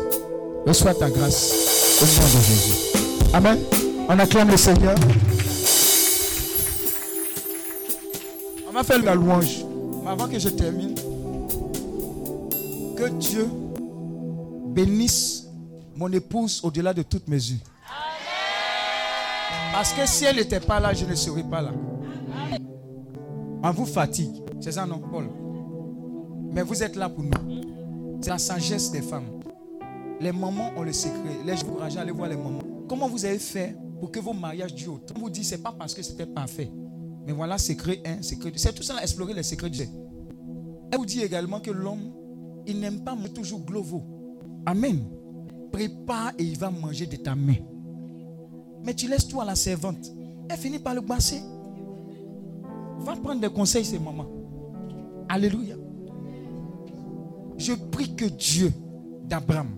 [SPEAKER 2] Reçois ta grâce. Au nom de Jésus. Amen. On acclame le Seigneur. On va faire la louange. Mais avant que je termine, que Dieu bénisse mon épouse au-delà de toute mesure. Parce que si elle n'était pas là, je ne serais pas là. On vous fatigue. C'est ça, non, Paul? Mais vous êtes là pour nous. C'est la sagesse des femmes. Les mamans ont le secret. Les encourage à aller voir les mamans. Comment vous avez fait pour que vos mariages durent autant? On vous dit, c'est pas parce que c'était parfait. Mais voilà, secret 1, secret 2. C'est tout ça, explorer les secrets de Dieu. Elle vous dit également que l'homme, il n'aime pas toujours glovo. Amen. Prépare et il va manger de ta main. Mais tu laisses tout à la servante. Elle finit par le basser. Va prendre des conseils, ces mamans. Alléluia. Je prie que Dieu d'Abraham,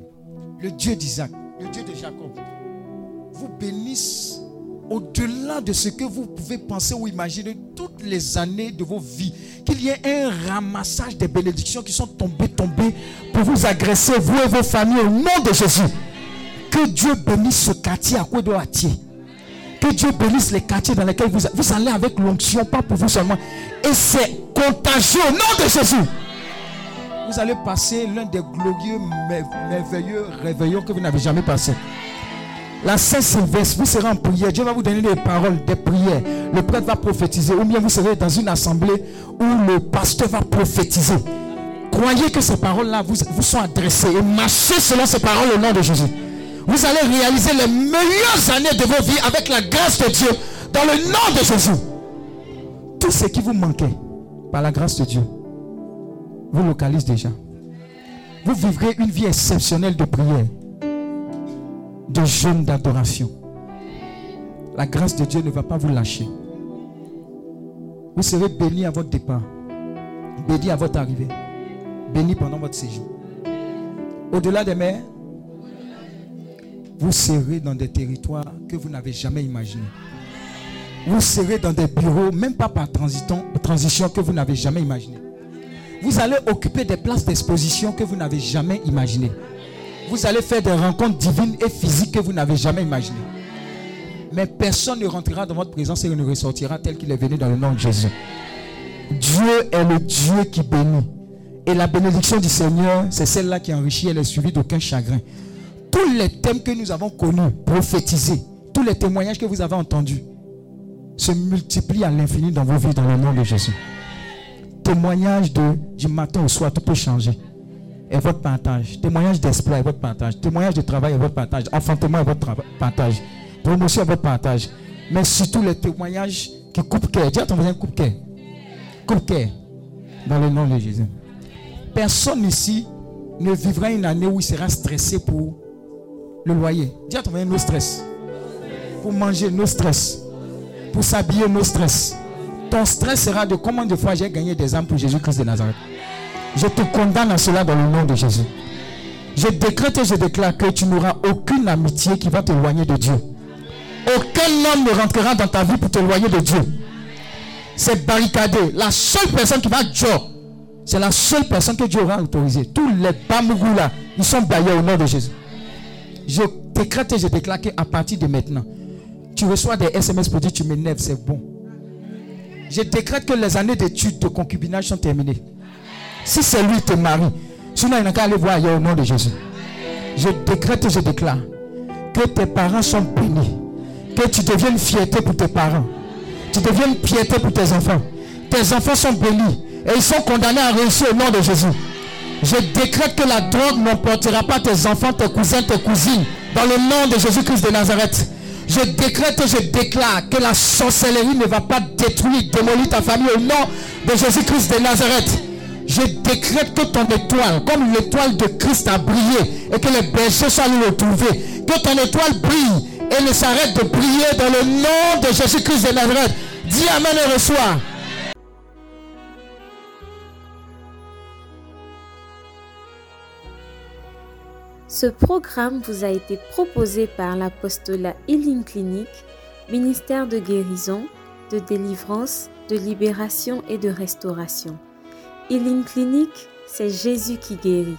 [SPEAKER 2] le Dieu d'Isaac, le Dieu de Jacob, vous bénisse au-delà de ce que vous pouvez penser ou imaginer toutes les années de vos vies. Qu'il y ait un ramassage des bénédictions qui sont tombées, tombées pour vous agresser, vous et vos familles, au nom de Jésus. Que Dieu bénisse ce quartier à quoi. Que Dieu bénisse les quartiers dans lesquels vous, vous allez avec l'onction, pas pour vous seulement. Et c'est contagieux au nom de Jésus. Vous allez passer l'un des glorieux, mer- merveilleux réveillons que vous n'avez jamais passé. La Saint-Sylvestre, vous serez en prière. Dieu va vous donner des paroles, des prières. Le prêtre va prophétiser. Ou bien vous serez dans une assemblée où le pasteur va prophétiser. Croyez que ces paroles-là vous, vous sont adressées et marchez selon ces paroles au nom de Jésus. Vous allez réaliser les meilleures années de vos vies avec la grâce de Dieu dans le nom de Jésus. Tout ce qui vous manquait, par la grâce de Dieu, vous localise déjà. Vous vivrez une vie exceptionnelle de prière, de jeûne, d'adoration. La grâce de Dieu ne va pas vous lâcher. Vous serez béni à votre départ, béni à votre arrivée, béni pendant votre séjour. Au-delà des mers, vous serez dans des territoires que vous n'avez jamais imaginés. Vous serez dans des bureaux, même pas par transition, que vous n'avez jamais imaginé. Vous allez occuper des places d'exposition que vous n'avez jamais imaginées. Vous allez faire des rencontres divines et physiques que vous n'avez jamais imaginées. Mais personne ne rentrera dans votre présence et ne ressortira tel qu'il est venu dans le nom de Jésus. Dieu est le Dieu qui bénit. Et la bénédiction du Seigneur, c'est celle-là qui enrichit, elle est suivie d'aucun chagrin. Tous les thèmes que nous avons connus, prophétisés, tous les témoignages que vous avez entendus, se multiplient à l'infini dans vos vies dans le nom de Jésus. Témoignage de, du matin au soir, tout peut changer. Votre partage. Témoignage d'espoir et votre partage. Témoignage de travail et votre partage. Enfantement et votre partage. Promotion et votre partage. Mais surtout les témoignages qui coupent cœur. Dis à ton voisin, coupe cœur. Coupe cœur. Dans le nom de Jésus. Personne ici ne vivra une année où il sera stressé pour le loyer. Dis à ton voisin, no stress. Pour manger, no stress. Pour s'habiller, no stress. Ton stress sera de combien de fois j'ai gagné des âmes pour Jésus-Christ de Nazareth? Je te condamne à cela dans le nom de Jésus. Je décrète et je déclare que tu n'auras aucune amitié qui va t'éloigner de Dieu. Aucun homme ne rentrera dans ta vie pour t'éloigner de Dieu. C'est barricadé. La seule personne qui va Joe, c'est la seule personne que Dieu aura autorisée. Tous les bamougous là, ils sont baillés au nom de Jésus. Je décrète et je déclare qu'à partir de maintenant, tu reçois des SMS pour dire tu m'énerves, c'est bon. Je décrète que les années d'études de concubinage sont terminées. Si c'est lui te marie, sinon il n'a qu'à aller voir ailleurs au nom de Jésus. Je décrète et je déclare que tes parents sont bénis. Que tu deviennes fierté pour tes parents. Tu deviennes piété pour tes enfants. Tes enfants sont bénis. Et ils sont condamnés à réussir au nom de Jésus. Je décrète que la drogue n'emportera pas tes enfants, tes cousins, tes cousines. Dans le nom de Jésus-Christ de Nazareth. Je décrète et je déclare que la sorcellerie ne va pas détruire, démolir ta famille au nom de Jésus-Christ de Nazareth. Je décrète que ton étoile, comme l'étoile de Christ a brillé, et que les bergers soient le retrouver, que ton étoile brille et ne s'arrête de briller dans le nom de Jésus-Christ de Nazareth. Dis Amen et reçois.
[SPEAKER 1] Ce programme vous a été proposé par l'apostolat Healing Clinic, ministère de guérison, de délivrance, de libération et de restauration. Healing Clinic, c'est Jésus qui guérit.